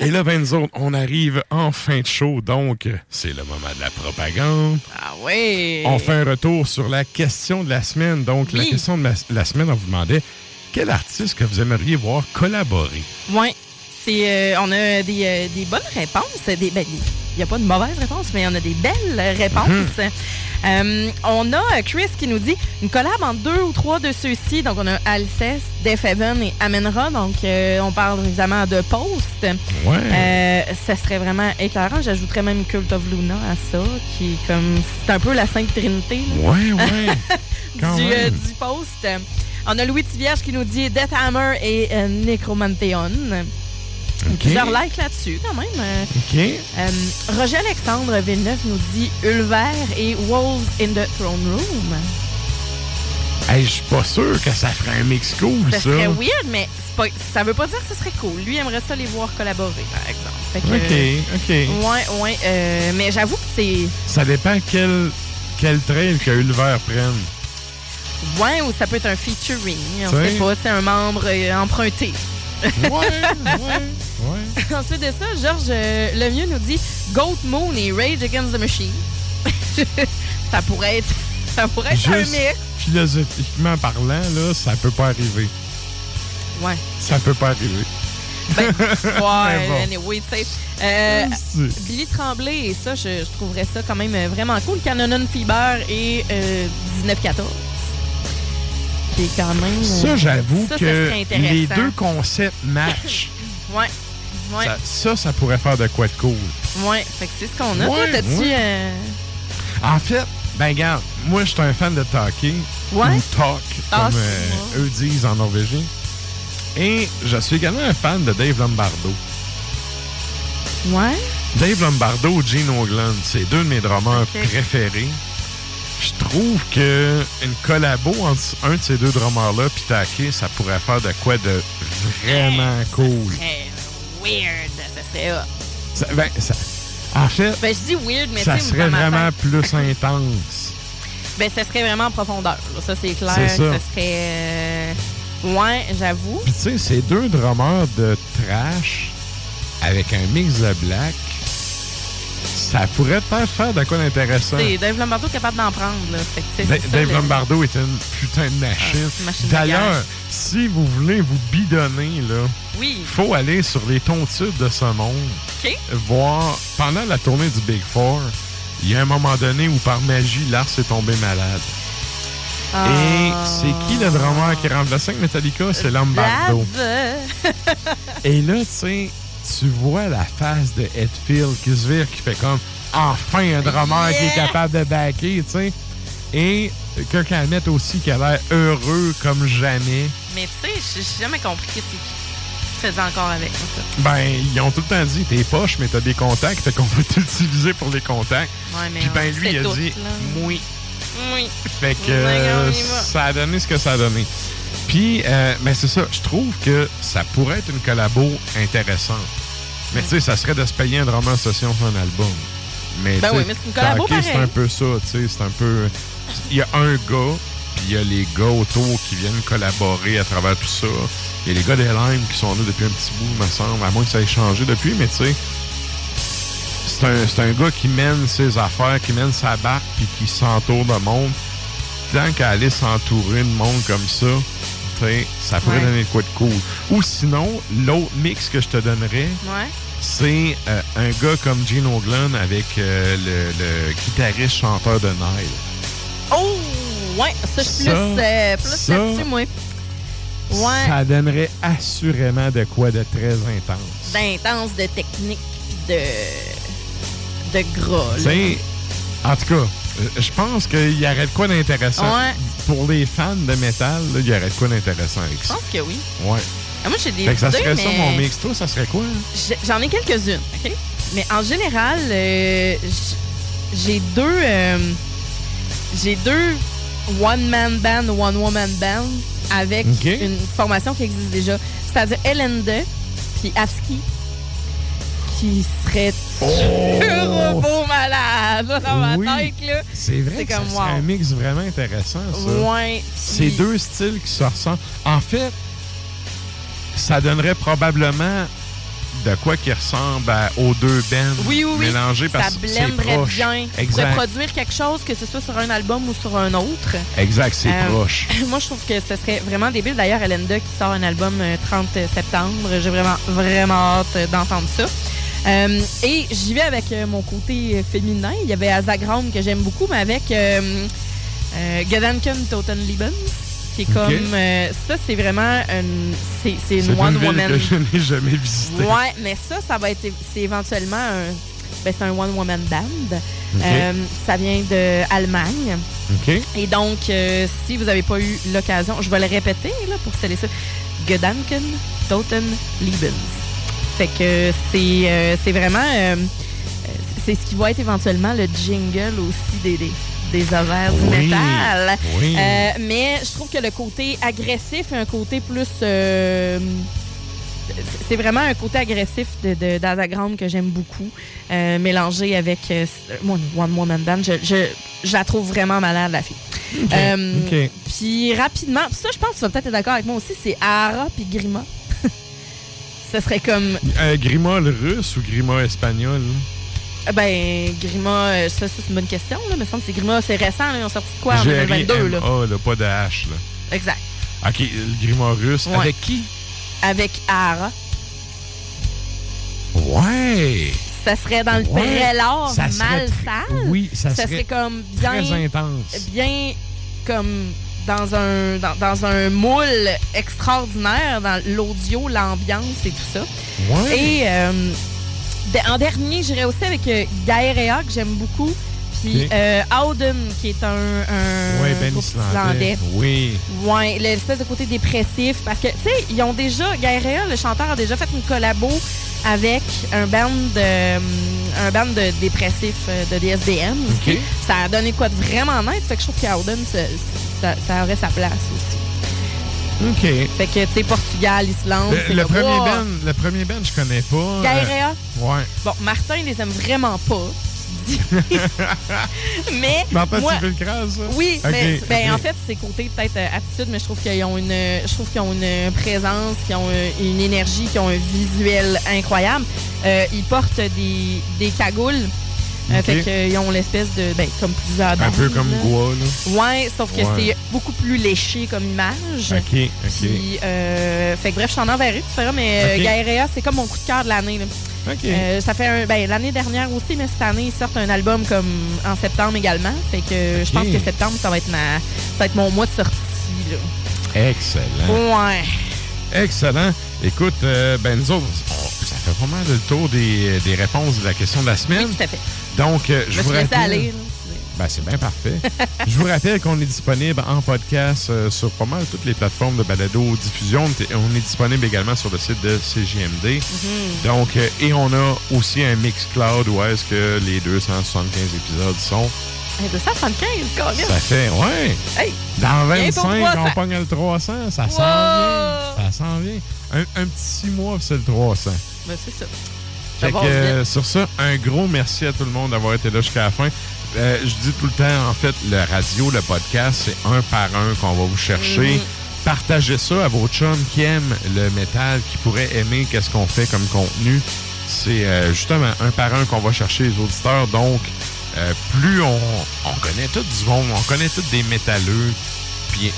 Et là, ben, nous autres, on arrive en fin de show, donc c'est le moment de la propagande. Ah oui! On fait un retour sur la question de la semaine. Donc, la question de la, semaine, on vous demandait quel artiste que vous aimeriez voir collaborer? Oui. C'est, euh, on a des, euh, des bonnes réponses. Des, ben, il n'y a pas de mauvaises réponses, mais on a des belles réponses. Mhm. Euh, on a Chris qui nous dit une collab en deux ou trois de ceux-ci. Donc, on a Alcest, Def Heaven et Amenra. Donc, euh, on parle évidemment de Post. Ouais. Euh, ça serait vraiment éclairant. J'ajouterais même Cult of Luna à ça, qui est comme. C'est un peu la Sainte Trinité. là. Ouais, ouais. Quand du, euh, même. du post. On a Louis Tivierge qui nous dit Death Hammer et euh, Necromantheon. Plusieurs likes là-dessus, quand même. Euh, OK. euh, Roger Alexandre Villeneuve nous dit Ulver et Wolves in the Throne Room. Hey, je suis pas sûr que ça ferait un mix cool, ça. Ça serait weird, mais pas, ça veut pas dire que ce serait cool. Lui aimerait ça les voir collaborer, par exemple. Fait que, OK, OK. Ouais, ouais. euh, mais j'avoue que c'est. Ça dépend quel, quel trail que Ulver prenne. Ouais, ou ça peut être un featuring. On sait pas, c'est un membre euh, emprunté. Ouais, ouais, ouais. Ensuite de ça, Georges euh, Lemieux nous dit Goat Moon et Rage Against the Machine. ça pourrait être, ça pourrait être un Juste mix. philosophiquement parlant, là, ça peut pas arriver. Ouais. Ça peut pas arriver. Ben, ouais, bon. anyway, tu sais. Euh, C'est- Billy Tremblay, et ça, je, je trouverais ça quand même euh, vraiment cool. Canonon Fever et euh, 1914. Qui est quand même. euh, Ça, j'avoue que les deux concepts matchent. Ouais. Ouais. Ça, ça, ça pourrait faire de quoi de cool. Ouais. Fait que c'est ce qu'on a. Ouais, Toi, t'as-tu. ouais. euh, En fait, ben regarde, moi je suis un fan de talking Ouais. ou talk Ah, comme euh, eux disent en norvégien. Et je suis également un fan de Dave Lombardo. Ouais. Dave Lombardo, Gene Ogland, c'est deux de mes drummers préférés. Je trouve que une collabo entre un de ces deux drummers-là puis Taki, ça pourrait faire de quoi de vraiment cool. Weird. Ça serait hot. Ça- ben, ça- en fait, Ben, je dis weird, mais ça serait vraiment plus intense. Ben, ça serait vraiment en profondeur. là. Ça, c'est clair. C'est ça. Ça serait. euh, Ouais, j'avoue. Puis tu sais, ces deux drummers de trash avec un mix de black, ça pourrait peut-être faire de quoi d'intéressant. Dave Lombardo capable d'en prendre. Là. Fait que, tu sais, Da- c'est ça, Dave Lombardo est une putain de machine. Ah, machine D'ailleurs, si vous voulez vous bidonner, là, Oui. faut aller sur les tontubes de ce monde, OK. voir pendant la tournée du Big Four, il y a un moment donné où par magie, Lars est tombé malade. Ah. Et c'est qui le drummer qui remplaçait Metallica? C'est Lombardo. Lave. Et là, tu sais, tu vois la face de Hetfield qui se vire, qui fait comme enfin un drummer qui est capable de backer, tu sais. Et Kirk Hammett aussi qui a l'air heureux comme jamais. Mais tu sais, j'ai- jamais compris qu'est-ce qu'il faisait encore avec. en tout Ben, ils ont tout le temps dit t'es poche, mais t'as des contacts, fait qu'on peut t'utiliser pour les contacts. Ouais, mais Puis ben lui, il a tout, dit là. oui. Oui. Fait que euh, va. ça a donné ce que ça a donné. Puis, euh, ben c'est ça, je trouve que ça pourrait être une collabo intéressante. Mais tu sais, ça serait de se payer un drummer session sur un album. Mais Ben oui, mais c'est une collabo c'est un peu ça, tu sais, c'est un peu... Il y a un gars, puis il y a les gars autour qui viennent collaborer à travers tout ça. Il y a les gars d'Elheim qui sont là depuis un petit bout, me semble, à moins que ça ait changé depuis, mais tu sais, c'est un, un gars qui mène ses affaires, qui mène sa barque, puis qui s'entoure de monde. Tant qu'à aller s'entourer de monde comme ça, sais, ça pourrait Ouais. donner de quoi de cool. Ou sinon, l'autre mix que je te donnerais, Ouais. c'est euh, un gars comme Gene Oglan avec euh, le, le guitariste chanteur de Nile. Oh, ouais. Ça, je suis plus, euh, plus là-dessus, moi. Ouais. Ça donnerait assurément de quoi de très intense. D'intense, de technique, puis de. de gras. Là. en tout cas, euh, je pense qu'il y aurait de quoi d'intéressant. Ouais. Pour les fans de métal, là, il y aurait de quoi d'intéressant avec Je ça. pense que oui. Ouais. Ah, moi, j'ai des Fait que ça serait ça mais- mon mix. Toi, ça serait quoi? J'en ai quelques-unes, OK? Mais en général, euh, j'ai deux. euh, j'ai deux one-man band, one-woman band avec une formation qui existe déjà. C'est-à-dire Elende puis Afski qui serait Oh! turbo malade. dans ma Oui. tête. Là. C'est vrai C'est que comme, ça wow. un mix vraiment intéressant, ça. Ouais. Puis- deux styles qui se ressemblent. En fait, ça donnerait probablement de quoi qui ressemble à- aux deux bands Oui, oui, oui. mélangés parce ça que c'est blenderait bien. Exact. pourrais produire quelque chose, que ce soit sur un album ou sur un autre. Exact, c'est Euh, proche. Moi, je trouve que ce serait vraiment débile. D'ailleurs, Elenda qui sort un album euh, 30 septembre. J'ai vraiment, vraiment hâte euh, d'entendre ça. Euh, et j'y vais avec euh, mon côté féminin. Il y avait Azagram que j'aime beaucoup, mais avec euh, euh, Gedanken Totenliebens, qui est comme... euh, ça, c'est vraiment une... C'est c'est C'est une one une ville woman... que je n'ai jamais visitée. Ouais, mais ça, ça va être... C'est éventuellement un... Ben, c'est un one woman band. Euh, ça vient de Allemagne. Et donc, euh, si vous n'avez pas eu l'occasion, je vais le répéter là, pour sceller ça. Gedanken, Toten, Liebens. Fait que c'est euh, c'est vraiment. euh, c'est ce qui va être éventuellement le jingle aussi des, des, des horaires du Oui, métal. oui. Euh, mais je trouve que le côté agressif un côté plus. euh, c'est vraiment un côté agressif de, de, d'Azagram que j'aime beaucoup, euh, mélangé avec mon One Woman Band. Je, je, je la trouve vraiment malade, la fille. Puis rapidement, ça, je pense que tu vas peut-être être d'accord avec moi aussi, c'est Ara puis Grima. Ce serait comme. Euh, Grima le russe ou Grima espagnol? euh, Ben, Grima, euh, ça, ça, c'est une bonne question. Là. me semble que c'est Grima, c'est récent. Là, ils ont sorti de quoi en 2022? Là. G-R-I-M-A, là, pas de H. Là. Exact. OK, le Grima russe. Ouais. Avec qui? Avec Ara. Ouais! Ça serait dans le Ouais. Ça serait mal sale. Oui, ça serait comme bien. Très intense. Bien comme dans un, dans, dans un moule extraordinaire, dans l'audio, l'ambiance et tout ça. Ouais. Et euh, de- en dernier, j'irais aussi avec euh, Gaerea, que j'aime beaucoup. Puis Ok. euh, Auden, qui est un, un Ouais, Ben Islandais. Oui. Ouais, l'espèce de côté dépressif. Parce que, tu sais, ils ont déjà, Gaerea, le chanteur, a déjà fait une collabo avec un band de, un band de dépressifs euh, de DSDM. aussi. Ça a donné quoi de vraiment nice. Fait que je trouve qu'Auden, ça, ça, ça aurait sa place aussi. OK. Fait que, tu sais, Portugal, Islande. c'est Le, le premier band, le premier band, je connais pas. Euh, Gaerea? ouais. Bon, Martin les aime vraiment pas. mais Martin moi, Sylvecras, ça? oui, mais ben, en fait, c'est côté peut-être euh, aptitude, mais je trouve qu'ils ont une, je trouve qu'ils ont une présence, qu'ils ont euh, une énergie, qu'ils ont un visuel incroyable. Euh, ils portent des, des cagoules. Euh, fait qu'ils ont l'espèce de, ben, comme plusieurs Un peu comme. Goa, là. Ouais, sauf que Ouais. c'est beaucoup plus léché comme image. OK, OK. Puis, euh, fait que bref, je t'en enverrai, tu feras, mais euh, Ok. Gaerea, c'est comme mon coup de cœur de l'année. là. OK. Euh, ça fait un, ben, l'année dernière aussi, mais cette année, ils sortent un album comme en septembre également. Fait que je pense que septembre, ça va être ma, ça va être mon mois de sortie. Là. Excellent. Ouais. Excellent. Écoute, euh, ben nous autres, on- ça fait vraiment le tour des, des réponses de la question de la semaine. Oui, tout à fait. Donc, euh, Je je vous rappelle... aller. Ben, c'est bien parfait. je vous rappelle qu'on est disponible en podcast euh, sur pas mal toutes les plateformes de balado-diffusion. On est- On est disponible également sur le site de CGMD. Mhm. Donc, euh, et on a aussi un Mixcloud où est-ce que les 275 épisodes sont. Hey, 275, Colin. Ça fait, ouais. Hey, Dans bientôt 25, 300. on pogne le 300. Ça s'en vient. Ça s'en vient. Un, un petit 6 mois, c'est le 300. Ben, c'est ça. Fait que, euh, sur ça, un gros merci à tout le monde d'avoir été là jusqu'à la fin. Euh, je dis tout le temps, en fait, le radio, le podcast, c'est un par un qu'on va vous chercher. Mhm. Partagez ça à vos chums qui aiment le métal, qui pourraient aimer qu'est-ce qu'on fait comme contenu. C'est euh, justement un par un qu'on va chercher les auditeurs. Donc, euh, plus on, on connaît tout du monde, on connaît tous des métalleux. Puis,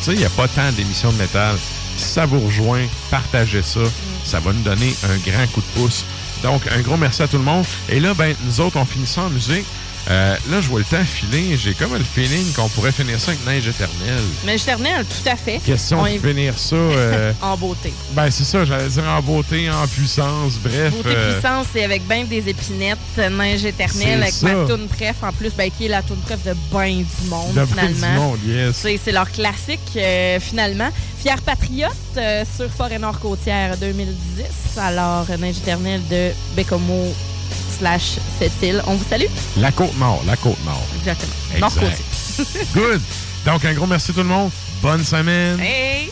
tu sais, il n'y a pas tant d'émissions de métal. Si ça vous rejoint, partagez ça. Ça va nous donner un grand coup de pouce. Donc, un gros merci à tout le monde. Et là, ben, nous autres, on finit ça en musique. Euh, là, je vois le temps filer. J'ai comme le feeling qu'on pourrait finir ça avec Neige éternelle. Mais éternel, tout à fait. Question On de est finir ça. euh, en beauté. ben, c'est ça, j'allais dire en beauté, en puissance, bref. Beauté euh, puissance, c'est avec ben des épinettes, neige éternelle, avec ma toune préf en plus, ben, qui est la toune préf de ben du monde, de ben finalement. du monde, yes. C'est leur classique, finalement. Fier Patriote sur Forêt Nord Côtière 2010. Alors, Neige éternelle de Bécomo slash. On vous salue. La Côte-Nord, la Côte-Nord. Exactement. Exact. Nord Côtier. Good. Donc, un gros merci tout le monde. Bonne semaine. Hey!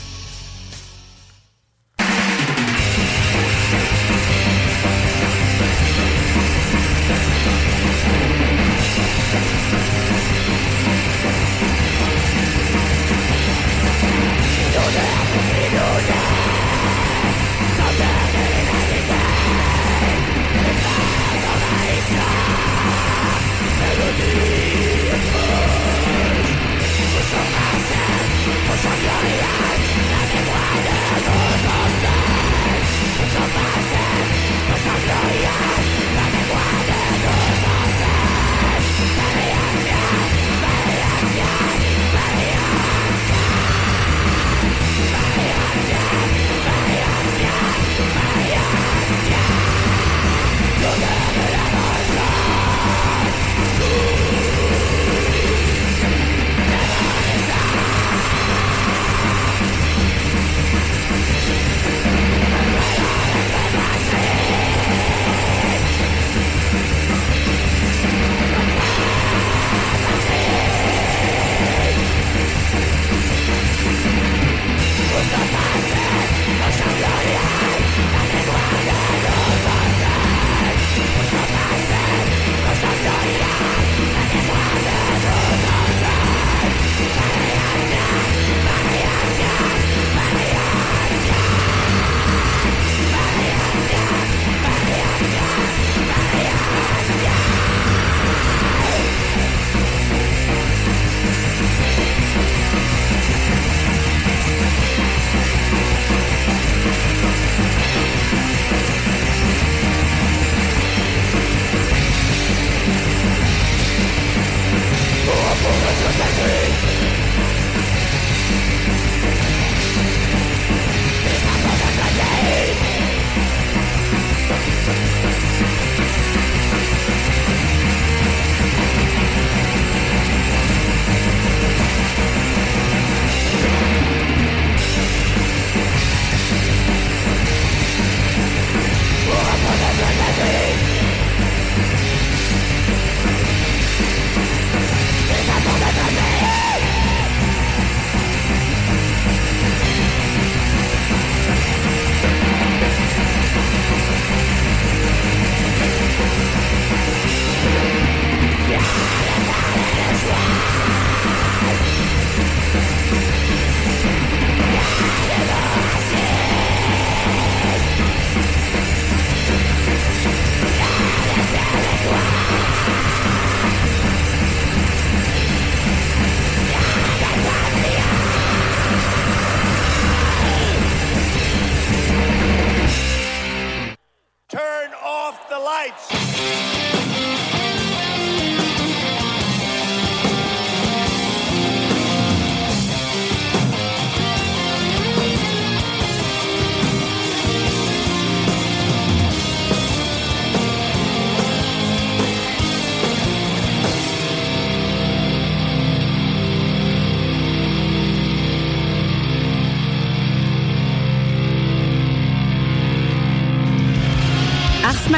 Who is your